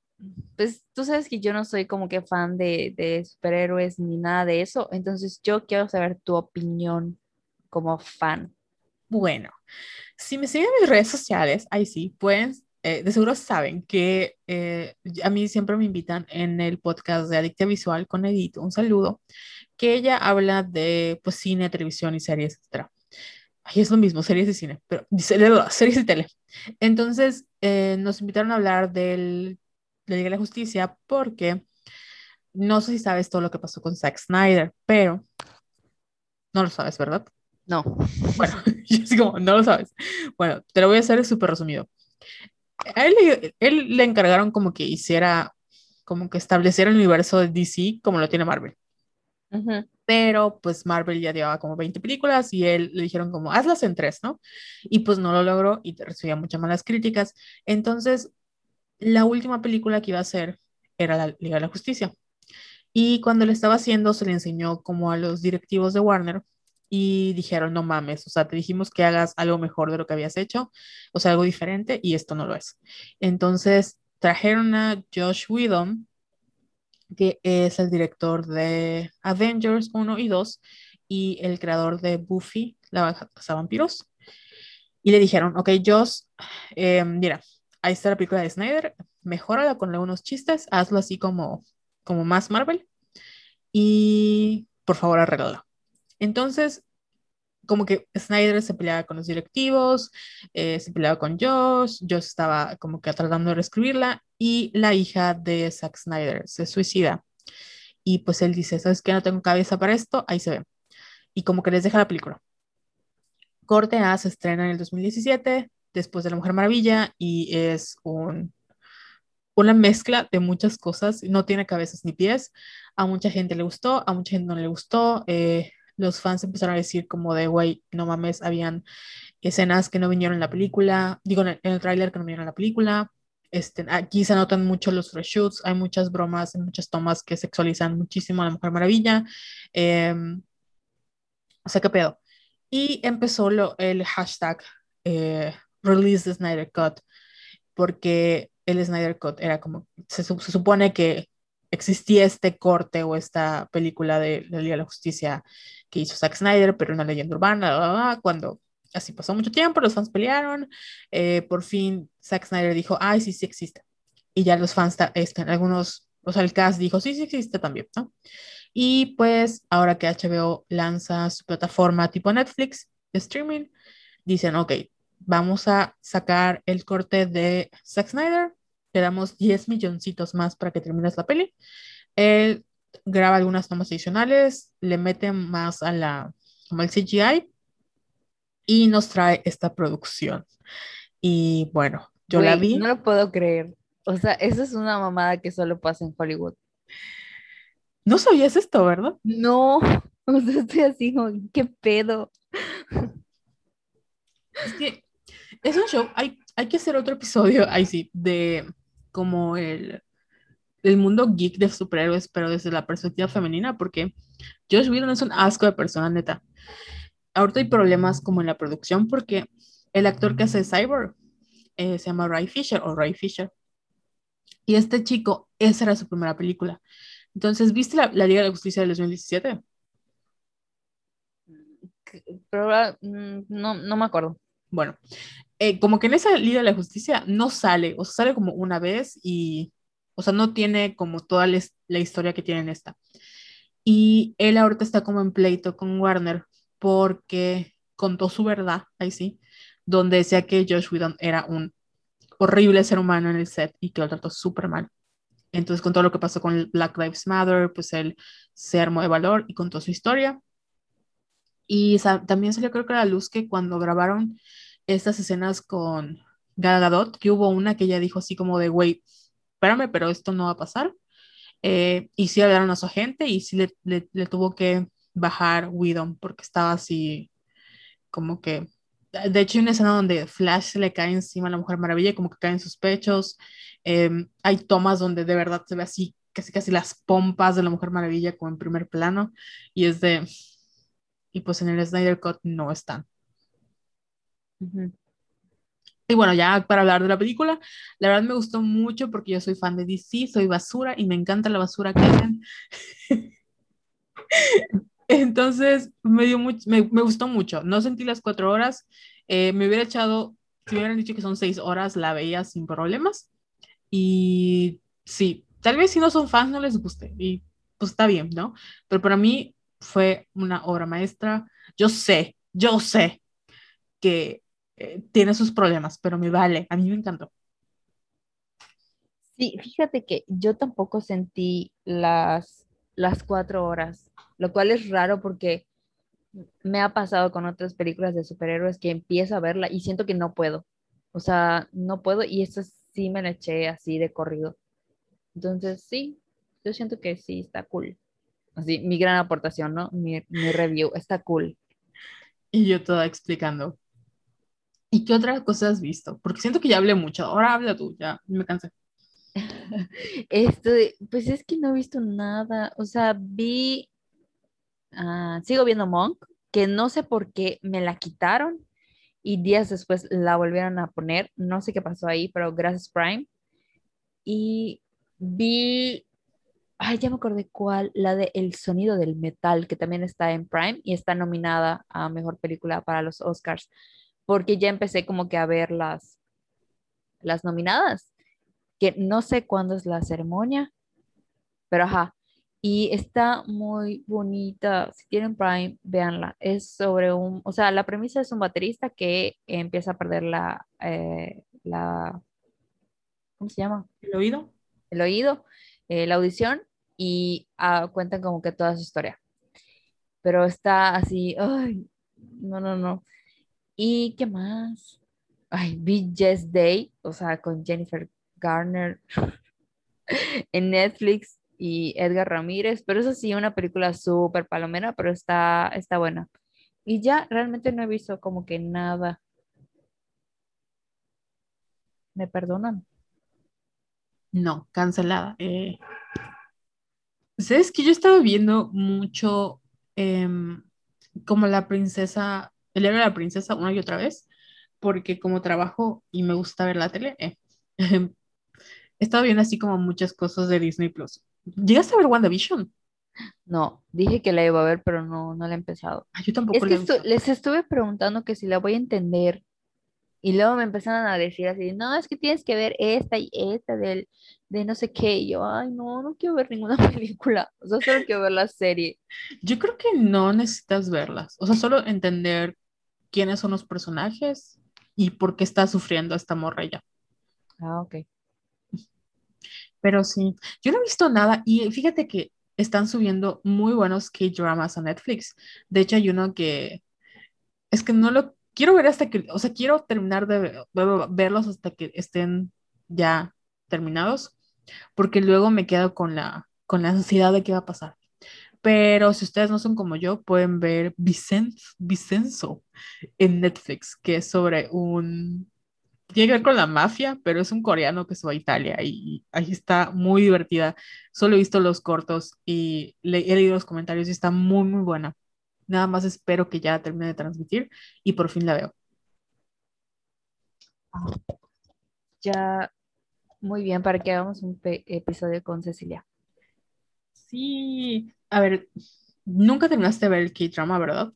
pues tú sabes que yo no soy como que fan de, de superhéroes ni nada de eso, entonces yo quiero saber tu opinión como fan. Bueno, si me siguen en mis redes sociales, ahí sí, pueden, eh, de seguro saben que eh, a mí siempre me invitan en el podcast de Adictia Visual con Edith, un saludo, que ella habla de pues cine, televisión y series, etc. Ay, es lo mismo, series y cine, pero series y tele. Entonces, eh, nos invitaron a hablar del, de Liga de la Justicia porque no sé si sabes todo lo que pasó con Zack Snyder, pero no lo sabes, ¿verdad? No. Bueno, yo así como, no lo sabes. Bueno, te lo voy a hacer súper resumido. A él, le- él le encargaron como que hiciera, como que estableciera el universo de DC como lo tiene Marvel. Ujú. Pero pues Marvel ya llevaba como 20 películas y él le dijeron como, hazlas en tres, ¿no? Y pues no lo logró y recibía muchas malas críticas. Entonces, la última película que iba a hacer era la Liga de la Justicia. Y cuando le estaba haciendo, se le enseñó como a los directivos de Warner y dijeron, no mames, o sea, te dijimos que hagas algo mejor de lo que habías hecho, o sea, algo diferente y esto no lo es. Entonces trajeron a Josh Whedon, que es el director de Avengers 1 y 2 y el creador de Buffy, la vampiros. Y le dijeron, ok, Josh, eh, mira, ahí está la película de Snyder, mejórala con algunos chistes, hazlo así como, como más Marvel y por favor arréglalo. Entonces, como que Snyder se peleaba con los directivos, eh, se peleaba con Josh, Josh estaba como que tratando de reescribirla y la hija de Zack Snyder se suicida. Y pues él dice, ¿sabes qué? No tengo cabeza para esto, ahí se ve. Y como que les deja la película. Corte A se estrena en el 2017, después de La Mujer Maravilla, y es un, una mezcla de muchas cosas, no tiene cabezas ni pies. A mucha gente le gustó, a mucha gente no le gustó. Eh, los fans empezaron a decir como de, güey, no mames, habían escenas que no vinieron en la película, digo, en el, el tráiler que no vinieron en la película. Este, aquí se notan mucho los reshoots, hay muchas bromas, muchas tomas que sexualizan muchísimo a la Mujer Maravilla. Eh, o sea, ¿qué pedo? Y empezó lo, el hashtag eh, Release the Snyder Cut, porque el Snyder Cut era como, se supone que existía este corte o esta película de la Liga de la Justicia que hizo Zack Snyder, pero una leyenda urbana, cuando así pasó mucho tiempo, los fans pelearon, eh, por fin Zack Snyder dijo, ay, sí, sí existe. Y ya los fans, este, algunos, o sea, el cast dijo, sí, sí existe también, ¿no? Y pues ahora que HBO lanza su plataforma tipo Netflix de streaming, dicen, ok, vamos a sacar el corte de Zack Snyder, le damos 10 milloncitos más para que termines la peli. Él graba algunas tomas adicionales, le mete más a la, como el CGI y nos trae esta producción. Y bueno, yo la vi. No lo puedo creer. O sea, eso es una mamada que solo pasa en Hollywood. No sabías esto, ¿verdad? No, o sea, estoy así ¿qué pedo? Es que es un show, hay, hay que hacer otro episodio, ahí sí, de como el, el mundo geek de superhéroes, pero desde la perspectiva femenina, porque Josh Whedon es un asco de persona, neta. Ahorita hay problemas como en la producción porque el actor que hace Cyborg eh, se llama Ray Fisher o Ray Fisher. Y este chico, esa era su primera película. Entonces, ¿viste la, Liga de la Justicia del 2017? Pero mm, no, no me acuerdo. Bueno, eh, como que en esa Liga de la Justicia no sale, o sea, sale como una vez y, o sea, no tiene como toda la historia que tiene en esta. Y él ahorita está como en pleito con Warner porque contó su verdad, ahí sí, donde decía que Josh Whedon era un horrible ser humano en el set y que lo trató súper mal. Entonces, con todo lo que pasó con Black Lives Matter, pues él se armó de valor y contó su historia. Y también salió creo que a la luz que cuando grabaron estas escenas con Gal Gadot, que hubo una que ella dijo así como de, güey, espérame, pero esto no va a pasar. Eh, y sí hablaron a su agente y sí le, le, tuvo que bajar Widom porque estaba así como que... De hecho, hay una escena donde Flash se le cae encima a la Mujer Maravilla y como que caen sus pechos. Em, hay tomas donde de verdad se ve así, casi casi las pompas de la Mujer Maravilla como en primer plano. Y es de... Y pues en el Snyder Cut no están. Y bueno, ya para hablar de la película, la verdad me gustó mucho porque yo soy fan de DC, soy basura y me encanta la basura que hacen. Entonces, me, dio mucho, me, gustó mucho. No sentí las cuatro horas. Eh, me hubiera echado, si me hubieran dicho que son seis horas, la veía sin problemas. Y sí, tal vez si no son fans no les guste. Y pues está bien, ¿no? Pero para mí fue una obra maestra. Yo sé, yo sé que eh, tiene sus problemas, pero me vale, a mí me encantó. Sí, fíjate que yo tampoco sentí las, las cuatro horas, lo cual es raro porque me ha pasado con otras películas de superhéroes que empiezo a verla y siento que no puedo. O sea, no puedo y esto sí me la eché así de corrido. Entonces, sí, yo siento que sí está cool. Así, mi gran aportación, ¿no? Mi, mi review está cool. Y yo toda explicando. ¿Y qué otras cosas has visto? Porque siento que ya hablé mucho. Ahora habla tú, ya me cansé. Esto, pues es que no he visto nada. O sea, vi, ah, sigo viendo Monk, que no sé por qué me la quitaron y días después la volvieron a poner. No sé qué pasó ahí, pero gracias Prime. Y vi, ay, ya me acordé cuál, la de El sonido del metal, que también está en Prime y está nominada a Mejor Película para los Oscars porque ya empecé como que a ver las, las nominadas, que no sé cuándo es la ceremonia, pero ajá. Y está muy bonita. Si tienen Prime, véanla. Es sobre un, o sea, la premisa es un baterista que empieza a perder la, eh, la ¿cómo se llama? El oído. El oído, eh, la audición, y ah, cuentan como que toda su historia. Pero está así, ay, no, no, no. ¿Y qué más? Ay, vi Just Day, o sea, con Jennifer Garner en Netflix y Edgar Ramírez, pero eso sí, una película súper palomera, pero está, está buena. Y ya realmente no he visto como que nada. ¿Me perdonan? No, cancelada. Eh, ¿Sabes que yo estaba viendo mucho em, como la princesa el héroe de la princesa una y otra vez, porque como trabajo y me gusta ver la tele, eh, he estado viendo así como muchas cosas de Disney Plus. ¿Llegaste a ver WandaVision? No, dije que la iba a ver, pero no, no la he empezado. Ah, yo tampoco. Es que les estuve preguntando que si la voy a entender. Y luego me empezaron a decir así, no, es que tienes que ver esta y esta del, de no sé qué. Y yo, ay, no, no quiero ver ninguna película. O sea, solo quiero ver la serie. Yo creo que no necesitas verlas. O sea, solo entender quiénes son los personajes y por qué está sufriendo esta morra ya. Ah, ok. Pero sí, yo no he visto nada y fíjate que están subiendo muy buenos K-dramas a Netflix. De hecho, hay uno que es que no lo quiero ver hasta que, o sea, quiero terminar de verlos hasta que estén ya terminados, porque luego me quedo con la, con la ansiedad de qué va a pasar. Pero si ustedes no son como yo, pueden ver Vicenzo, Vicenzo en Netflix, que es sobre un tiene que ver con la mafia, pero es un coreano que se va a Italia y ahí está muy divertida. Solo he visto los cortos y le, he leído los comentarios y está muy, muy buena. Nada más espero que ya termine de transmitir y por fin la veo. Ya, muy bien, para que hagamos un episodio con Cecilia. Sí, a ver, nunca terminaste de ver el K-drama, ¿verdad?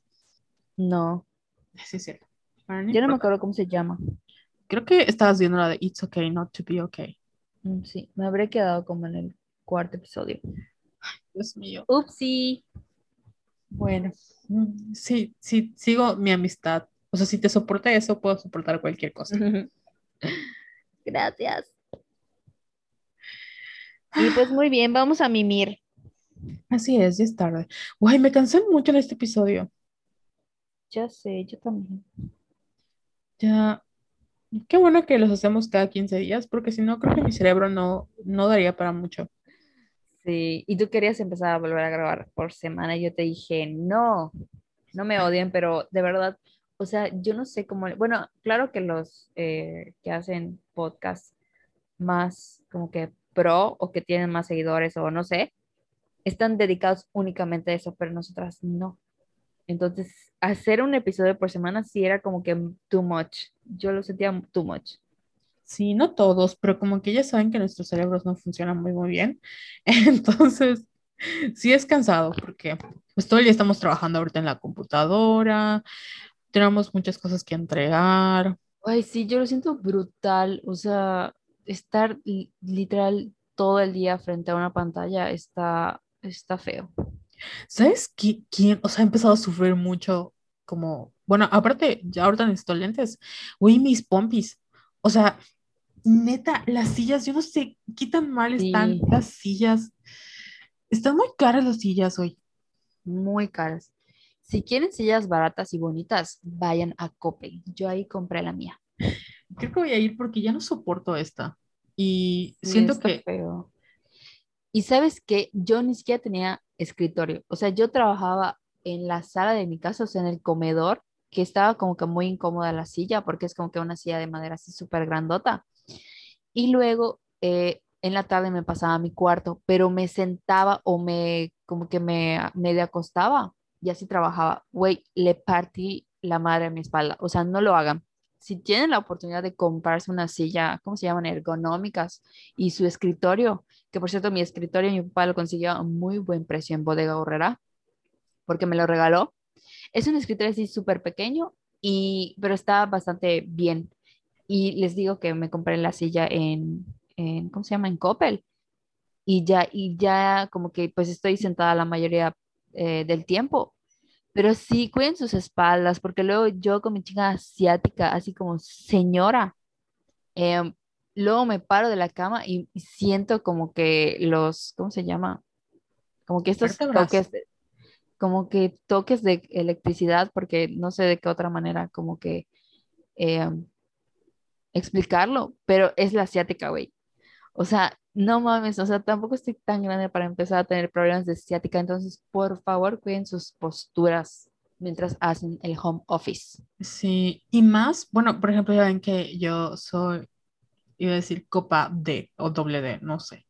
No. Sí, es cierto. Yo no me acuerdo cómo se llama. Creo que estabas viendo la de It's Okay Not to Be Okay. Mm, sí, me habré quedado como en el cuarto episodio. Dios mío. Upsi. Bueno, sí, sí, sigo mi amistad. O sea, si te soporta eso, puedo soportar cualquier cosa. Gracias. Y pues muy bien, vamos a mimir. Así es, ya es tarde. Guay, me cansé mucho en este episodio. Ya sé, yo también. Ya, qué bueno que los hacemos cada 15 días, porque si no, creo que mi cerebro no, no daría para mucho. Sí, y tú querías empezar a volver a grabar por semana y yo te dije, no, no me odien, pero de verdad, o sea, yo no sé cómo, bueno, claro que los eh, que hacen podcast más como que pro o que tienen más seguidores o no sé, están dedicados únicamente a eso, pero nosotras no. Entonces, hacer un episodio por semana sí era como que too much. Yo lo sentía too much. Sí, no todos, pero como que ya saben que nuestros cerebros no funcionan muy, muy bien. Entonces, sí es cansado porque pues todo el día estamos trabajando ahorita en la computadora, tenemos muchas cosas que entregar. Ay, sí, yo lo siento brutal. O sea, estar literal todo el día frente a una pantalla está, está feo. ¿Sabes quién? O sea, ha empezado a sufrir mucho como, bueno, aparte, ya ahorita necesito lentes. Güey, mis pompis. O sea, neta, las sillas, yo no sé qué tan mal están las sillas. Están muy caras las sillas hoy. Muy caras. Si quieren sillas baratas y bonitas, vayan a Coppel. Yo ahí compré la mía. Creo que voy a ir porque ya no soporto esta. Y siento que... Feo. Y sabes que yo ni siquiera tenía escritorio. O sea, yo trabajaba en la sala de mi casa, o sea, en el comedor, que estaba como que muy incómoda la silla, porque es como que una silla de madera así súper grandota. Y luego eh, en la tarde me pasaba a mi cuarto, pero me sentaba o me, como que me medio acostaba y así trabajaba. Güey, le partí la madre a mi espalda. O sea, no lo hagan. Si tienen la oportunidad de comprarse una silla, ¿cómo se llaman? Ergonómicas y su escritorio, que por cierto mi escritorio mi papá lo consiguió a muy buen precio en Bodega Horrera, porque me lo regaló. Es un escritorio así súper pequeño, y, pero está bastante bien. Y les digo que me compré la silla en, en ¿cómo se llama? En Coppel. Y ya, y ya como que pues estoy sentada la mayoría eh, del tiempo. Pero sí, cuiden sus espaldas, porque luego yo con mi chica asiática, así como señora, em, luego me paro de la cama y, siento como que los, ¿cómo se llama? Como que estos toques, como que toques de electricidad, porque no sé de qué otra manera como que em, explicarlo, pero es la asiática, güey. O sea, no mames, o sea, tampoco estoy tan grande para empezar a tener problemas de ciática, entonces por favor cuiden sus posturas mientras hacen el home office. Sí, y más, bueno, por ejemplo, ya ven que yo soy, iba a decir copa D o doble D, no sé,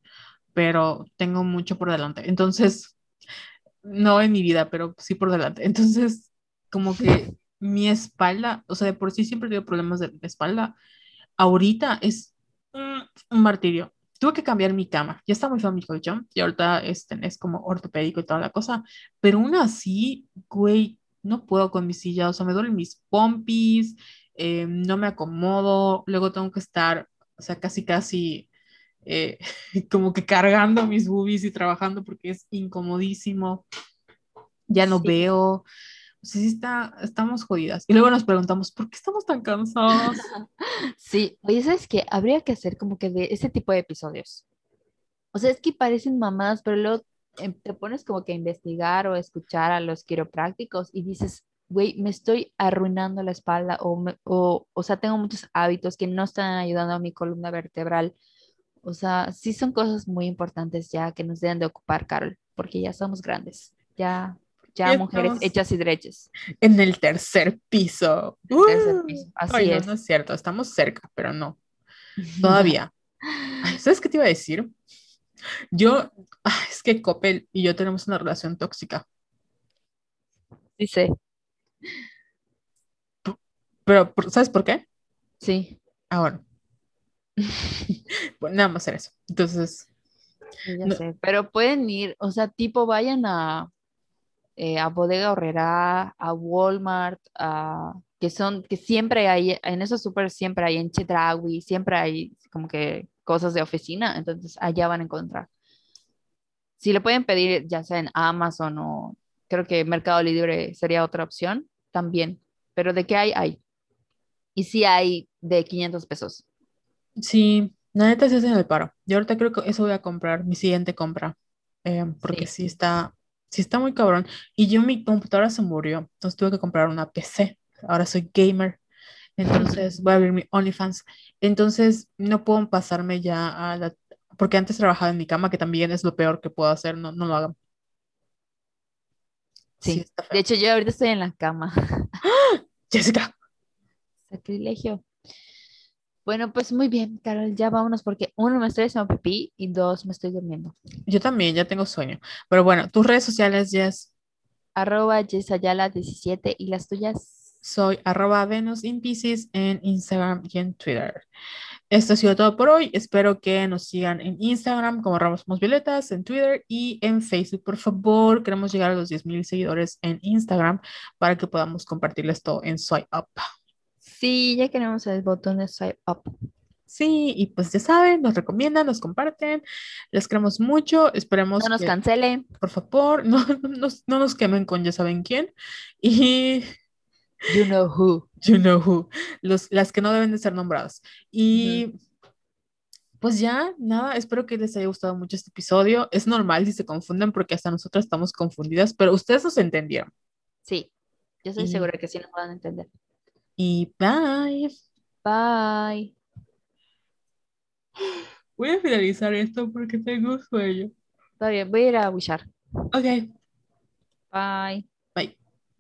pero tengo mucho por delante, entonces, no en mi vida, pero sí por delante, entonces, como que mi espalda, o sea, de por sí siempre tengo problemas de espalda, ahorita es un martirio tuve que cambiar mi cama. Ya está muy feo mi colchón y ahorita este, es como ortopédico y toda la cosa, pero aún así, güey, no puedo con mi silla, o sea, me duelen mis pompis, eh, no me acomodo, luego tengo que estar, o sea, casi, casi eh, como que cargando mis boobies y trabajando porque es incomodísimo. Ya no veo sí, está, estamos jodidas. Y luego nos preguntamos, ¿por qué estamos tan cansados? Sí, oye, ¿sabes qué? Habría que hacer como que de ese tipo de episodios. O sea, es que parecen mamadas, pero luego em, te pones como que a investigar o escuchar a los quiroprácticos y dices, güey, me estoy arruinando la espalda o, o, o sea, tengo muchos hábitos que no están ayudando a mi columna vertebral. O sea, sí son cosas muy importantes ya que nos deben de ocupar, Carol, porque ya somos grandes. Ya Ya mujeres hechas y derechas. en el tercer piso. Tercer ¡Uh! piso. Así Ay, es. no es cierto, estamos cerca, pero no, todavía. Ay, ¿sabes qué te iba a decir? Yo, ay, es que Coppel y yo tenemos una relación tóxica, Sí, sé. pero ¿por- ¿sabes por qué? Sí. Ah, bueno, nada más era eso. Entonces, ya no- sé. Pero pueden ir, o sea, tipo vayan a, eh, a Bodega Horrera, a Walmart, a, que son, que siempre hay, en esos súper siempre hay en Chedraui, siempre hay como que cosas de oficina, entonces allá van a encontrar. Si le pueden pedir, ya sea en Amazon o creo que Mercado Libre sería otra opción también, pero de qué hay, hay. Y sí hay de 500 pesos. sí, la neta se hacen el paro. Yo ahorita creo que eso voy a comprar, mi siguiente compra, eh, porque Sí. sí está, sí está muy cabrón. Y yo mi computadora se murió, entonces tuve que comprar una PC. Ahora soy gamer, entonces voy a abrir mi OnlyFans. Entonces no puedo pasarme ya a la... Porque antes trabajaba en mi cama, que también es lo peor que puedo hacer, no, no lo hagan. Sí, Sí. está De hecho, yo ahorita estoy en la cama. Jessica, Sacrilegio. Bueno, pues muy bien, Carol, ya vámonos porque uno me estoy haciendo pipí y dos me estoy durmiendo. yo también, ya tengo sueño. Pero bueno, tus redes sociales, Jess, Arroba Yesayala17 y las tuyas. soy arroba Venus in Pisces en Instagram y en Twitter. Esto ha sido todo por hoy. Espero que nos sigan en Instagram como Ramos Violetas, en Twitter y en Facebook. Por favor, queremos llegar a los 10.000 seguidores en Instagram para que podamos compartirles todo en Swipe Up. Sí, ya queremos el botón de swipe up. Sí, y pues ya saben, nos recomiendan, nos comparten. Les queremos mucho. Esperemos No nos que, cancelen. por favor, no, no nos, no nos quemen con ya saben quién. Y You know who. you know who, los, las que no deben de ser nombradas. Y pues ya, nada, espero que les haya gustado mucho este episodio. Es normal si se confunden porque hasta nosotros estamos confundidas, pero ustedes nos entendieron. Sí, yo estoy Y- segura que sí nos van a entender. Y bye. Bye. Voy a finalizar esto porque tengo sueño. Está bien, voy a ir a wishar. Ok. Bye.